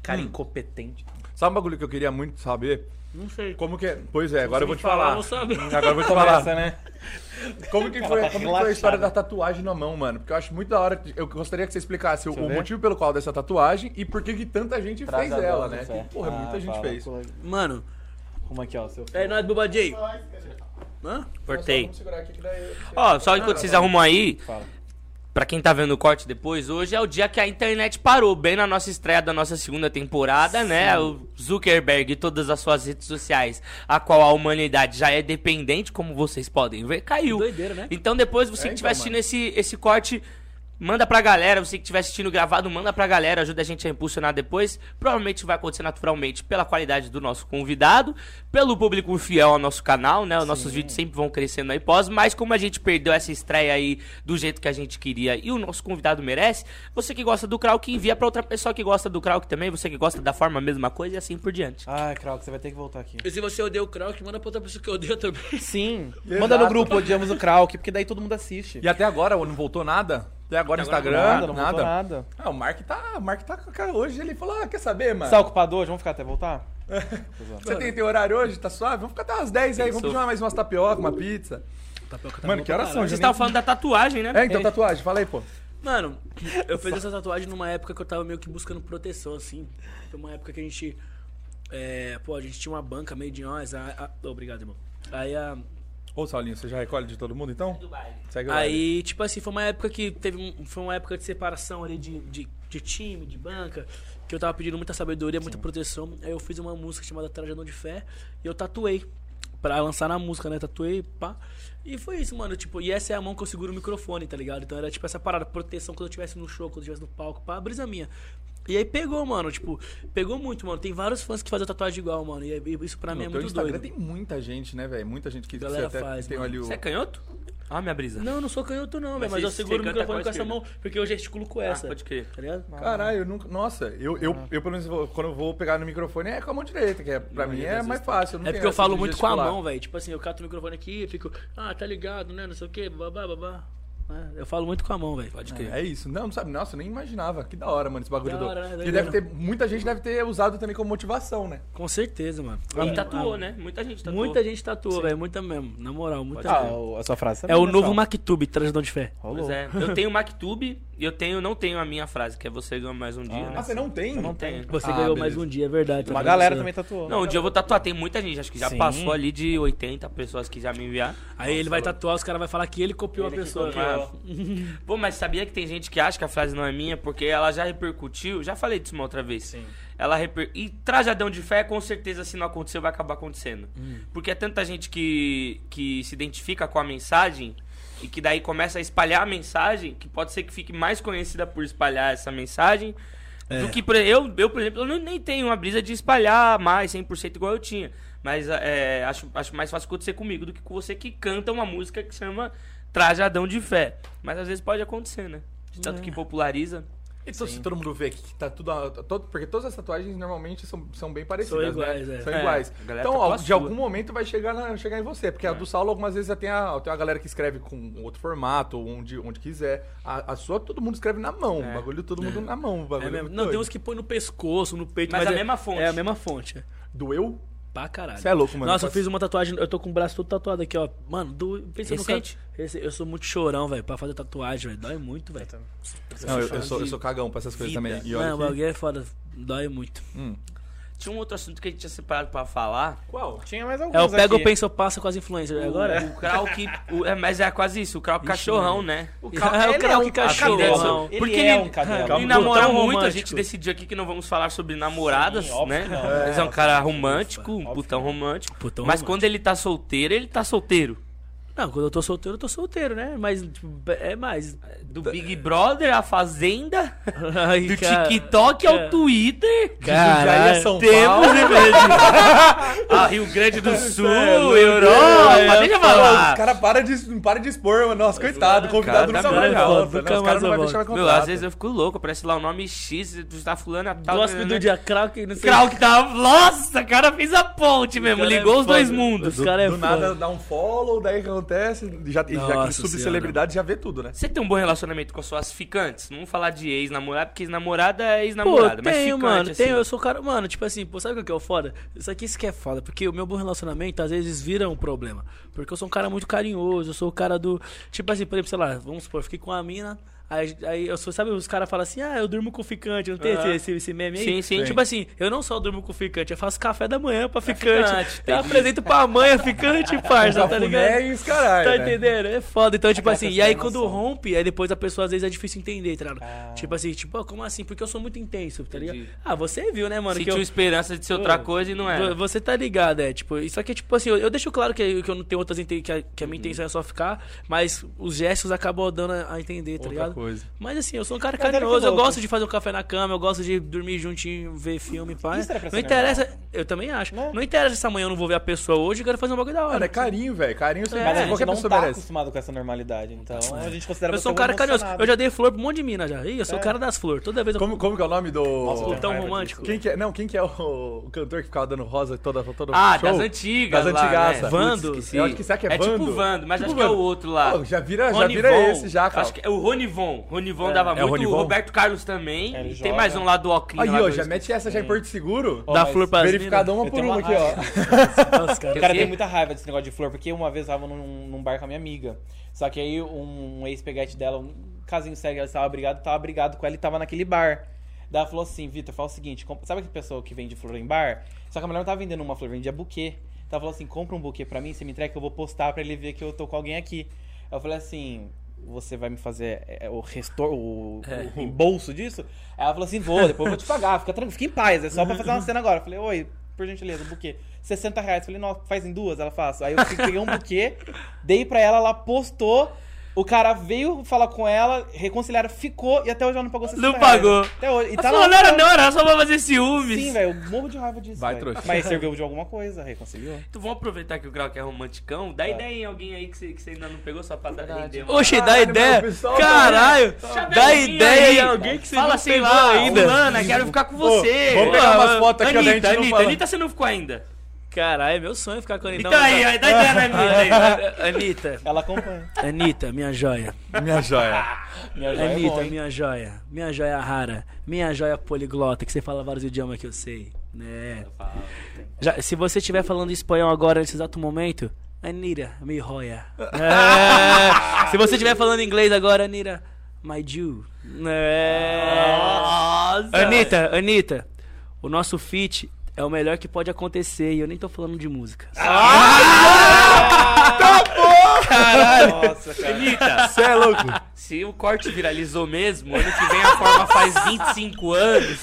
Cara incompetente. Sabe um bagulho que eu queria muito saber? Não sei. Como que é? Pois é, agora eu vou te falar, falar. Agora eu vou te falar. Começa, né? Como que foi, tá como que foi a história da tatuagem na mão, mano? Porque eu acho muito da hora. Eu gostaria que você explicasse o, eu o ver. motivo pelo qual dessa tatuagem e por que que tanta gente Traz fez ela, né? Que, porra, Ah, muita gente fala. fez. Mano, Como aqui, ó, seu é nóis, Buba J. Hã? Cortei. Vamos segurar aqui que daí- Ó, só enquanto vocês arrumam aí, Fala. Pra quem tá vendo o corte depois, hoje é o dia que a internet parou, bem na nossa estreia da nossa segunda temporada, né? O Zuckerberg e todas as suas redes sociais, a qual a humanidade já é dependente, como vocês podem ver, caiu. Doideira, né? Então depois você É, que estiver então, assistindo esse, esse corte, manda pra galera. Você que estiver assistindo gravado, manda pra galera. Ajuda a gente a impulsionar depois. Provavelmente vai acontecer naturalmente pela qualidade do nosso convidado, pelo público fiel ao nosso canal, né? Os nossos vídeos sempre vão crescendo aí pós. Mas como a gente perdeu essa estreia aí do jeito que a gente queria e o nosso convidado merece, você que gosta do Krauk, envia pra outra pessoa que gosta do Krauk também. Você que gosta da forma a mesma coisa e assim por diante. Ai, Krauk, você vai ter que voltar aqui. E se você odeia o Krauk, manda pra outra pessoa que odeia também. Sim. Exato. Manda no grupo, odiamos o Krauk, porque daí todo mundo assiste. E até agora não voltou nada? Até agora no agora Instagram, nada, não nada. nada. Ah, o Mark tá, o Mark tá com a cara hoje. Ele falou: ah, quer saber, mano? Você tá ocupado hoje? Vamos ficar até voltar? Você tem, tem horário hoje? Tá suave? Vamos ficar até umas 10 aí. Vamos pedir mais umas tapioca, uma pizza. Mano, que horas são? Vocês Já estavam nem- falando da tatuagem, né? É, então tatuagem. Fala aí, pô. Mano, eu fiz essa tatuagem numa época que eu tava meio que buscando proteção, assim. Foi uma época que a gente. É, pô, a gente tinha uma banca meio de nós. A, a- obrigado, irmão. Aí a. Ô, Saulinho, você já recolhe de todo mundo então? Segue o Aí, tipo assim, foi uma época que teve um- foi uma época de separação ali de, de, de time, de banca, que eu tava pedindo muita sabedoria, muita proteção. Aí eu fiz uma música chamada Trajadão de Fé e eu tatuei. Pra lançar na música, né? Tatuei, pá. E foi isso, mano. Tipo, e essa é a mão que eu seguro o microfone, tá ligado? Então era tipo essa parada, proteção quando eu estivesse no show, quando eu estivesse no palco, pá, brisa minha. E aí pegou, mano, tipo, pegou muito, mano. Tem vários fãs que fazem tatuagem igual, mano. E isso pra mim é No muito Instagram doido. tem muita gente, né, velho? Muita gente que Galera você até faz, tem mano. ali o... Você é canhoto? Ah, minha brisa. Não, não sou canhoto, não, velho. Mas Mas eu seguro o microfone com essa mão, porque eu gesticulo com Ah, essa. pode crer. Tá ligado? Caralho, eu nunca. Nossa, eu, eu, eu pelo menos vou- quando eu vou pegar no microfone é com a mão direita, que é, pra mim é mais fácil. eu não É porque eu falo muito com a mão, velho. Tipo assim, eu cato o microfone aqui e fico, ah, tá ligado, né? Não sei o que, babá, babá. É, Eu falo muito com a mão, velho. Pode crer. É isso. Não, não sabe. Nossa, eu nem imaginava. Que da hora, mano, esse bagulho Da do. hora, né? Deve ter. Muita gente deve ter usado também como motivação, né? Com certeza, mano. E tatuou, né? Muita gente tatuou. Muita gente tatuou, velho. Muita mesmo. Na moral, muita Ah, gente. o- a sua frase. É o né, novo? Mactube, Transdão de Fé. Pois é. Eu tenho o MacTube eu tenho, não tenho a minha frase, que é você ganha mais um dia, né? Ah, você não tem? não tenho. Você Ah, ganhou beleza. mais um dia, é verdade. Uma tá galera também tatuou. Não, um dia eu vou tatuar. Tem muita gente, acho que já Sim. passou ali de 80 pessoas que já me enviaram. Aí ele vai tatuar, os caras vão falar que ele copiou Ele a pessoa. copiou. Pô, mas sabia que tem gente que acha que a frase não é minha porque ela já repercutiu? Já falei disso uma outra vez. Sim. Ela reper... E trajadão de fé, com certeza, se não aconteceu, vai acabar acontecendo. Hum. Porque é tanta gente que, que se identifica com a mensagem e que daí começa a espalhar a mensagem, que pode ser que fique mais conhecida por espalhar essa mensagem. É. Do que, por eu, eu, por exemplo, eu não- nem tenho uma brisa de espalhar mais 100% igual eu tinha. Mas é, acho, acho mais fácil acontecer comigo do que com você que canta uma música que chama Trajadão de Fé. Mas às vezes pode acontecer, né? De Tanto que populariza. Então, se todo mundo vê que tá tudo. todo- porque todas as tatuagens normalmente são, são bem parecidas. São iguais, né? é. São É, iguais. a Então, tatua ó, a de algum momento vai chegar, na- chegar em você. Porque a É. do Saulo, algumas vezes já tem a, tem a galera que escreve com outro formato, onde, onde quiser. A, a sua, todo mundo escreve na mão. O bagulho, todo mundo na mão. O bagulho É é mesmo. muito Não, tem doido. uns que põe no pescoço, no peito. Mas Mas, a é, mesma fonte. É a mesma fonte. é. Doeu? Pra caralho. Você é louco, mano. Nossa, eu fiz uma tatuagem, eu tô com o braço todo tatuado aqui, ó. Mano, do, pensa no cara. Recente? Eu sou muito chorão, velho, pra fazer tatuagem, velho. Dói muito, velho. Não, eu, eu sou, eu sou cagão pra essas coisas também. E olha Não, o bagulho é foda. Dói muito. Tinha um outro assunto que a gente tinha separado pra falar. Qual? Tinha mais alguns É o pega pensa ou passa com as influências. Agora? O Krauk. o- é, mas é quase isso, o Krauk cachorrão, né? O É, o ele Krauk um cachorrão. Ele Porque é ele- um cadela. Ele namora Botão muito, a romântico. gente decidiu aqui que não vamos falar sobre namoradas, Sim, né? Mas é um cara romântico, um putão romântico. Putão mas romântico. quando ele tá solteiro, ele tá solteiro. Não, quando eu tô solteiro, eu tô solteiro, né? Mas, tipo, é mais. Do Big Brother, a Fazenda, Ai, do cara. TikTok ao cara. Twitter. Caralho. São Temos, Paulo. a Rio Grande do Sul, é Europa, é, deixa eu Pô, Os falar. caras param de, para de expor, mano. Nossa, coitado, o convidado cara nunca tá mais volta. nunca né? Os mais caras não vão deixar Meu, contato. às vezes eu fico louco, aparece lá o nome X, tu tá fulano a tal. Gosto do dia Krauk, não sei Krauk tava. Nossa, o cara fez a ponte mesmo, cara é ligou os dois mundos. Os caras é Do nada dá um follow, daí que acontece. Já, e já que subcelebridade já vê tudo, né? Você tem um bom relacionamento com as suas ficantes? Não vamos falar de ex-namorada, porque ex-namorada é ex-namorada. mas tenho, ficante, mano, assim. tenho. Eu sou o cara. Mano, tipo assim, pô, sabe o que é o foda? Isso aqui isso que é foda, porque o meu bom relacionamento às vezes vira um problema. Porque eu sou um cara muito carinhoso, eu sou o cara do. Tipo assim, por exemplo, sei lá, vamos supor, eu fiquei com a mina. Aí, aí eu sou, sabe, os caras falam assim, ah, eu durmo com ficante, não tem esse, esse, esse meme aí? Sim, sim. Tipo assim, eu não só durmo com ficante, eu faço café da manhã pra ficante. ficante, eu apresento pra mãe a ficante, parça, tá ligado? E os caralho. Tá né? entendendo? É foda. Então, tipo assim, e aí quando noção. rompe, aí depois a pessoa às vezes é difícil entender, tá ligado? Ah. Tipo assim, tipo, como assim? Porque eu sou muito intenso, tá ligado? Entendi. Ah, você viu, né, mano? que Sentiu eu... esperança de ser outra coisa e não é. Vo- Você tá ligado, é, tipo, isso aqui é tipo assim, eu, eu deixo claro que, que eu não tenho outras que a, que a minha intenção é só ficar, mas os gestos acabam dando a, a entender, tá ligado? Coisa. Mas assim, eu sou um cara carinhoso, eu gosto de fazer um café na cama, eu gosto de dormir juntinho, ver filme, pai. Isso era pra Não ser interessa, eu também acho. Né? Não interessa se amanhã eu não vou ver a pessoa hoje, eu quero fazer um bagulho da hora. Mano, é carinho, velho. Carinho você É, Mas a gente qualquer não pessoa tá merece. acostumado com essa normalidade, então a gente considera Eu sou um cara carinhoso. Eu já dei flor pra um monte de mina já. Ih, eu sou o cara das flores. Toda vez eu Como, como que é o nome do. Nossa, tão romântico. Quem que é? Não, quem que é o, o cantor que ficava dando rosa toda toda Ah, show? das antigas. Das. Né? Vando? Putz, esqueci. Eu acho que será que é É tipo Vando? Vando, mas Tipo acho que é o Vando. outro lá. Já vira, já Rony vira Von. esse já, cara. Acho que é o Ronivon. Ronivon dava é muito. Rony O Von? Roberto Carlos também. É, ele e tem joga. mais um lá do Oclinho. Aí, lá ó, do- já mete essa já em Porto Seguro. Ó, Dá mas flor pra Verificada uma eu por tenho uma uma aqui, ó. Nossa, cara. O cara tem muita raiva desse negócio de flor, porque uma vez eu tava num, num bar com a minha amiga. Só que aí um, um ex-peguete dela, um casinho sério, ela estava brigado, tava brigado com ela e tava naquele bar. Daí ela falou assim, Vitor, fala o seguinte, comp- sabe aquela pessoa que vende flor em bar? Só que a mulher não tava vendendo uma flor, vendia buquê. Então ela falou assim, compra um buquê pra mim, você me entrega que eu vou postar pra ele ver que eu tô com alguém aqui. Eu falei assim, você vai me fazer é, o restor, o, É. o reembolso disso? Ela falou assim, vou, depois eu vou te pagar, fica tranquilo, fica em paz, é só pra fazer uma cena agora. Eu falei, oi, por gentileza, um buquê. 60 reais. Eu falei, nossa, faz em duas? Ela faz. Aí eu peguei um buquê, dei pra ela, ela postou. O cara veio falar com ela, reconciliaram, ficou e até hoje ela não pagou 60 Não reais. pagou. Até hoje. E tá falou, lá- não era não, era só pra fazer ciúmes. Sim, velho, eu morro de raiva disso. Vai, velho. trouxa. Mas serviu de alguma coisa, reconciliou. Então vamos aproveitar que o Grau que é romanticão. Dá ideia em alguém aí que você, que você ainda não pegou só pra dar render uma- Oxe, dá Caralho, ideia. pessoal, Caralho. Chama Dá ideia aí. em alguém que você Fala não assim pegou lá, ainda. Fulana, quero ficar com você. vamos pegar umas fotos aqui, Anitta, gente não Anitta. Anitta você não ficou ainda. Caralho, é meu sonho ficar com a Anitta. Então aí, aí dá ideia, né, menino? Ah, Anitta, Ela acompanha. Anitta, minha joia. Minha joia. Minha joia é Anitta, bom, hein? minha joia. Minha joia rara. Minha joia poliglota, que você fala vários idiomas que eu sei. Né? Já, se você estiver falando espanhol agora, nesse exato momento, Anita, me joia. É, se você estiver falando inglês agora, Anita, my Jew. É. Anitta, Anitta, o nosso feat é o melhor que pode acontecer e eu nem tô falando de música. Nossa, cara. Anitta, Você é louco? se o corte viralizou mesmo, ano que vem a forma faz 25 anos.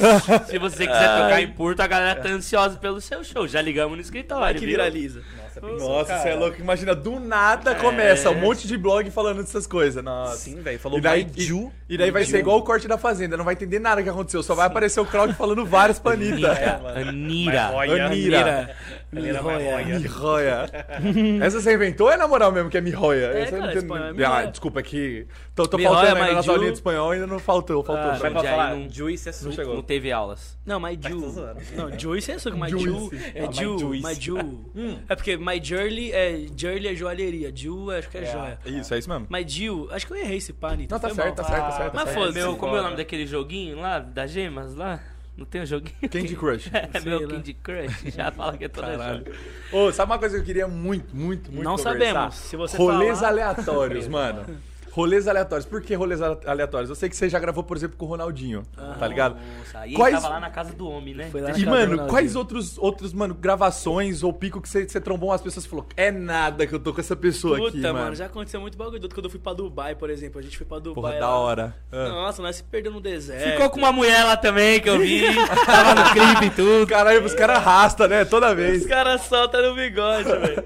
Se você quiser tocar em Porto, a galera tá ansiosa pelo seu show. Já ligamos no escritório, que viu? viraliza. Nossa, você é louco. Imagina, do nada começa um monte de blog falando dessas coisas. Nossa. Sim, velho. Falou E daí, e, e daí vai ser igual o corte da Fazenda, não vai entender nada que aconteceu, só vai aparecer o Crowd falando vários pra Anitta. Anira. Olha, Mihoia. Mihoia. Essa você inventou ou é na moral mesmo que é Mihoia? É, Essa eu não cara, entendo- espanhol é Ah, desculpa, é que tô, tô Mihoia, faltando ainda nas aulinhas de espanhol, ainda não faltou, faltou. Ah, Vai pra falar, não- Juice é não suco. chegou. Não teve aulas. Não, my tô Jew. zoando. Não, Juice é my Juice. Jew. É Ah, Juice. my Jew. É porque my Jurley é, Jurley é joalheria. Jew acho que é, joia. Isso, é isso mesmo. My Jew, acho que eu errei esse pá, Anitta. Não, tá certo, tá certo, tá certo. Mas tá certo. foda-se. Meu, como é o nome daquele joguinho lá, das gemas lá? Não tem um joguinho? Candy Crush. É Sei meu lá. Candy Crush. Já fala que é toda Caralho. joia. Ô, sabe uma coisa que eu queria muito, muito, muito Não conversar? sabemos. Se você Rolês falar- aleatórios, mano. Rolês aleatórios. Por que rolês ale- aleatórios? Eu sei que você já gravou, por exemplo, com o Ronaldinho, tá ligado? Nossa, aí Quais- ele tava lá na casa do homem, né? Foi lá na E, mano, quais outros, outros, mano, gravações ou pico que você, você trombou as pessoas e falou, é nada que eu tô com essa pessoa Puta, aqui, mano, mano. já aconteceu muito bagulho. Quando eu fui pra Dubai, por exemplo. A gente foi pra Dubai. Porra, da lá. hora. Ah. Nossa, nós se perdeu no deserto. Ficou com uma mulher lá também que eu vi. tava no clipe e tudo. Caralho, os caras arrastam, né? Toda Os vez. caras soltam no bigode, velho.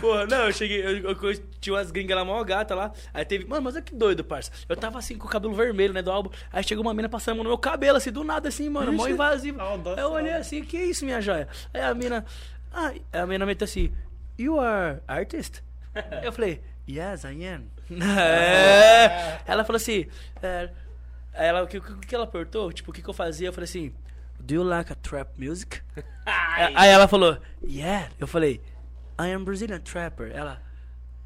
Porra, não, eu cheguei, eu, eu- eu tinha umas gringas lá, mó gata lá. Aí teve, mano, mas olha que doido, parça. Eu tava assim com o cabelo vermelho, né, do álbum. Aí chegou uma mina passando a mão no meu cabelo, assim, do nada, assim, mano, mó invasivo. Aí eu olhei assim, que isso, minha joia? Aí a mina, ah, aí a mina meteu assim, you are artist? Eu falei, yes, I am. É. Ela falou assim, é, aí ela, o que, que ela perguntou? Tipo, o que, que eu fazia? Eu falei assim, do you like a trap music? Aí ela falou, yeah. Eu falei, I am Brazilian trapper. Ela,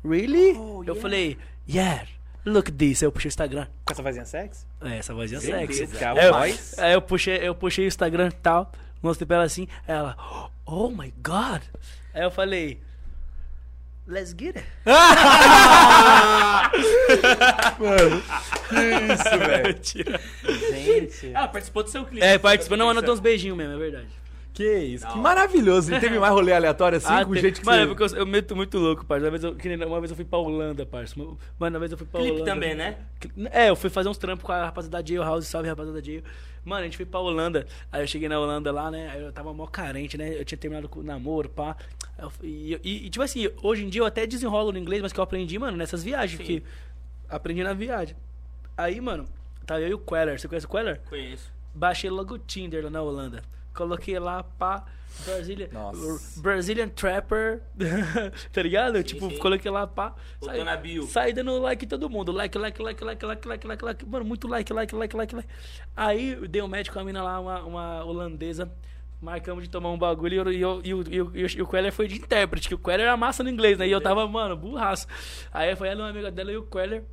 really? eu falei, yeah. Look this. Aí eu puxei o Instagram. Com essa vozinha sexy? É, essa vozinha sexy. Que é Aí eu, voz. aí eu puxei, eu puxei o Instagram e tal. Mostrei pra ela assim. Ela, oh my god. Aí eu falei, let's get it. Isso, velho. Gente. Ela participou do seu clipe. É, participou. Não, ela deu uns beijinhos mesmo, é verdade. Que isso, que maravilhoso. E teve mais rolê aleatório assim, com o tem- jeito que Mano, é você... porque eu, eu meto muito louco, parça. Uma vez eu, que nem- uma vez eu fui pra Holanda, parça. Mano, uma vez eu fui pra Clipe Holanda. também, né? É, eu fui fazer uns trampos com a rapaziada da Jail House, salve rapaziada da Jail. Mano, a gente foi pra Holanda, aí eu cheguei na Holanda lá, né? Aí eu tava mó carente, né? Eu tinha terminado com o namoro, pá. Eu E, e, e, tipo assim, hoje em dia eu até desenrolo no inglês, mas que eu aprendi, mano, nessas viagens, porque aprendi na viagem. Aí, mano, tava eu e o Queller. Você conhece o Queller? Conheço. Baixei logo o Tinder lá na Holanda. Coloquei lá, pá, Brasília, Nossa. Brazilian Trapper, tá ligado? tipo, sim. coloquei lá, pá. Saí- na bio. Saí dando like em todo mundo. Like, like, like, like, like, like, like, like. Mano, muito like, like, like, like, like. Aí eu dei um match com a mina lá, uma, uma holandesa. Marcamos de tomar um bagulho e, eu, e, eu- e, o- e, o- e o Queller foi de intérprete, que o Queller era massa no inglês, né? E eu tava, mano, burraço. Aí foi ela, uma amiga dela e o Queller.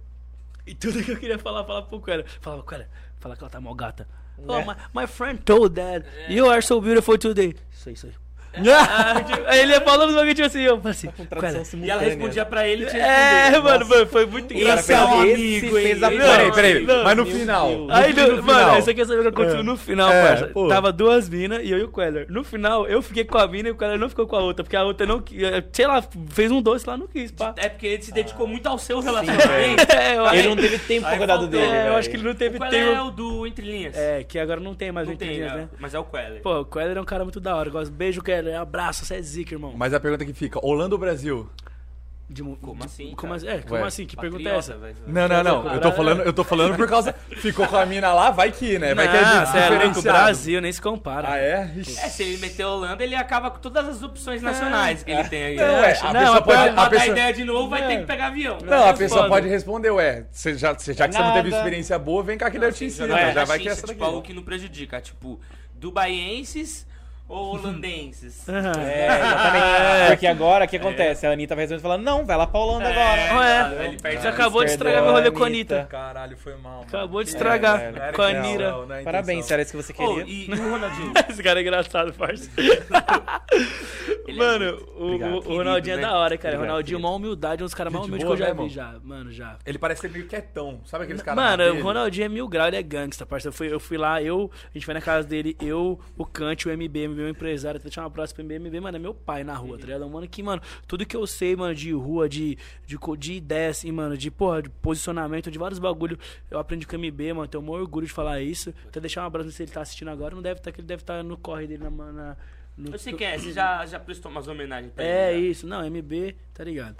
E tudo que eu queria falar, falar pro Queller. Falava, Queller, fala que ela tá mó gata. Oh, my, my friend told that you are so beautiful today. Isso aí, isso aí. Ah, aí ele falando os bagulho tipo assim, eu falei assim, Queller. E ela respondia pra ele e tinha É, mano, mano, foi muito engraçado. Esse é um amigo, hein? fez a- Esse Peraí, é peraí, mas no final. Aí, no, no, no mano, final. você quer saber o que aconteceu no final, É, parça? pô. Tava duas minas e eu e o Queller. No final, eu fiquei com a mina e o Queller não ficou com a outra, porque a outra não eh, sei lá, fez um doce lá, não quis, pá. É porque ele se dedicou muito ao seu relacionamento. É, Ele não teve tempo pra Aí cuidar do faltou. dele, é, eu acho que ele não teve Qual tempo. é o do Entre Linhas? É, que agora não tem mais o tem, Entrelinhas, né? né? mas é o Queller. Pô, o Queller é um cara muito da hora. Gosto. Beijo, Queller. Abraço, você é zica, irmão. Mas a pergunta que fica, Holanda ou Brasil? De Como de- assim, Como cara? assim? É, como Ué. assim? Que pergunta é essa? velho. Não, não, não. Eu tô falando, eu tô falando por causa. Ficou com a mina lá, vai que, né? Vai que é Não, cê é louco, diferenciado. Brasil, nem se compara. Ah, é? Ixi. É, se ele meter a Holanda, ele acaba com todas as opções nacionais que ele tem aí. Não, é, a Não, pessoa a pode. A pessoa, ideia de novo, vai ter que pegar avião. não, a é pessoa pode responder, ué, você já, você- já que você não teve Nada. experiência boa, vem cá que eu te ensino. Jogar Já vai que caxixa, essa daqui. tipo, algo que não prejudica. Tipo, dubaienses ou holandenses? É, exatamente. Porque agora o que acontece? A Anitta vai resolver falando, não, vai lá pra Holanda agora. É, Ele perde Você acabou de estragar meu rolê com a Anitta. Anitta. Caralho, foi mal. mano. Acabou de É, estragar velho. com a Não, não, não é Parabéns, era isso que você queria. e, e o Ronaldinho? Esse cara é engraçado, parça. É Mano, o, Obrigado. o- o Ronaldinho Querido, é né? da hora, cara. O Obrigado, Ronaldinho, uma humildade, um dos caras mais humildes que eu já boa, vi, né, já. Mano, já. Ele parece ser meio quietão. Sabe aqueles caras Mano, o Ronaldinho é mil graus, ele é gangsta, parceiro. Eu fui, eu fui lá, eu, a gente foi na casa dele, eu, o Kant, o MB, MB, meu empresário, até tinha uma próxima MB, MB, mano, é meu pai na rua, tá ligado? É um Mano, que, mano, tudo que eu sei, mano, de rua, de, de, de ideia, assim, mano, de, porra, de posicionamento, de vários bagulho, eu aprendi com o MB, mano, tenho maior orgulho de falar isso. Até deixar um abraço se ele tá assistindo agora, não deve estar, que ele deve estar no corre dele, na, na no, quem é, você já, já prestou umas homenagens pra é ele. já. isso, não, MB, tá ligado?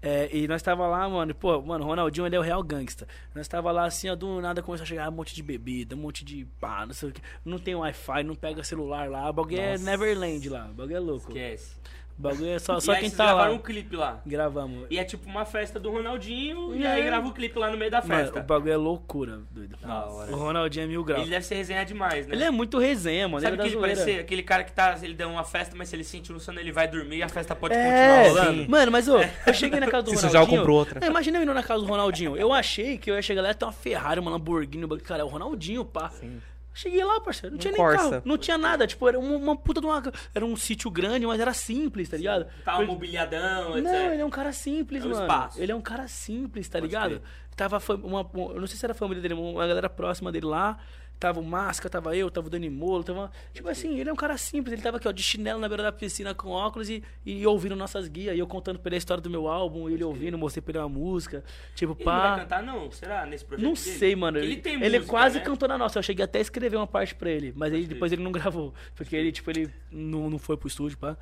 É, e nós tava lá, mano, e, pô, mano, o Ronaldinho ele é o real gangsta. Nós tava lá assim, ó, do nada começou a chegar um monte de bebida, um monte de pá, não sei o que. Não tem Wi-Fi, não pega celular lá. O bagulho é Neverland lá, o bagulho é louco. Esquece. O bagulho é só, e só quem tá lá. gravaram um clipe lá. Gravamos. E é tipo uma festa do Ronaldinho, e É. aí grava o clipe lá no meio da Mano, festa. o bagulho é loucura, doido. Da hora. O Ronaldinho é mil graus. Ele deve ser resenha demais, né? Ele é muito resenha, mano. Sabe ele é que ele parece aquele cara que tá, ele deu uma festa, mas se ele sentir no sono, ele vai dormir e a festa pode É, continuar rolando. Mano, mas ô, eu cheguei na casa do Se Ronaldinho. sujar, eu compro outra. Não, imagina eu indo na casa do Ronaldinho. Eu achei que eu ia chegar lá e ter uma Ferrari, uma Lamborghini, um cara, é o Ronaldinho, pá. Cheguei lá, parceiro, não tinha nem Corsa. carro, não tinha nada, tipo, era uma, uma puta de uma. Era um sítio grande, mas era simples, tá ligado? Tava Porque- mobiliadão, etc. Não, ele é um cara simples, É um mano. espaço. Ele é um cara simples, tá ligado? Tava uma- eu não sei se era a família dele, uma galera próxima dele lá. Tava o Masca, tava eu, tava o Dani Molo, tava. Tipo assim, ele é um cara simples. Ele tava aqui, ó, de chinelo na beira da piscina com óculos e, e ouvindo nossas guias. E eu contando pra ele a história do meu álbum, ele ouvindo, mostrei pra ele uma música. Tipo, Ele não vai pá. cantar, não? Será? Nesse projeto Não dele? sei, mano. Ele Ele, tem ele música, quase né? cantou na nossa. Eu cheguei até a escrever uma parte pra ele. Mas aí depois ele não gravou. Porque ele, tipo, ele não, não foi pro estúdio, pá.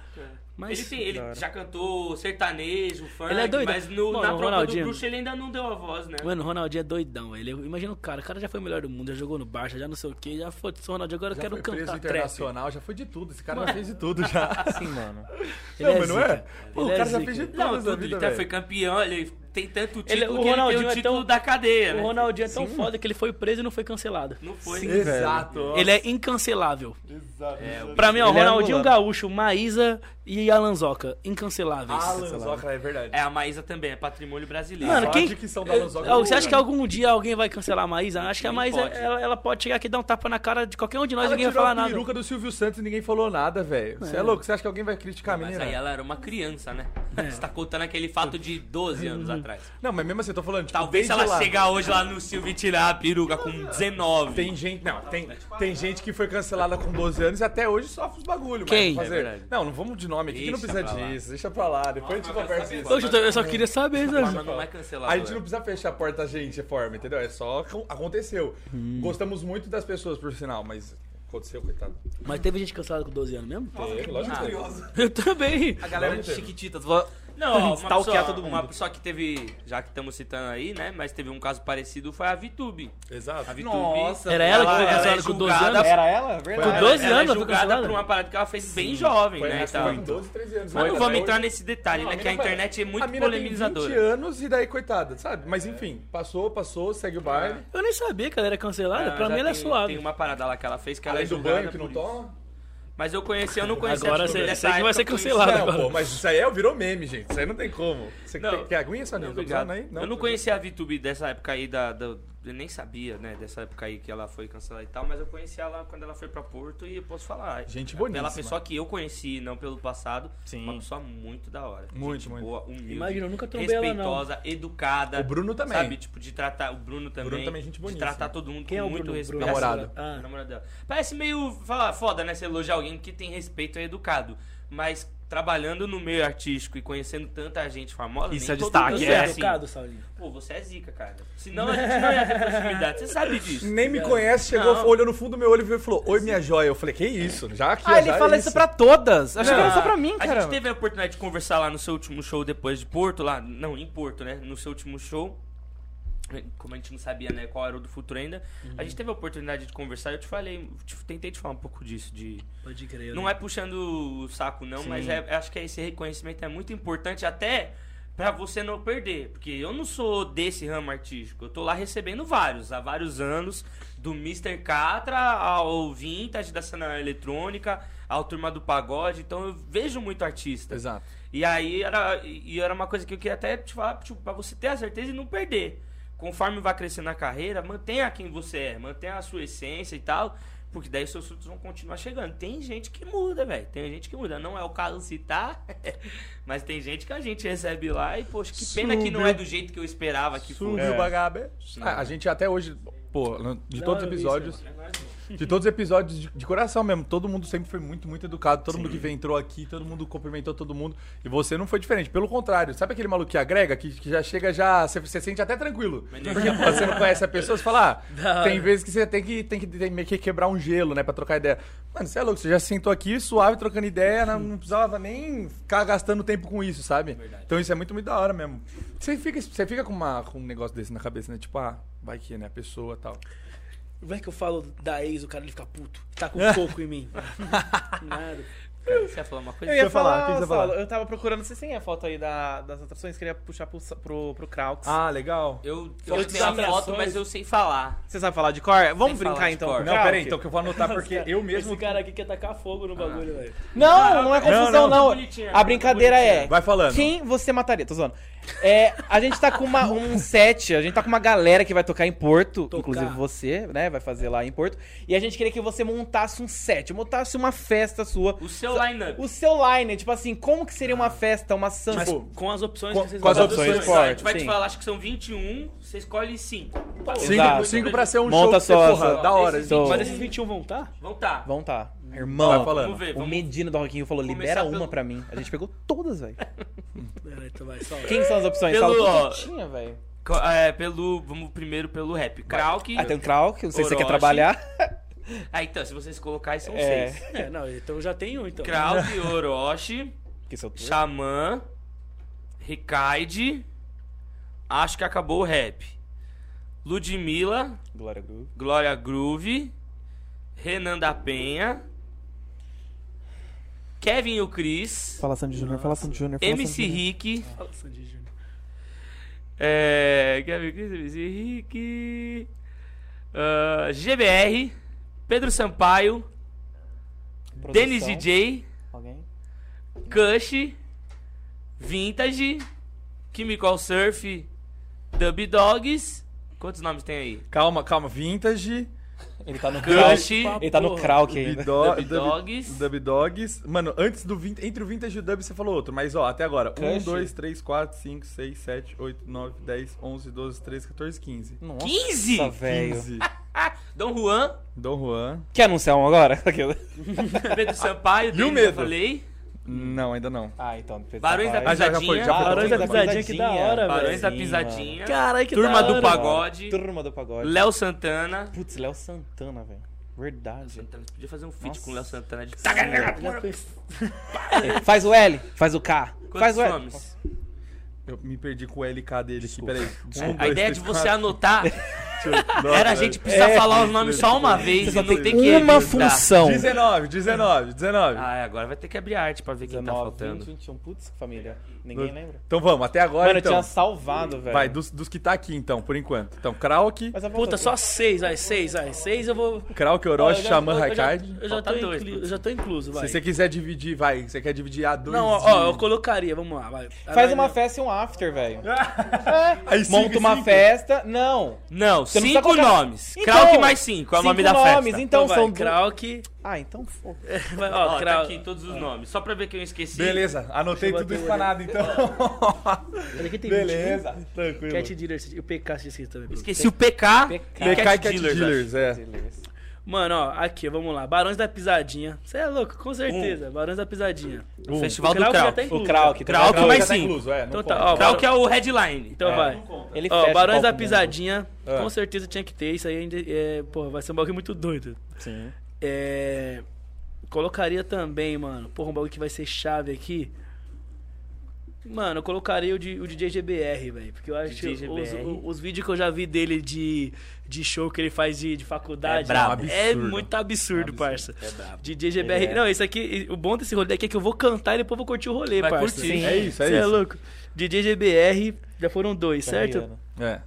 Mas. ele tem, ele já cantou sertanejo, funk, Ele é doido. mas no, Mano, na o prova do Ronaldinho- bruxo ele ainda não deu a voz, né? Mano, o Ronaldinho é doidão. Ele, imagina o cara, o cara já foi o melhor do mundo, já jogou no Barça, já não sei o que, já foi o Ronaldinho, agora eu Já quero foi preso cantar trap. internacional, já foi de tudo. Esse cara já fez de tudo já. Sim, mano. Ele não, mas não é? Pô, Ele o é cara já fez de tudo Não, tudo, vida, ele até velho. foi campeão, ele tem tanto título Ele- o que ele tem Ronaldinho o é título tão- da cadeia, né? O Ronaldinho é tão foda que ele foi preso e não foi cancelado. Não foi. Sim, Exato. Ele é incancelável. Exato. Pra mim, ó, Ele é Ronaldinho angolano. Gaúcho, Maísa e Alanzoca. Incanceláveis. Alan Zoca, é verdade. É, a Maísa também, é patrimônio brasileiro. Mano, a quem. dicção da Alan Zoca Ah, é Você acha que algum dia alguém vai cancelar a Maísa? Acho que a Maísa, pode. ela, ela pode chegar aqui e dar um tapa na cara de qualquer um de nós e Ela ninguém vai tirou falar a nada. peruca do Silvio Santos e ninguém falou nada, velho. Você é. louco? Você acha que alguém vai criticar a Mas menina? aí ela era uma criança, né? É. Você tá contando aquele fato de 12 anos atrás. Não, mas mesmo assim, eu tô falando, tipo, Talvez se ela lá, chegar hoje lá no Silvio e tirar a peruca com 19. Tem gente, não, tem, tem gente que foi cancelada com 12 anos e até hoje sofre os bagulho. Quem? Mas fazer- É não, não vamos de nome aqui, que não Deixa precisa disso. Deixa pra lá, depois a gente conversa isso. Eu eu só queria saber, Mas sabe? não é cancelado. A gente não precisa fechar a porta a gente, forma, entendeu? É só acon- aconteceu. Hum. Gostamos muito das pessoas, por sinal, mas aconteceu, coitado. Mas teve gente cancelada com 12 anos mesmo? Teve, lógico que teve. Eu também. A galera de Chiquititas. Não, ó, uma pessoa, todo mundo. uma pessoa que teve, já que estamos citando aí, né? Mas teve um caso parecido, foi a VTube. Exato. A VTube. Nossa, Era ela que foi ela cancelada é com 12 julgada- anos? Era ela? Verdade. Com 12 ela anos é ela foi julgada cancelada? por uma parada que ela fez bem jovem, Foi, né? foi com 12, 13 anos. Mas não Foi, vamos entrar nesse detalhe, Não, né? Que a internet é a muito mina polemizadora. Tem 20 anos e daí, coitada, sabe? Mas enfim, passou, passou, segue o baile. Eu nem sabia que ela era cancelada. Pra mim ela é suave. Tem uma parada lá que ela fez que ela é do banho que não toma. Mas eu conheci, eu não conhecia Agora a VTube você- vai época, ser cancelado. Não, agora. pô, mas isso aí é, virou meme, gente. Isso aí não tem como. Você Não. quer, quer aguinha, Soninho? Não, precisando aí? eu não conhecia a VTube dessa época aí da, da- nem sabia, né, dessa época aí que ela foi cancelada e tal, mas eu conheci ela quando ela foi pra Porto e eu posso falar. Gente Pela boníssima. pessoa que eu conheci, não pelo passado, Sim. uma pessoa muito da hora. Muito, Gente muito. boa, humilde. Imagina, eu nunca trombei ela, não. respeitosa, educada. O Bruno também. Sabe, tipo, de tratar. O Bruno também. Bruno também é gente De boníssima. tratar todo mundo Quem é com o muito Bruno? respeito. Bruno? Namorado. Ah. A namorada dela. Parece meio fala, foda, né? Você elogiar alguém que tem respeito e é educado. Mas trabalhando no meio artístico e conhecendo tanta gente famosa. Isso nem é todo destaque, mundo Você é é assim. educado, Saulinho? Pô, você é zica, cara. Senão a gente não ia ter proximidade. Você sabe disso. Nem me conhece, chegou, Não. olhou no fundo do meu olho e falou: Oi, minha joia. Eu falei: Que isso? Já aqui, Ah, ele fala é isso pra todas. Achei que era só pra mim, A cara. gente teve a oportunidade de conversar lá no seu último show depois de Porto, lá. Não, em Porto, né? No seu último show. Como a gente não sabia, né, qual era o do futuro ainda. A gente teve a oportunidade de conversar eu te falei, te- tentei te falar um pouco disso, de Pode crer. Não é puxando o saco, não, mas é, acho que esse reconhecimento é muito importante até pra você não perder. Porque eu não sou desse ramo artístico. Eu tô lá recebendo vários, há vários anos, do Mr. Catra ao Vintage da cena eletrônica, ao Turma do Pagode, então eu vejo muito artista. Exato. E aí era, e era uma coisa que eu queria até te falar, tipo, pra você ter a certeza e não perder. Conforme vai crescendo a carreira, mantenha quem você é, mantenha a sua essência e tal, porque daí seus frutos vão continuar chegando. Tem gente que muda, velho. Tem gente que muda. Não é o caso citar, mas tem gente que a gente recebe lá e, poxa, que pena que não é do jeito que eu esperava que fosse. Subiu o bagabe. Ah, a gente até hoje, pô, de todos os episódios. De todos os episódios, de, de coração mesmo, todo mundo sempre foi muito, muito educado. Todo mundo que veio, entrou aqui, todo mundo cumprimentou todo mundo. E você não foi diferente. Pelo contrário, sabe aquele maluco que agrega, que, que já chega, já. Você, você sente até tranquilo. Porque você não conhece a pessoa, você fala, ah, tem vezes que você tem que, tem que tem meio que quebrar um gelo, né, pra trocar ideia. Mano, você é louco, você já sentou aqui, suave, trocando ideia, não, não precisava nem ficar gastando tempo com isso, sabe? Então isso é muito, muito da hora mesmo. Você fica, você fica com, uma, com um negócio desse na cabeça, né? Tipo, ah, vai que, né, a pessoa e tal. Vai que eu falo da ex, o cara ele fica puto. Tá com coco em mim. Nada. Você ia falar uma coisa? Eu ia Você falar, falar, você Saulo, falar? eu tava procurando, vocês têm a foto aí da- das atrações, queria puxar pro, pro, pro Kraux. Ah, legal. Eu, eu Eu tenho a foto, mas eu sei falar. Você sabe falar de cor? Vamos falar brincar então cor. Não, peraí, então que eu vou anotar porque eu mesmo. Esse cara aqui quer tacar fogo no bagulho, velho. Não, não é confusão, não, não. A brincadeira é. Vai falando. Quem você mataria? Tô zoando. É, a gente tá com uma, um set, a gente tá com uma galera que vai tocar em Porto, Tocar. inclusive você, né? Vai fazer lá em Porto. E a gente queria que você montasse um set, montasse uma festa sua. O seu line-up. O seu line, tipo assim, como que seria uma festa, uma samba? Mas com as opções com- que vocês com as opções forte, A gente vai te sim. falar, acho que são 21, você escolhe 5. Cinco, Exato. cinco pra ser um Monta show que você, só porra, da hora. Esses Então- Mas esses 21 vão tá? Vão tá. Vão tá. Vai Irmão, falando. Vamos ver, o vamos Medina do Roquinho falou, libera pelo- uma pra mim. A gente pegou todas, velho. Então vai. Quem são as opções? Pelo- Fala tudo que tinha, velho. É, pelo. Vamos primeiro pelo rap. Krauk. Ah, tem um Krauk, não sei se você quer trabalhar. Ah, então, se vocês colocarem, são É. seis. É, não, então já tem um, então. Krauk, Orochi, Que. Xamã, Rikaide. Acho que acabou o rap. Ludmilla, Glória Groove. Glória Groove, Renan da Penha, Kevin e o Chris, Fala Sandy Júnior, fala Sandy Júnior. fala MC Sandy Júnior. Rick, Fala, Sandy Júnior. é, Kevin Chris, MC Rick, ah, GBR, Pedro Sampaio, Produção. Denis DJ, Alguém? Kush, Vintage, Chemical Surf, Dub Dogs. Quantos nomes tem aí? Calma, calma. Vintage, Ele tá no. Kush, Ele tá no Krauk ainda. Dub Dogs. Dub Dogs. Mano, antes do entre o Vintage e o Dub você falou outro, mas ó, até agora. 1, Crush. 2, 3, 4, 5, 6, 7, 8, 9, 10, 11, 12, 13, 14, 15. Nossa, 15? velho. 15. Dom Juan, Dom Juan. Quer anunciar um agora? Pedro Sampaio, E o medo? eu falei. Não, ainda não. Ah, então. Pedro Barões da Sampaio. Ah, já- já foi, já foi. Barões da Barões Pisadinha, que da hora, Barões velho. da Sim, Pisadinha. Caralho, que Turma da do hora. Pagode. Turma do Pagode. Léo Santana. Putz, Léo Santana, velho. Verdade. Santana, você podia fazer um feat Nossa. com o Léo Santana de fez- Faz o L, faz o K. Quantos faz o L. nomes? Eu me perdi com o LK dele aqui, peraí. Um, A dois, ideia três, de você quatro. anotar era a gente precisar falar os nomes só uma vez e não tem que uma evitar. função. 19, 19, 19. Ah, é, agora vai ter que abrir arte pra ver quem tá 19, faltando. 20, 21. Putz, que família. Ninguém lembra. Então vamos, até agora Mano, eu então. tinha salvado, velho. Vai, dos, dos que tá aqui então, por enquanto. Então, Krauk, Puta, só seis, vai, seis, vai. Seis eu vou. Krauk, Orochi, eu já- Xamã, eu já- Raikard. Eu já tô dois, inclu- eu já tô incluso, vai. Se você quiser dividir, vai. Você quer dividir a dois Não, ó, de- ó, eu colocaria, vamos lá, vai. Faz uma festa e um after, velho. Aí, cinco Monta uma festa. Não. Não, Você cinco colocar- nomes. Então, Krauk mais cinco é o nome da nomes, festa. Então, Então vai, são. Krauk. Ah, então foda. Ó, ó, tá Krauk. aqui todos os nomes. Só pra ver que eu esqueci. Beleza, anotei tudo bater o espanado então. Olha aqui tem Beleza, 21. tranquilo. Cat Dealer, e o PK você esqueci também. Esqueci o PK. PK. e PK Cat Cat Dealers, Dealers, é. Beleza. Mano, ó, aqui, vamos lá. Barões da Pisadinha. Você é louco, com certeza. Barões da Pisadinha. O Festival O do Krauk Krauk. tá O incluso. Krauk. Krauk também. mais já tá incluso, é. Então tá, ó, Krauk é o headline. Então É. vai. Ele Ó, Barões o da Pisadinha, É. com certeza tinha que ter. Isso aí é, porra, vai ser um bagulho muito doido. Sim. É. Colocaria também, mano. Porra, um bagulho que vai ser chave aqui. Mano, eu colocaria o, de, o DJ GBR, velho. Porque eu acho DJ que os, GBR. o- os vídeos que eu já vi dele de, de show que ele faz de, de faculdade. É brabo. É Absurdo. muito absurdo, parça. É brabo. DJ GBR. É. Não, isso aqui. O bom desse rolê aqui é que eu vou cantar e depois eu vou curtir o rolê, Vai parça. curtir. É isso, é Cê é isso. louco. DJ GBR, já foram dois, Tá certo? É.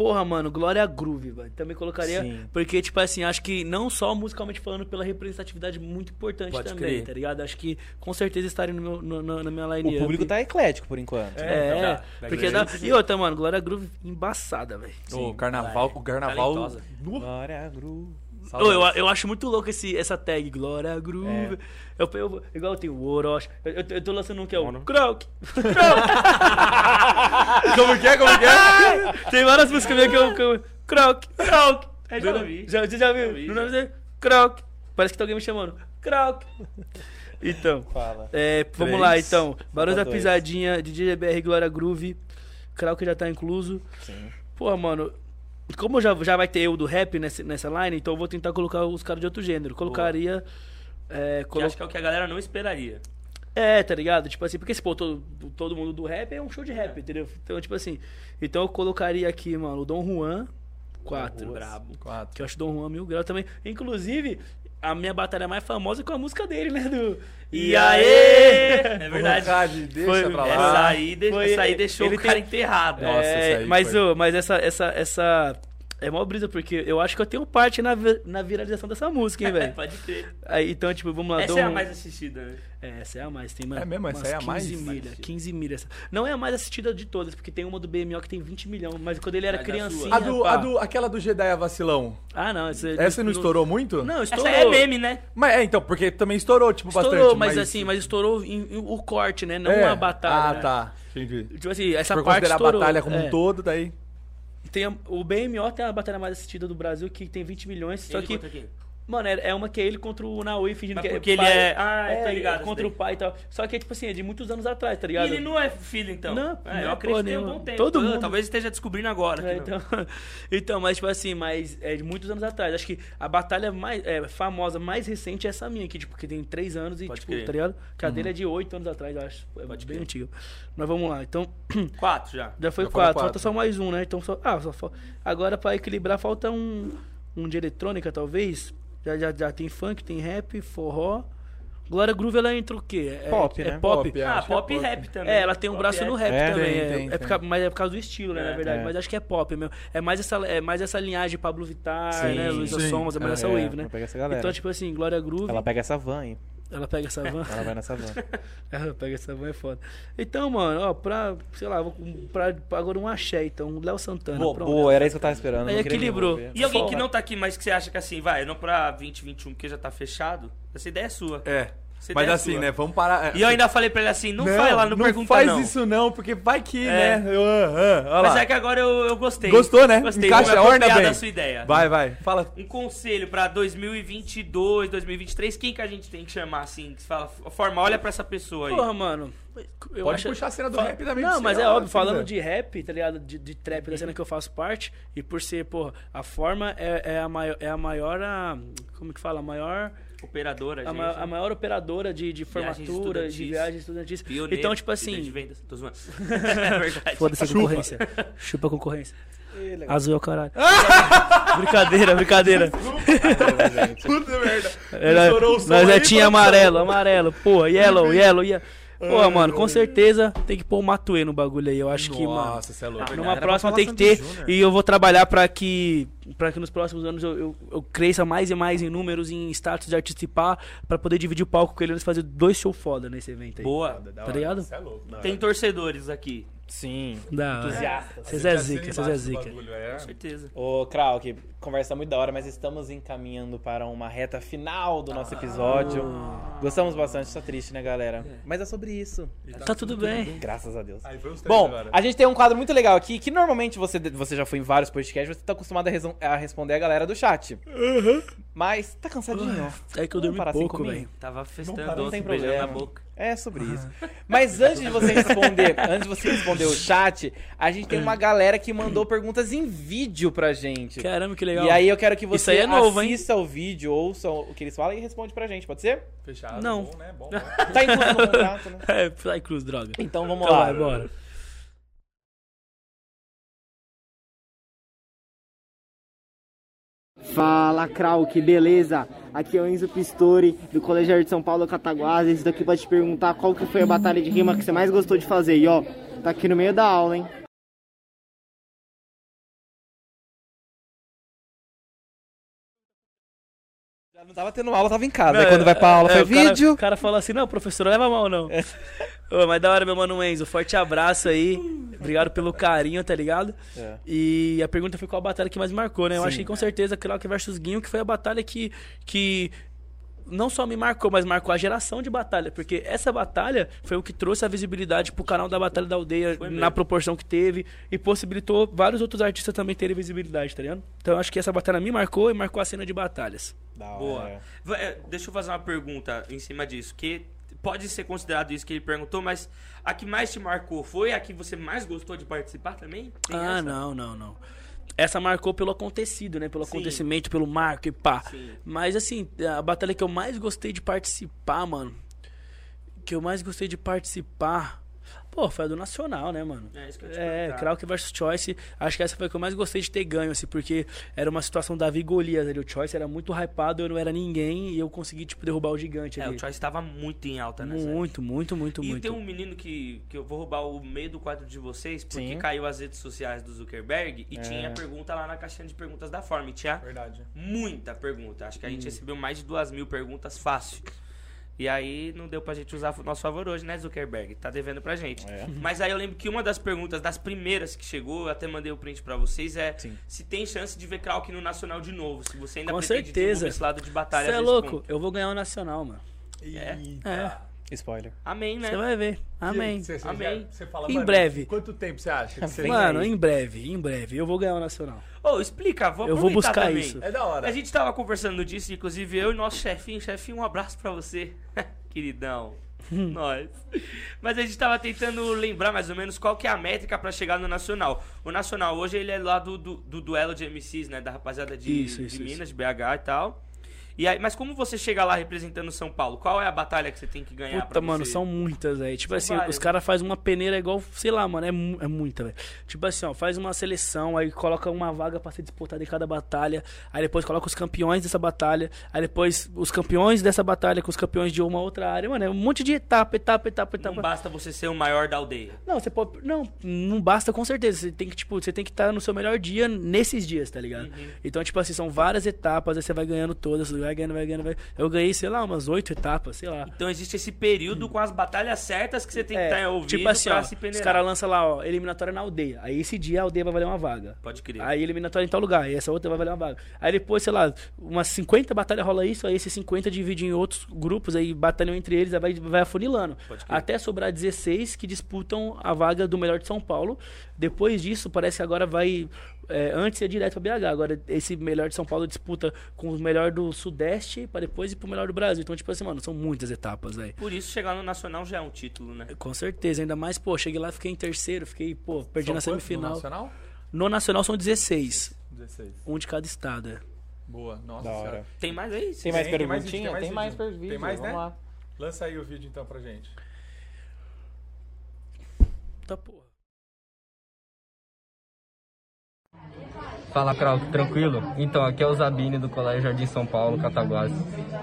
Porra, mano, Glória Groove, velho. Também colocaria. Sim. Porque, tipo assim, acho que não só musicalmente falando, pela representatividade muito importante Pode também, crer. tá ligado? Acho que com certeza estaria no meu, no- na- na minha line O público tá eclético por enquanto. É, então tá. porque dá... E outra, mano, Glória Groove embaçada, velho. O carnaval, o carnaval. Talentosa. Glória, Gru. Ô, eu, eu acho muito louco esse, essa tag, Glória Groove. Eu, eu- igual tem o Orochi. Eu, eu, eu tô lançando um que é o Croc. Como que é? Como que é? Tem várias músicas minhas que eu. Que eu Croc, Croc. É, já ouvi. Já, você já viu? vi, no já. nome dele? Croc. Parece que tem alguém me chamando. Croc. Então, Fala. é, vamos Três. lá então. Barões da dois. Pisadinha, DJ BR Glória Groove. Croc já tá incluso. Sim. Pô, mano. Como já, já vai ter eu do rap nessa, nessa line, então eu vou tentar colocar os caras de outro gênero. Colocaria. É, Que colo- acho que é o que a galera não esperaria. É, tá ligado? Tipo assim, porque esse pô, todo, todo mundo do rap é um show de rap, entendeu? Então, tipo assim. Então eu colocaria aqui, mano, o Dom Juan 4. Brabo. Quatro. Que eu acho Dom Juan mil grau também. Inclusive, a minha batalha mais famosa é com a música dele, né? Do. E aê! É verdade. Verdade, deixa Foi- pra Essa lá. aí, de- Foi- essa aí deixou ele o cara tem- enterrado. Nossa, É, essa aí mas, foi. mas essa, essa, essa. É mó brisa, porque eu acho que eu tenho parte na, na viralização dessa música, hein, velho? Pode crer. Aí, então, tipo, vamos lá. Essa Dom- é a mais assistida, né? É, essa é a mais, tem mano, É mesmo? Essa é a mais? 15 Mais milha, assistida. 15 milhas. Não é a mais assistida de todas, porque tem uma do BMO que tem 20 milhões, mas quando ele era Mas criancinha... A do, a do, aquela do Jedi Vacilão. Ah, não. Essa, Essa não estourou muito? Não, Essa estourou. é meme, né? Mas é, então, porque também estourou, tipo, Estourou, bastante. mas, assim, mas estourou em- em- o corte, né? Não É. a batalha. Ah, né? tá. Entendi. Tipo assim, essa Por parte considerar estourou. a batalha como é. um todo, daí. Tem a- o BMO tem a batalha mais assistida do Brasil, que tem 20 milhões, só Ele que... Mano, é, é uma que é ele contra o Naui fingindo Mas que porque ele pai- é- Ah, tô ligado, contra o pai e tal. Só que, tipo assim, é de muitos anos atrás, tá ligado? E ele não é filho, então? Não, é, não eu é tem um bom tempo. Todo Ah, mundo- Talvez esteja descobrindo agora. É, então, então, mas tipo assim, mas é de muitos anos atrás. Acho que a batalha mais é, famosa, mais recente é essa minha aqui, tipo, que tem três anos e, Pode tipo, crer. tá ligado? Que a dele é de oito anos atrás, eu acho. É Pode bem crer. antiga. Mas vamos lá, então. Quatro já. Já foi Já quatro, quatro. falta só mais um, né? Então só. Ah, só Agora pra equilibrar falta um. Um de eletrônica, talvez. Já, já, já tem funk, tem rap, forró. Glória Groove ela entra o quê? É, Pop, é né? pop. Pop, é. Ah, é pop e pop. rap também. É, ela tem um Pop braço no rap. É? também. Tem, é, tem, é tem. por causa- mas é por causa do estilo, né, É, na verdade. é. Mas acho que é pop mesmo. É mais essa, é mais essa linhagem Pablo Vittar, Sim, né? Luísa. Sons, é mais É, essa é, wave, né? essa galera. Então, tipo assim, Glória Groove, Ela ela, pega essa van, hein? Pega essa van. Ela vai nessa van. ela pega essa van, é foda. Então, mano, ó, pra, sei lá, vou, pra, pra agora um axé, então. Léo Santana. Boa, pronto. boa, era isso que eu tava esperando. Aí equilibrou. E alguém que Fora. não tá aqui, mas que você acha que assim, vai, não pra 2021, porque já tá fechado, essa ideia é sua. É. Essa Mas é assim, sua. né? Vamos parar. E eu ainda falei pra ele assim, não, vai lá no não Pergunta faz Não. isso não, porque vai que, É. né? Eu, ah, ah, olha Mas é que agora eu, eu gostei. Gostou, né? Gostei, Encaixa, me orna bem. da sua ideia. Vai, vai. Fala. Um conselho pra 2022, 2023, quem que a gente tem que chamar assim? Que você fala, forma, olha pra essa pessoa aí. Porra, mano. Eu Pode acho- puxar a cena do Fa- rap também. Não, mas você, é óbvio, falando de rap, tá ligado? De, de trap da cena que eu faço parte, e por ser, porra, a forma é, é a maior. É a maior a- como que fala? A maior. Operadora, A, gente. ma- a maior operadora de, de Viagens formatura, de estudantis. viagens estudantis. Pioneiro, Então, tipo líder de assim. vendas. Tô zoando. é verdade. Foda-se a concorrência. Chupa a concorrência. Azul é o caralho. brincadeira, brincadeira. Puta merda. Era, Estourou o som nós é aí, tinha amarelo, amarelo. Porra, yellow, yellow, yellow. Porra, mano, com certeza tem que pôr o Matuê no bagulho aí. Eu acho que, mano. Nossa, você é louco. Numa Era próxima tem que ter. Júnior. E eu vou trabalhar pra que para que nos próximos anos eu, eu, eu cresça mais e mais em números, em status de artista pá, pra poder dividir o palco com ele e fazer dois shows foda nesse evento aí. Boa. Tá ligado? Você é louco. Tem torcedores aqui. Sim. Da hora. Vocês é zica, vocês é zica. é. Com certeza. Ô, Krauk, conversa muito da hora, mas estamos encaminhando para uma reta final do nosso episódio. Gostamos bastante, tá triste, né, galera? Mas é sobre isso. Tá tudo bem. Graças a Deus. Aí Bom, agora. a gente tem um quadro muito legal aqui, que normalmente você, você já foi em vários podcasts, você tá acostumado a, a responder a galera do chat. Mas tá cansadinho. É que eu dormi parar assim pouco, velho. Tava festando não doce, tem beijando na problema. boca. É sobre isso. Mas antes de você responder, antes de você responder o chat, a gente tem uma galera que mandou perguntas em vídeo pra gente. Caramba, que legal. E aí eu quero que Isso você aí é novo, hein? assista o vídeo, ouça o que eles falam e responde pra gente, pode ser? Fechado. Não. Bom, né? Bom, bom. Tá incluso no contrato, né? É, Fly Cruz, droga. Então vamos Então lá. vai, bora. Fala, Krauk, beleza? Aqui é o Enzo Pistori, do Colégio de São Paulo, Cataguases. Isso daqui pra te perguntar qual que foi a batalha de rima que você mais gostou de fazer. E ó, tá aqui no meio da aula, hein? Já não tava tendo aula, tava em casa. Não, Aí quando vai pra é, aula, é, foi o vídeo. Cara, o cara fala assim, não, professor, leva mal não. É. Ô, mas da hora, meu mano Enzo. Forte abraço aí. Obrigado pelo carinho, tá ligado? É. E a pergunta foi qual a batalha que mais marcou, né? Eu Sim. acho que com certeza Krauk versus Guinho, que foi a batalha que, que não só me marcou, mas marcou a geração de batalha. Porque essa batalha foi o que trouxe a visibilidade pro canal da Batalha da Aldeia na proporção que teve e possibilitou vários outros artistas também terem visibilidade, tá ligado? Então eu acho que essa batalha me marcou e marcou a cena de batalhas. Da hora. Boa. Va- é, Deixa eu fazer uma pergunta em cima disso, que pode ser considerado isso que ele perguntou, mas a que mais te marcou foi a que você mais gostou de participar também? Tem ah, essa? não, não, não. Essa marcou pelo acontecido, né? Pelo Sim. acontecimento, pelo marco e pá. Sim. Mas assim, a batalha que eu mais gostei de participar, mano. Que eu mais gostei de participar. Pô, foi a do Nacional, né, mano? É isso que eu te É. Krauk vs Choice. Acho que essa foi a que eu mais gostei de ter ganho, assim, porque era uma situação Davi e Golias ali. O Choice era muito hypado, eu não era ninguém e eu consegui, tipo, derrubar o gigante É, ali. o Choice estava muito em alta nessa Muito, muito, muito, E muito. tem um menino que, que eu vou roubar o meio do quadro de vocês, porque Sim. caiu as redes sociais do Zuckerberg e É. tinha pergunta lá na caixinha de perguntas da Form. E tinha Verdade. muita pergunta. Acho que a Hum. gente recebeu mais de duas mil perguntas fácil. E aí não deu pra gente usar o nosso favor hoje, né, Zuckerberg? Tá devendo pra gente. É. Mas aí eu lembro que uma das perguntas, das primeiras que chegou, eu até mandei o print pra vocês, é Sim. se tem chance de ver Krauk no Nacional de novo. Se você ainda Com pretende certeza. desenvolver esse lado de batalha. Você é louco? ponto. Eu vou ganhar o Nacional, mano. É? É, Spoiler. Amém, né? você vai ver. Amém. Você, você, Amém. Você fala, Em mano, breve. Quanto tempo você acha que você Mano, em breve, em breve. Eu vou ganhar o Nacional. Ô, explica, vou Eu vou buscar também. isso. É da hora. A gente tava conversando disso, inclusive eu e nosso chefinho. Chefinho, um abraço pra você, queridão. Nós. Mas a gente tava tentando lembrar mais ou menos qual que é a métrica pra chegar no Nacional. O Nacional hoje ele é lá do, do, do duelo de MCs, né? Da rapaziada de, Isso, isso, de isso. Minas, de BH e tal. E aí, mas como você chega lá representando São Paulo? Qual é a batalha que você tem que ganhar Puta, pra mano, você? são muitas, velho. Tipo São assim, várias, os caras fazem uma peneira igual, sei lá, mano, é, é muita, velho. Tipo assim, ó, faz uma seleção, aí coloca uma vaga pra ser disputada em cada batalha, aí depois coloca os campeões dessa batalha, aí depois os campeões dessa batalha com os campeões de uma outra área, mano, é um monte de etapa, etapa, etapa, etapa. Não basta você ser o maior da aldeia. Não, você pode. Não, não basta com certeza. Você tem que, tipo, você tem que estar no seu melhor dia nesses dias, tá ligado? Uhum. Então, tipo assim, são várias etapas, aí você vai ganhando todas, vai ganhando, vai ganhando, vai. Eu ganhei, sei lá, umas oito etapas, sei lá. Então existe esse período com as batalhas certas que você tem que estar ouvindo tipo assim, pra ó, se os peneirar. caras lançam lá, ó, eliminatória na aldeia. Aí esse dia a aldeia vai valer uma vaga. Pode crer. Aí eliminatória em tal lugar, aí essa outra vai valer uma vaga. Aí depois, sei lá, umas 50 batalhas rola isso, aí esses 50 dividem em outros grupos, aí batalham entre eles, aí vai, vai afunilando. Pode crer. Até sobrar 16 que disputam a vaga do melhor de São Paulo. Depois disso, parece que agora vai. É, antes ia direto pra BH, agora esse melhor de São Paulo disputa com o melhor do Sudeste pra depois ir pro melhor do Brasil. Então, tipo assim, mano, são muitas etapas, velho. Por isso chegar no Nacional já é um título, né? Com certeza, ainda mais, pô, cheguei lá, fiquei em terceiro, fiquei, pô, perdi São na quantos no semifinal. Nacional? No Nacional são 16, 16. um de cada estado. é. Boa, nossa Da senhora. hora. Tem mais aí? Tem mais Tem, tem mais perguntinha? Tem mais né? lá. Lança aí o vídeo então pra gente. Tá, porra. Fala, Krauk, tranquilo? Então, aqui é o Zabine do Colégio Jardim São Paulo, Cataguases.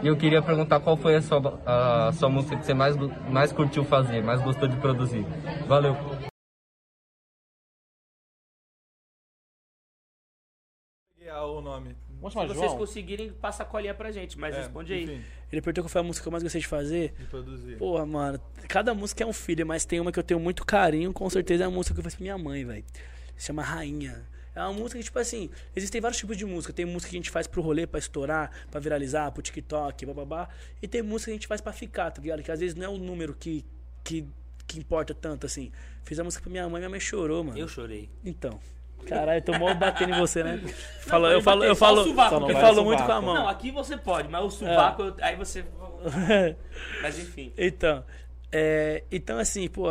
E eu queria perguntar qual foi a sua, a sua música que você mais, mais curtiu fazer, mais gostou de produzir. Valeu! O nome. Vamos Se chamar vocês João? conseguirem, passa a colinha pra gente, mas É, responde aí. enfim, Ele perguntou qual foi a música que eu mais gostei de fazer. de produzir. Porra, mano, cada música é um filho, mas tem uma que eu tenho muito carinho, com certeza é a música que eu fiz pra minha mãe, velho. Se chama Rainha. É uma música que, tipo assim, existem vários tipos de música. Tem música que a gente faz pro rolê, pra estourar, pra viralizar, pro TikTok, bababá. E tem música que a gente faz pra ficar, tá ligado? Que às vezes não é o número que, que, que importa tanto, assim. Fiz a música pra minha mãe, minha mãe chorou, mano. Eu chorei. Então. Caralho, eu tô mal batendo em você, né? Fala, eu falo, eu falo, eu falo muito com a mão. Não, aqui você pode, mas o sovaco, eu- aí você... Mas enfim. Então, é, então assim, pô,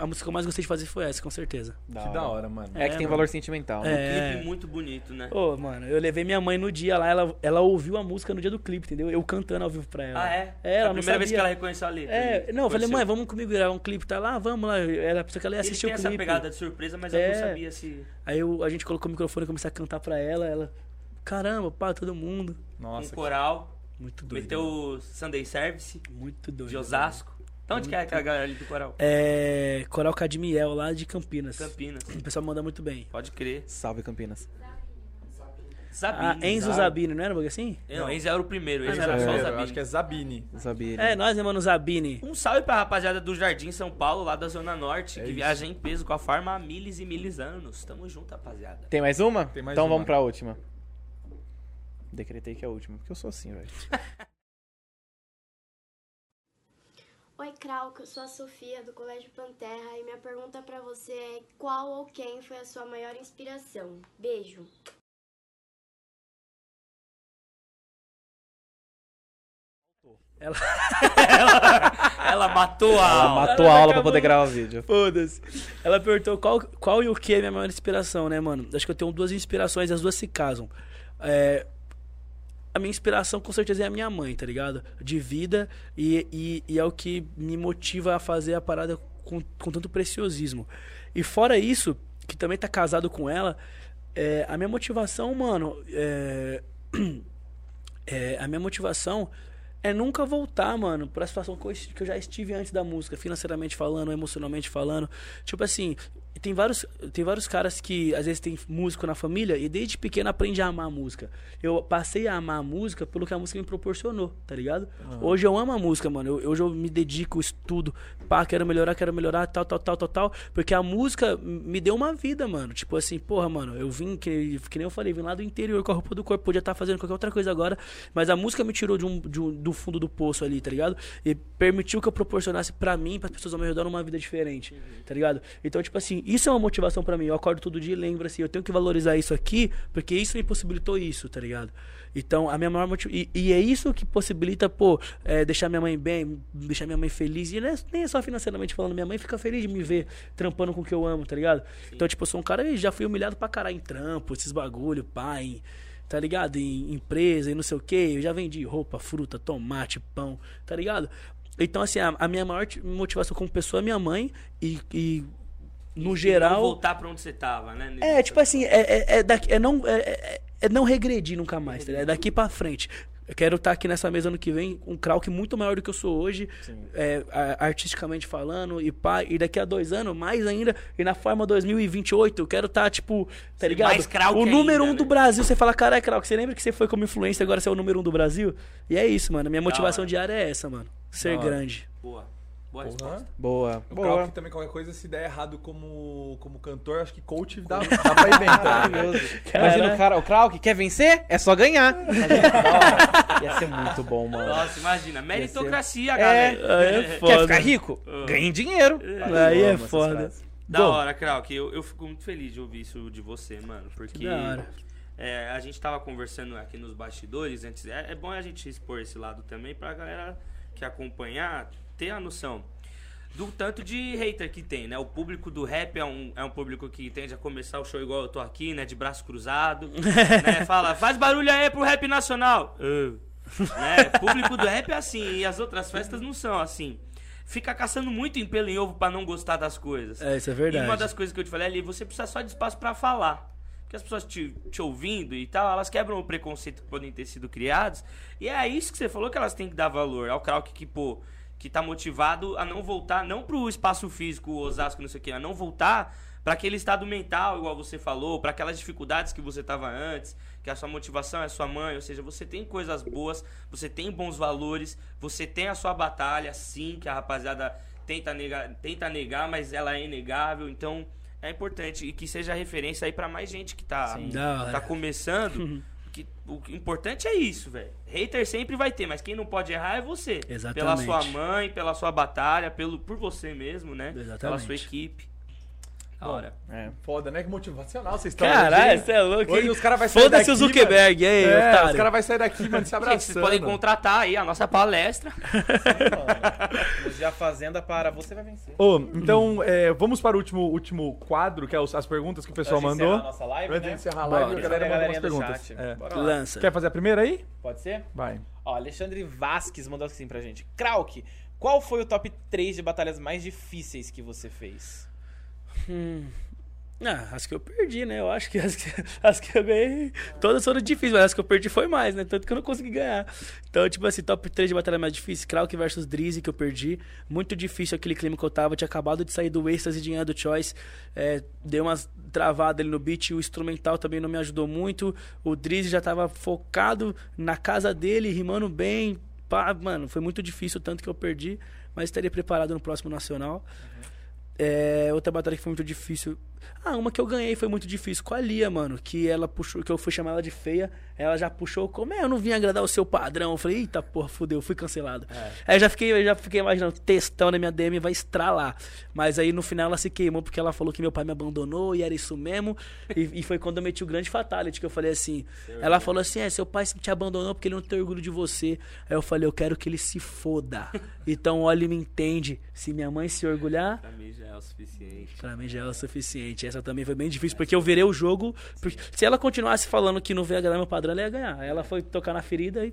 a música que eu mais gostei de fazer foi essa, com certeza. Que da hora, mano. É que tem mano. valor sentimental. né? É. Clipe muito bonito, né? Ô, mano, eu levei minha mãe no dia lá, ela, ela ouviu a música no dia do clipe, entendeu? Eu cantando ao vivo pra ela. Ah, é? É, ela a não primeira vez que ela reconheceu a letra. É, não, eu falei, mãe, vamos comigo gravar um clipe, tá lá? Vamos lá. Ela pensou que ela ia Ele assistir tem o essa clipe. pegada de surpresa, mas eu É. não sabia se... Aí eu, a gente colocou o microfone e comecei a cantar pra ela, ela, caramba, pá, todo mundo. Nossa, um coral, Muito doido. meteu o Sunday Service Muito doido. de Osasco. Então onde que é que é a galera ali do coral? É, Coral Cadmiel, lá de Campinas. Campinas. O pessoal manda muito bem. Pode crer. Salve Campinas. Zabini. Ah, Enzo Zabi- Zabini, não era um bagulho assim? Não, Enzo era o primeiro, Ah, era não, só o eu Zabini. acho que é Zabini. Zabini. É, nós, né, mano, Zabini. Um salve pra rapaziada do Jardim São Paulo, lá da Zona Norte, É que isso. viaja em peso com a farma há miles e miles anos. Tamo junto, rapaziada. Tem mais uma? Tem mais então uma. vamos pra última. Decretei que é a última, porque eu sou assim, velho. Oi, Krauco, eu sou a Sofia do Colégio Panterra e minha pergunta pra você é qual ou quem foi a sua maior inspiração? Beijo. Ela matou a Ela aula. matou a aula pra poder gravar o vídeo. Foda-se. Ela perguntou qual, qual e o que é minha maior inspiração, né, mano? Acho que eu tenho duas inspirações, as duas se casam. É, a minha inspiração com certeza é a minha mãe, tá ligado? De vida e, e, e é o que me motiva a fazer a parada com, com tanto preciosismo. E fora isso, que também tá casado com ela, é, a minha motivação, mano, é, é, a minha motivação é nunca voltar, mano, pra situação que eu, que eu já estive antes da música, financeiramente falando, emocionalmente falando. Tipo assim, tem vários, tem vários caras que às vezes tem músico na família e desde pequeno aprende a amar a música. Eu passei a amar a música pelo que a música me proporcionou, tá ligado? Hoje eu amo a música, mano. Eu- hoje eu me dedico, estudo, pá, quero melhorar, quero melhorar, tal, tal, tal, tal, tal. Porque a música me deu uma vida, mano. Tipo assim, porra, mano, eu vim, que, que nem eu falei, vim lá do interior com a roupa do corpo, podia estar fazendo qualquer outra coisa agora, mas a música me tirou de um, de um- do fundo do poço ali, tá ligado? E permitiu que eu proporcionasse pra mim, para pessoas ao meu redor, uma vida diferente, tá ligado? Então, tipo assim, isso é uma motivação pra mim. Eu acordo todo dia e lembro assim, eu tenho que valorizar isso aqui, porque isso me possibilitou isso, tá ligado? Então, a minha maior motivação. E, é isso que possibilita, pô, é, deixar minha mãe bem, deixar minha mãe feliz. E não é, nem é só financeiramente falando, minha mãe fica feliz de me ver trampando com o que eu amo, tá ligado? Então, tipo, eu sou um cara e já fui humilhado pra caralho em trampo, esses bagulho, pai, tá ligado? Em empresa e não sei o que. Eu já vendi roupa, fruta, tomate, pão, tá ligado? Então, assim, a, a minha maior motivação como pessoa é minha mãe e, e no E geral. Voltar pra onde você tava, né? É, tipo assim, é, é, é, daqui, é, não, é, é- é não regredir nunca mais, tá ligado? É daqui pra frente. Eu quero estar aqui nessa mesa ano que vem com um Krauk muito maior do que eu sou hoje, é, artisticamente falando, e pá, e daqui a dois anos, mais ainda, e na forma 2028, eu quero estar, tipo, tá Ser ligado? mais Krauk o número ainda, um do né? Brasil, você fala, caralho, Krauk, você lembra que você foi como influência, agora você é o número um do Brasil? E é isso, mano, minha motivação diária é essa, mano. Ser grande. Boa. Boa resposta. Boa. O Boa. Krauk também, qualquer coisa, se der errado como, como cantor, acho que coach dá, dá pra? Maravilhoso. Imagina o cara, o Krauk, quer vencer? É só ganhar. Imagina. Ia ser muito bom, mano. Nossa, imagina. Meritocracia, É, galera. Aí é Quer foda. ficar rico? Ganhe dinheiro. Aí é foda. Da Bom. hora, Krauk. Eu, eu fico muito feliz de ouvir isso de você, mano. Porque Da hora. é, a gente tava conversando aqui nos bastidores antes. É, é bom a gente expor esse lado também pra galera que acompanhar ter a noção do tanto de hater que tem, né? O público do rap é um, é um público que tende a começar o show igual eu tô aqui, né? De braço cruzado. né? Fala, faz barulho aí pro rap nacional. Ah. né? Público do rap é assim, e as outras festas não são assim. Fica caçando muito em pelo em ovo pra não gostar das coisas. É, isso é E verdade. uma das coisas que eu te falei ali, você precisa só de espaço pra falar. Porque as pessoas te, te ouvindo e tal, elas quebram o preconceito que podem ter sido criados. E é isso que você falou que elas têm que dar valor. Ao Krauk que, pô, que tá motivado a não voltar, não pro espaço físico, o Osasco, não sei o que, a não voltar pra aquele estado mental, igual você falou, pra aquelas dificuldades que você tava antes, que a sua motivação é sua mãe, ou seja, você tem coisas boas, você tem bons valores, você tem a sua batalha, sim, que a rapaziada tenta negar, tenta negar mas ela é inegável, então é importante e que seja referência aí pra mais gente que tá, tá começando. que o importante é isso, velho. Hater sempre vai ter, mas quem não pode errar é você. Pela Exatamente. sua mãe, pela sua batalha, pelo, por você mesmo, né? Pela Exatamente. sua equipe. Da hora. É. Foda, né? Que motivacional vocês estão Caralho, você é louco, Hoje os caras vão sair Foda-se daqui, o Zuckerberg, mano. aí, é, otário. os caras vão sair daqui, mano, se abraçando. Gente, vocês podem contratar aí a nossa palestra. A Fazenda para Você Vai Vencer. Ô, então, é, vamos para o último, último quadro, que é as perguntas que o pessoal Pra mandou. encerrar a nossa live, Antes né? de encerrar a live, Bora. a galera A mandou umas perguntas. chat. É. Lança. Quer fazer a primeira aí? Pode ser? Vai. Ó, Alexandre Vasques mandou assim pra gente. Krauk, qual foi o top 3 de batalhas mais difíceis que você fez? Hum, Ah, as que eu perdi, né? Eu acho que as que, as que eu ganhei, todas foram difíceis, mas as que eu perdi foi mais, né? Tanto que eu não consegui ganhar. Então, tipo assim, top 3 de batalha mais difícil, Krauk versus Drizzy, que eu perdi. Muito difícil aquele clima que eu tava, eu tinha acabado de sair do êxtase de ganhar do Choice. É, deu umas travadas ali no beat, o instrumental também não me ajudou muito. O Drizzy já tava focado na casa dele, rimando bem. Pá, mano, foi muito difícil, tanto que eu perdi, mas estaria preparado no próximo Nacional. É, outra batalha que foi muito difícil. Ah, uma que eu ganhei foi muito difícil com a Lia, mano. Que ela puxou, que eu fui chamar ela de feia. Ela já puxou como é, eu não vim agradar o seu padrão. Eu falei, eita porra, fudeu, fui cancelado. Aí eu já fiquei, eu já fiquei imaginando, textão na minha DM vai estralar. Mas aí no final ela se queimou porque ela falou que meu pai me abandonou e era isso mesmo. E, e foi quando eu meti o grande fatality que eu falei assim. Ela falou assim: é, seu pai te abandonou porque ele não tem orgulho de você. Aí eu falei, eu quero que ele se foda. Então olha e me entende. Se minha mãe se orgulhar, Pra mim já é o suficiente. Pra mim já é o suficiente. Essa também foi bem difícil, porque eu virei o jogo. se ela continuasse falando que não veio agradar meu padrão, ela ia ganhar. Ela foi tocar na ferida e.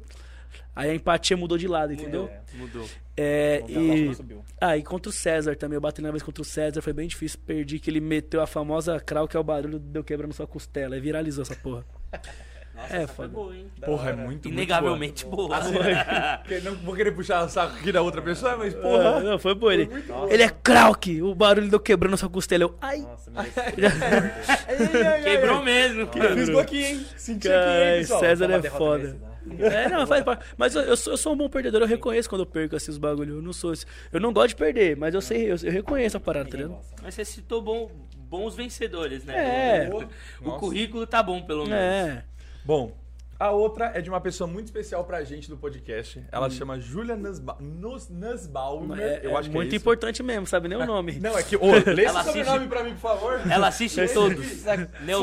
Aí a empatia mudou de lado, entendeu? Mudou. É, Então, a e. Ah, e contra o César também. Eu bati na vez contra o César, foi bem difícil. Perdi que ele meteu a famosa crau, que é o barulho de eu quebrando sua costela. Aí viralizou essa porra. é, Foi boa, hein? Porra, é muito, Inegavelmente boa. muito boa. Que- Não vou querer puxar o saco aqui da outra pessoa, mas Ah, porra. não, foi boa. Ele, ele é Krauk, o barulho eu quebrando sua costela. Eu, ai, Nossa, mereci. Quebrou mesmo. Fisgou aqui, hein? Senti aqui, hein, pessoal? César é foda. merecida. É, não, faz parte. Mas eu, eu sou, eu sou um bom perdedor, eu reconheço quando eu perco esses bagulho. Eu não sou. esse- Eu não gosto de perder, mas eu sei, eu, eu reconheço a parada, tá ligado? Mas você citou bom- bons vencedores, né? É. O, o Nossa. currículo tá bom, pelo menos. É. Bom, a outra é de uma pessoa muito especial pra gente do podcast. Ela chama Julia Nussba Nuss- Nussbaumer. É, eu é acho que muito é isso. importante mesmo, sabe nem o nome. Não, é que. Ô, lê esse Ela sobrenome assiste- pra mim, por favor. Ela assiste todos.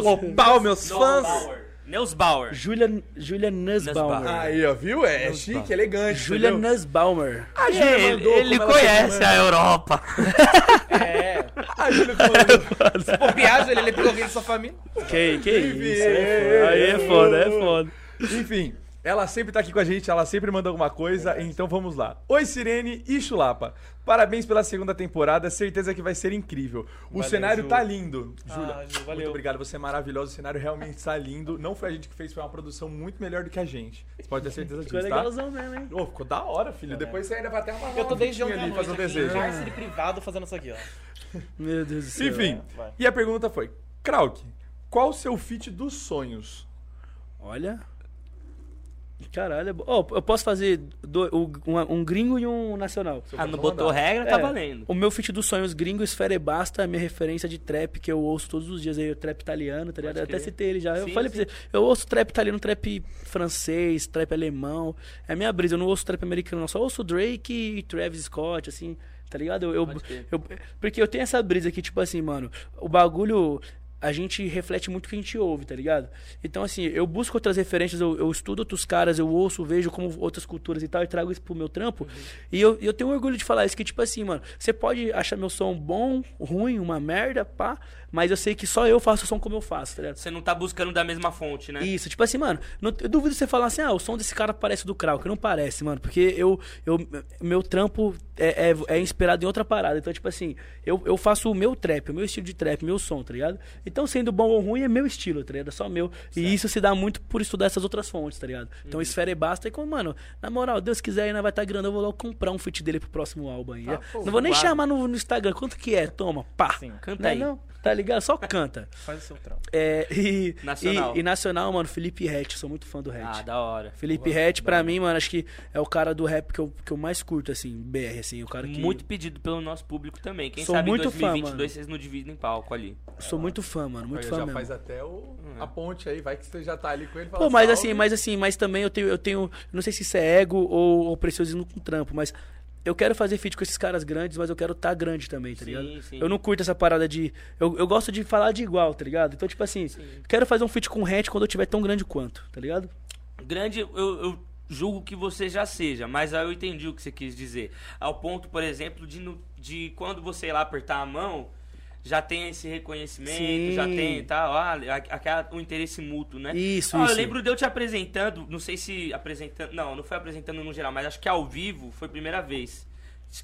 Flopar, meus fãs. Neusbauer. Neusbauer. Julia, Julia Nussbaumer. Nussbaumer. Aí, ó, viu? É, chique, elegante. Julia entendeu? Nussbaumer. A Júlia Ele, mandou ele conhece chama. a Europa. É. A Júlia mandou. Se for viagem, ele, pegou alguém da sua família. Que, que isso? é foda. Aí é foda, é foda. Enfim, ela sempre tá aqui com a gente, ela sempre manda alguma coisa, então vamos lá. Oi, Sirene e Chulapa. Parabéns pela segunda temporada, certeza que vai ser incrível. O Valeu, cenário Ju. tá lindo. Júlia, Ah, Ju, muito obrigado, você é maravilhosa, o cenário realmente está lindo. Não foi a gente que fez, foi uma produção muito melhor do que a gente. Você pode ter certeza Ficou disso, tá? legalzão mesmo, hein? Ô, ficou da hora, filho. Depois você ainda vai até uma Eu tô desde ontem ali fazer um aqui, desejo. em cárcere privado fazendo isso aqui, ó. Meu Deus do céu. Enfim, vai. e a pergunta foi: Krauk, qual o seu feat dos sonhos? Olha. Caralho, é Ó, eu posso fazer do- um, um gringo e um nacional. Ah, não botou regra, tá É, valendo. O meu feat dos sonhos gringo, Esfera e Basta, é a minha referência de trap que eu ouço todos os dias aí, o trap italiano, tá ligado? Eu até citei ele já. Eu Sim, falei pra sim. você, eu ouço trap italiano, trap francês, trap alemão. É a minha brisa, eu não ouço trap americano, não. Só ouço Drake e Travis Scott, assim, tá ligado? Eu, eu, eu- porque eu tenho essa brisa aqui, tipo assim, mano, o bagulho. A gente reflete muito o que a gente ouve, tá ligado? Então, assim, eu busco outras referências, eu, eu estudo outros caras, eu ouço, vejo como outras culturas e tal, e trago isso pro meu trampo. E eu, eu tenho orgulho de falar isso, que, tipo assim, mano, você pode achar meu som bom, ruim, uma merda, pá, mas eu sei que só eu faço o som como eu faço, tá ligado? Você não tá buscando da mesma fonte, né? Isso, tipo assim, mano, não, eu duvido você falar assim, ah, o som desse cara parece do Krauk. Não parece, mano, porque eu, eu meu trampo é, é, é inspirado em outra parada. Então, tipo assim, eu, eu faço o meu trap, o meu estilo de trap, meu som, tá ligado? Então, sendo bom ou ruim, é meu estilo, tá ligado? É só meu. E isso se dá muito por estudar essas outras fontes, tá ligado? Então, esfera e basta. E como, mano, na moral, Deus quiser, ainda vai estar grana, eu vou logo comprar um feat dele pro próximo álbum aí. não vou nem chamar no, no Instagram, quanto que é? Toma, pá. Sim. Canta Não é aí. não, tá ligado? Só canta. Faz o seu trampo. É, e, Nacional. E, e nacional, mano, Felipe Rett, sou muito fã do Rett. Ah, da hora. Felipe Rett, pra mim, mano, acho que é o cara do rap que eu, que eu mais curto, assim, BR, assim, o cara que... Muito pedido pelo nosso público também. Quem Sou sabe muito em fã, 2022 mano. vocês não dividem palco ali. Sou muito fã, mano, muito fã já mesmo. faz até o, a ponte aí, vai que você já tá ali com ele. fala, Pô, mas assim, mas assim, mas também eu tenho, eu tenho, não sei se isso é ego ou, ou preciosismo com trampo, mas eu quero fazer feat com esses caras grandes, mas eu quero estar grande também, tá Sim, ligado? sim. Eu não curto essa parada de. Eu, eu gosto de falar de igual, tá ligado? Então, tipo assim, quero fazer um feat com o Hatch quando eu tiver tão grande quanto, tá ligado? Grande, eu, eu julgo que você já seja, mas aí eu entendi o que você quis dizer. Ao ponto, por exemplo, de, no- de quando você ir lá apertar a mão, já tem esse reconhecimento, Sim. já tem tal, ah, aquela, o interesse mútuo, né? Isso, Ah, isso. Eu lembro de eu te apresentando, não sei se apresentando, não, não foi apresentando no geral, mas acho que ao vivo foi a primeira vez.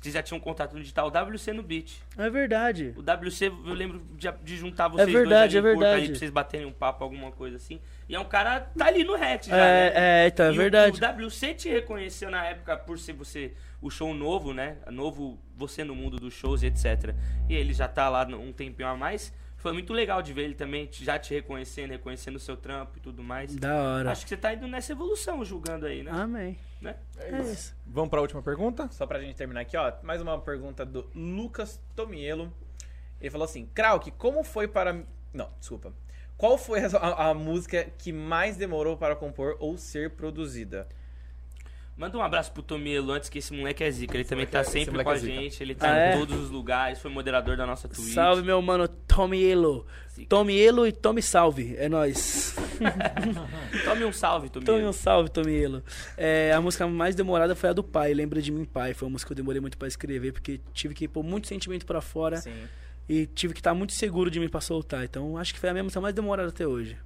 que já tinha um contato no digital, o WC no beat. É verdade. O WC, eu lembro de, de juntar vocês verdade, dois ali é verdade. aí pra vocês baterem um papo, alguma coisa assim. E é um cara, tá ali no Rex já, É, né? é, então, é E o- verdade. O, WC te reconheceu na época por ser você o show novo, né? Novo você no mundo dos shows e etc. E ele já tá lá um tempinho a mais. Foi muito legal de ver ele também já te reconhecendo, reconhecendo o seu trampo e tudo mais. Da hora. Acho que você tá indo nessa evolução, julgando aí, né? Amém. Né? É isso. Vamos pra última pergunta? Só pra gente terminar aqui, ó. Mais uma pergunta do Lucas Tomielo. Ele falou assim: Krauk, como foi para. Não, desculpa. Qual foi a, a- a música que mais demorou para compor ou ser produzida? Manda um abraço pro Tomielo antes que esse moleque é zica. Ele também tá é- sempre com a é zica. gente. Ele tá Ah, em é? todos os lugares. Foi moderador da nossa Twitch. Salve, meu mano Tomielo. Tomielo e Tome Salve. É nóis. Tome um salve, Tomielo. Tome um salve, Tomielo. É, a música mais demorada foi a do pai, Lembra de mim, pai. Foi uma música que eu demorei muito pra escrever, porque tive que pôr muito sentimento pra fora Sim. E tive que estar muito seguro de mim pra soltar. Então acho que foi a minha música mais demorada até hoje.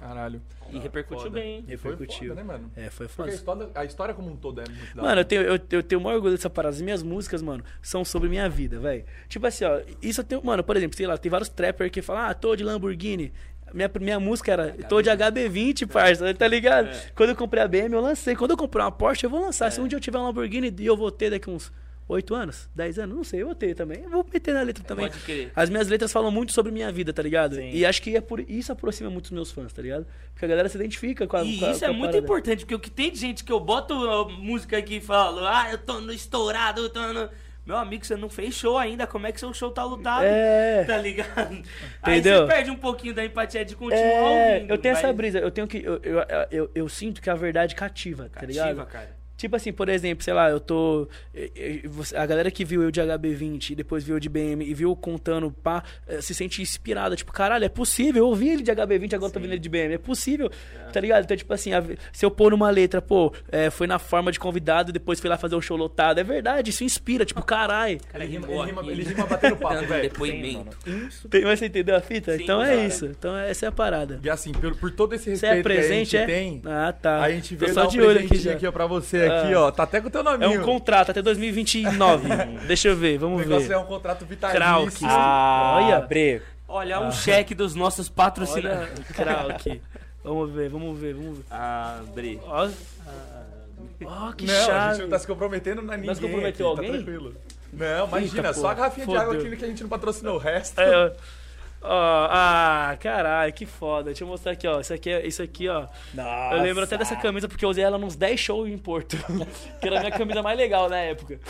Caralho. E repercutiu bem, hein? Repercutiu. Foda, né, mano? É, foi Porque a foda. história, a história como um todo é muito da Mano, eu tenho, eu, eu tenho o maior orgulho dessa parada. As minhas músicas, mano, são sobre minha vida, velho. Tipo assim, ó, isso eu tenho. Mano, por exemplo, sei lá, tem vários trappers que falam, ah, tô de Lamborghini. Minha, minha música era Tô de HB20, parça, tá ligado? Quando eu comprei a BM, eu lancei. Quando eu comprei uma Porsche, eu vou lançar. Se um dia eu tiver um Lamborghini e eu vou ter daqui uns 8 anos, 10 anos, não sei, eu vou ter também. Eu vou meter na letra também. Pode crer. As minhas letras falam muito sobre minha vida, tá ligado? E acho que é por isso aproxima muito dos meus fãs, tá ligado? Porque a galera se identifica com a E com a- isso com é a muito parada. importante, porque o que tem de gente que eu boto a música aqui e falo, ah, eu tô no estourado, eu tô no. Meu amigo, você não fez show ainda, como é que seu show tá lutado? É. Tá ligado? Aí Entendeu? você perde um pouquinho da empatia de continuar É, ouvindo. eu tenho essa brisa, eu tenho que. Eu, eu, eu, eu sinto que a verdade cativa, tá Cativa, ligado? cara. Tipo assim, por exemplo, sei lá, eu tô. eh, eh, A galera que viu eu de HB20 e depois viu eu de BM e viu eu contando, pá, eh, se sente inspirada. Tipo, caralho, é possível. Eu ouvi ele de HB20, agora eu tô vendo ele de BM. É possível, tá ligado? Então, tipo assim, a- se eu pôr numa letra, pô, eh, foi na forma de convidado e depois fui lá fazer um show lotado. É verdade, isso inspira, tipo, caralho. Ele rima, ele rima, ele rima batendo papo, velho. depoimento. Tem, mas você entendeu a fita? Sim, então é cara. isso. Então essa é a parada. E assim, por, por todo esse Você respeito é presente, que a é? gente tem, Ah, tá. a gente Tô veio só dar um de olho aqui já. aqui, ó, pra você aqui, Ah. ó. Tá até com o teu É nominho. um contrato até 2029. Deixa eu ver, O vamos negócio ver. é um contrato vitalício. Krauk. Ah, Olha. Bre. Olha um cheque dos nossos patrocinadores. Krauk. Vamos ver, vamos ver, vamos ver. Ah, Bre. Ó, Ó, que Não, a gente não tá se comprometendo a ninguém. Nós comprometeu aqui, alguém? Tá tranquilo. Não, imagina, Eita, só a garrafinha de água aqui que a gente não patrocinou o resto. É, ó. Ó, ah, caralho, que foda. Deixa eu mostrar aqui, ó. Isso aqui, é, isso aqui ó. Nossa. Eu lembro até dessa camisa porque eu usei ela nos 10 shows em Porto. que era a minha camisa mais legal na época.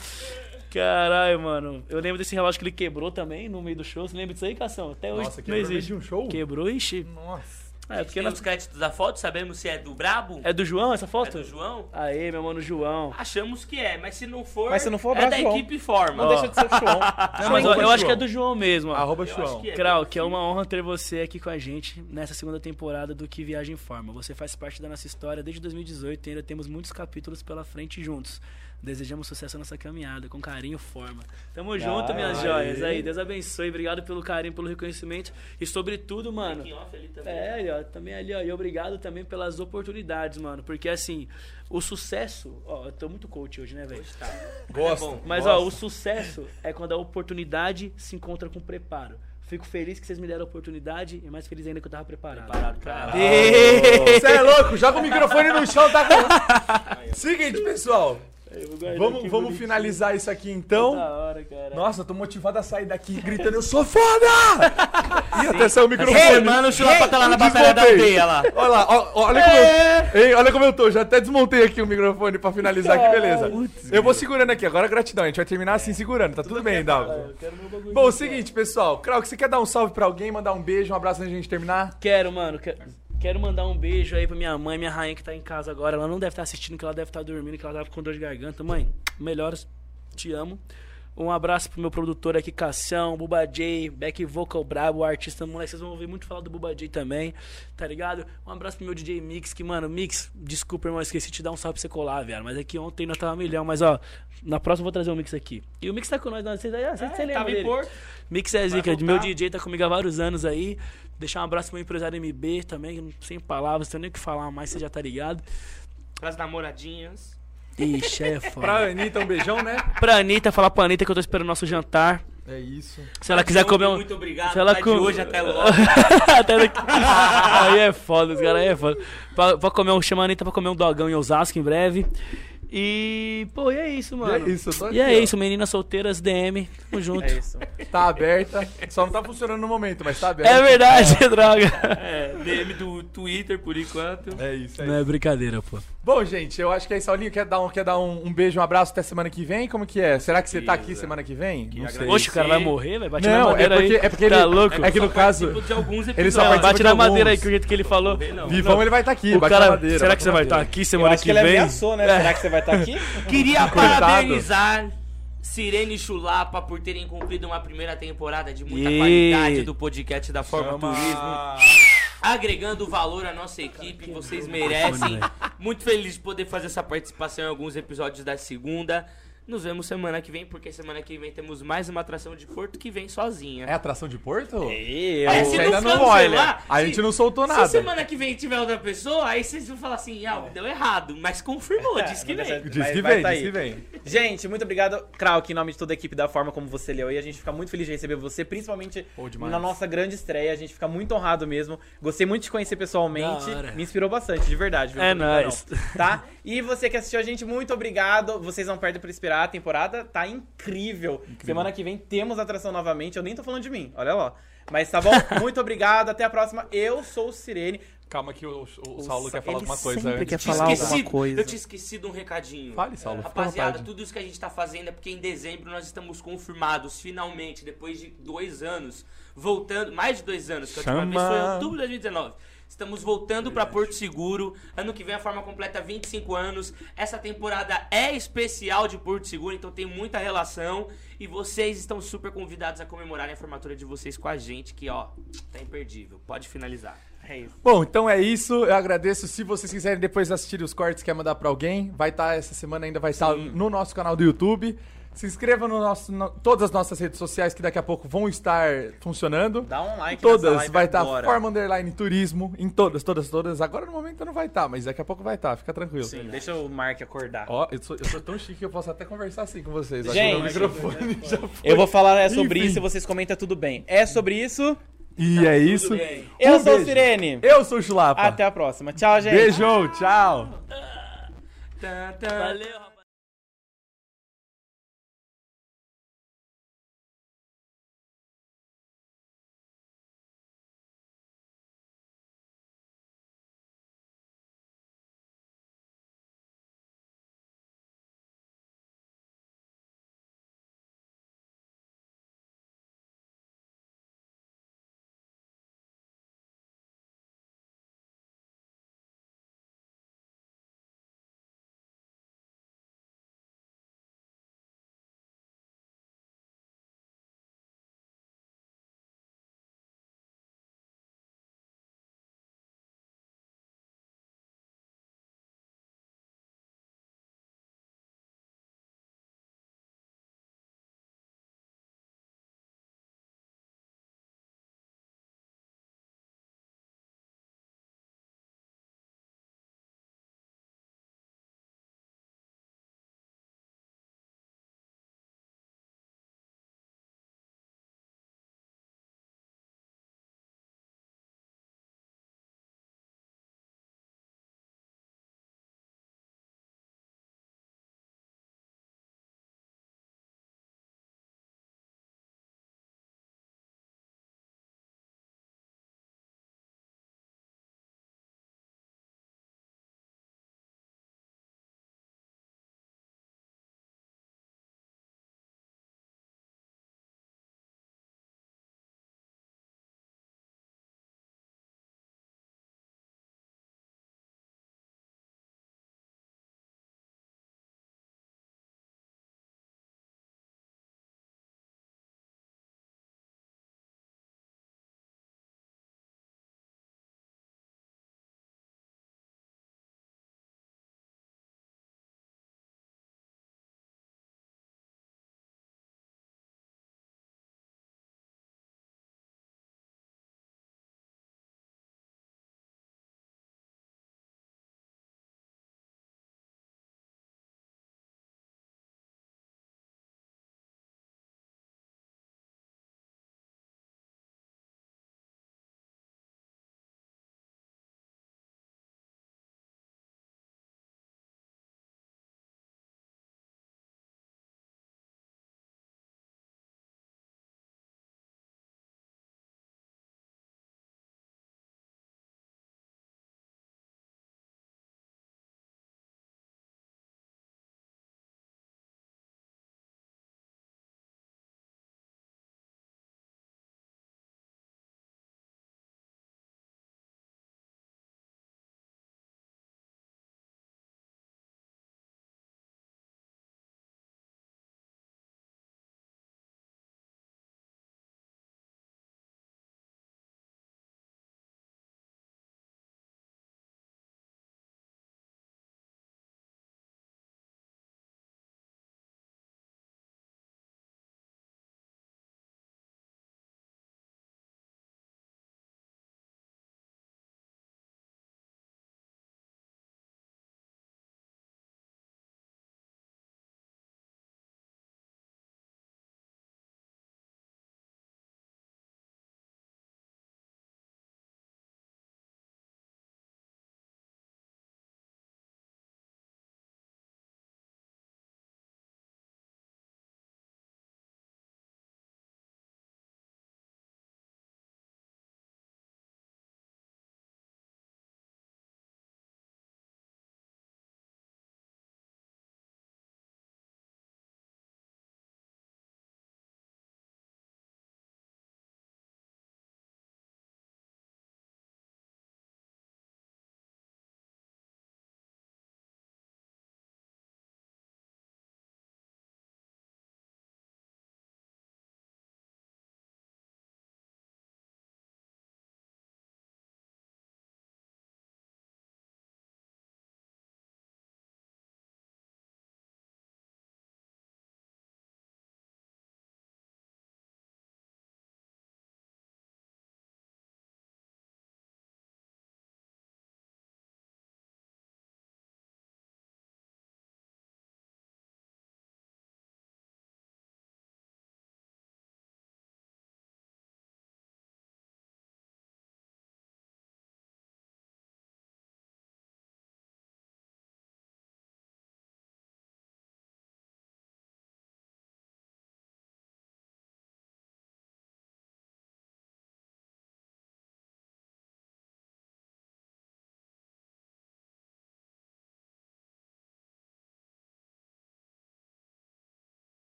Caralho, mano. Eu lembro desse relógio que ele quebrou também no meio do show. Você lembra disso aí, Cação? Até hoje Nossa, não existe. de um show? Quebrou, ixi. Nossa. É, porque Tem na... os créditos da foto, sabemos se é do Brabo? É do João essa É foto? do João? Aê, meu mano João. Achamos que é, mas se não for, Mas se não for, é da João. equipe forma. Não deixa de ser o João. Mas mas eu, acho que é do João mesmo. ó. Arroba Eu João. que é. Krau, que é uma honra ter você aqui com a gente nessa segunda temporada do Que Viagem Forma. Você faz parte da nossa história desde 2018 e ainda temos muitos capítulos pela frente juntos. Desejamos sucesso nessa caminhada, com carinho forma. Tamo junto, minhas Aê. joias. Aí, Deus abençoe. Obrigado pelo carinho, pelo reconhecimento. E sobretudo, mano. Making off ali. É, ó, também ali, ó. E obrigado também pelas oportunidades, mano. Porque assim, o sucesso. Ó, eu tô muito coach hoje, né, velho? Tá. Gosto. É. Mas ó, o sucesso é quando a oportunidade se encontra com preparo. Fico feliz que vocês me deram a oportunidade e mais feliz ainda que eu tava preparado. Parado, cara. Você é louco? Joga o microfone no chão, tá. Seguinte, pessoal. Vamos, aqui vamos finalizar isso aqui então. Da hora, cara. Nossa, eu tô motivado a sair daqui gritando, eu sou foda! E até saiu o microfone. Ei, mano, o Chulapa tá lá na batalha da aldeia lá. Olha lá, ó, olha, como eu, Ei, olha como eu tô. Já até desmontei aqui o microfone pra finalizar aqui, beleza. Eu vou segurando aqui, agora gratidão. A gente vai terminar assim segurando, tá tudo bem, quero meu bagulho. Bom, é o seguinte, pessoal. Krauk, você quer dar um salve pra alguém, mandar um beijo, um abraço antes de a gente terminar? Quero, mano. que- Quero mandar um beijo aí pra minha mãe, minha rainha que tá em casa agora. Ela não deve estar assistindo, que ela deve estar dormindo, que ela tava com dor de garganta. Mãe, melhoras. Te amo. Um abraço pro meu produtor aqui, Cassião, Buba J, Back Vocal Brabo, o artista moleque. Vocês vão ouvir muito falar do Buba J também, tá ligado? Um abraço pro meu DJ Mix, que, mano, Mix, desculpa, irmão, esqueci de te dar um salve pra você colar, velho. Mas é que ontem nós tava milhão, mas ó, na próxima eu vou trazer o Mix aqui. E o Mix tá com nós, não, vocês, ah, vocês, você lembra Tava em dele? Porto. Mix é zica, meu DJ tá comigo há vários anos aí. Deixar um abraço pro meu empresário MB também, sem palavras, não tenho nem o que falar mais, você já tá ligado. Pras namoradinhas. Ixi, é foda. Pra Anitta, um beijão, né? Pra Anitta, falar pra Anitta que eu tô esperando o nosso jantar. É isso. Se ela quiser comer um. Muito obrigado. Se ela tá de com- hoje até logo. Até daqui. Aí é foda, os caras aí é foda. Pra, pra comer um. Chama a Anitta pra comer um dogão em Osasco em breve. E, pô, e é isso, mano. E é isso, eu tô E é aqui, ó. isso, meninas solteiras, DM, tamo junto. É isso. Tá aberta. Só não tá funcionando no momento, mas tá aberta. É verdade, droga. É, DM do Twitter por enquanto. É isso, é Não isso. é brincadeira, pô. Bom, gente, eu acho que é isso, Saulinho. Quer dar, um, quer dar um, um beijo, um abraço até semana que vem? Como que é? Será que você tá aqui semana que vem? Não sei. Oxe, o cara vai morrer, vai bater na Não, é madeira porque, aí. é porque tá ele. louco? É que no caso. participo de alguns Ele só. Não, participa bate de na alguns. madeira aí, que o jeito que ele falou. Não. Vivão, ele vai estar aqui. O bate cara, na madeira. será bate que você na vai estar madeira. aqui Eu semana acho que que ele vem? ameaçou, né? Será que você vai estar aqui? Queria Coitado. parabenizar Sirene e Chulapa por terem cumprido uma primeira temporada de muita E- qualidade do podcast da Forma Turismo. Agregando valor à nossa equipe, vocês merecem. Muito feliz de poder fazer essa participação em alguns episódios da segunda. Nos vemos semana que vem, porque semana que vem temos mais uma atração de Porto que vem sozinha. É atração de Porto? Eu. Aí, A se gente não ainda não olha. A se- gente não soltou Se nada. semana que vem tiver outra pessoa, aí vocês vão falar assim, ah, deu errado, mas confirmou, disse que Não vem. Diz Vai- que vai vem, tá diz aí. que vem. Gente, muito obrigado, Krauk, em nome de toda a equipe da Forma como você leu aí. A gente fica muito feliz de receber você, principalmente na nossa grande estreia. A gente fica muito honrado mesmo. Gostei muito de te conhecer pessoalmente. Me inspirou bastante, de verdade. viu? É nóis. não. Tá? E você que assistiu a gente, muito obrigado. Vocês não perdem por esperar. A temporada tá incrível. Semana que vem temos atração novamente. Eu nem tô falando de mim, olha lá. Mas tá bom? muito obrigado. Até a próxima. Eu sou o Sirene. Calma que o, o O Saulo Sa- quer falar ele alguma coisa. sempre antes. quer falar alguma coisa. Eu tinha esquecido um recadinho. Fale, Saulo, à Rapaziada, tudo isso que a gente tá fazendo é porque em dezembro nós estamos confirmados, finalmente, depois de dois anos, voltando, mais de dois anos, que a última vez foi em outubro de 2019. Estamos voltando pra Porto Seguro. Ano que vem a forma completa 25 anos. Essa temporada é especial de Porto Seguro, então tem muita relação. E vocês estão super convidados a comemorarem a formatura de vocês com a gente, que ó, tá imperdível. Pode finalizar. É isso. Bom, então é isso. Eu agradeço. Se vocês quiserem depois assistir os cortes, quer mandar pra alguém, vai estar essa semana ainda vai estar no nosso canal do YouTube. Se inscreva no nosso, no- todas as nossas redes sociais que daqui a pouco vão estar funcionando. Dá um like Todas, nessa live vai estar agora. Forma Underline Turismo, em todas, todas, todas. Agora no momento não vai estar, mas daqui a pouco vai estar, fica tranquilo. Sim, deixa o Mark acordar. Ó, eu sou, eu sou tão chique que eu posso até conversar assim com vocês. Gente, o microfone já foi. Eu vou falar é sobre Enfim. isso e vocês comentam tudo bem. É sobre isso. E é isso. bem. Eu Um sou o beijo. Sirene. Eu sou o Chulapa. Até a próxima. Tchau, gente. Beijão, tchau. Tá, tá. Valeu, rapaz.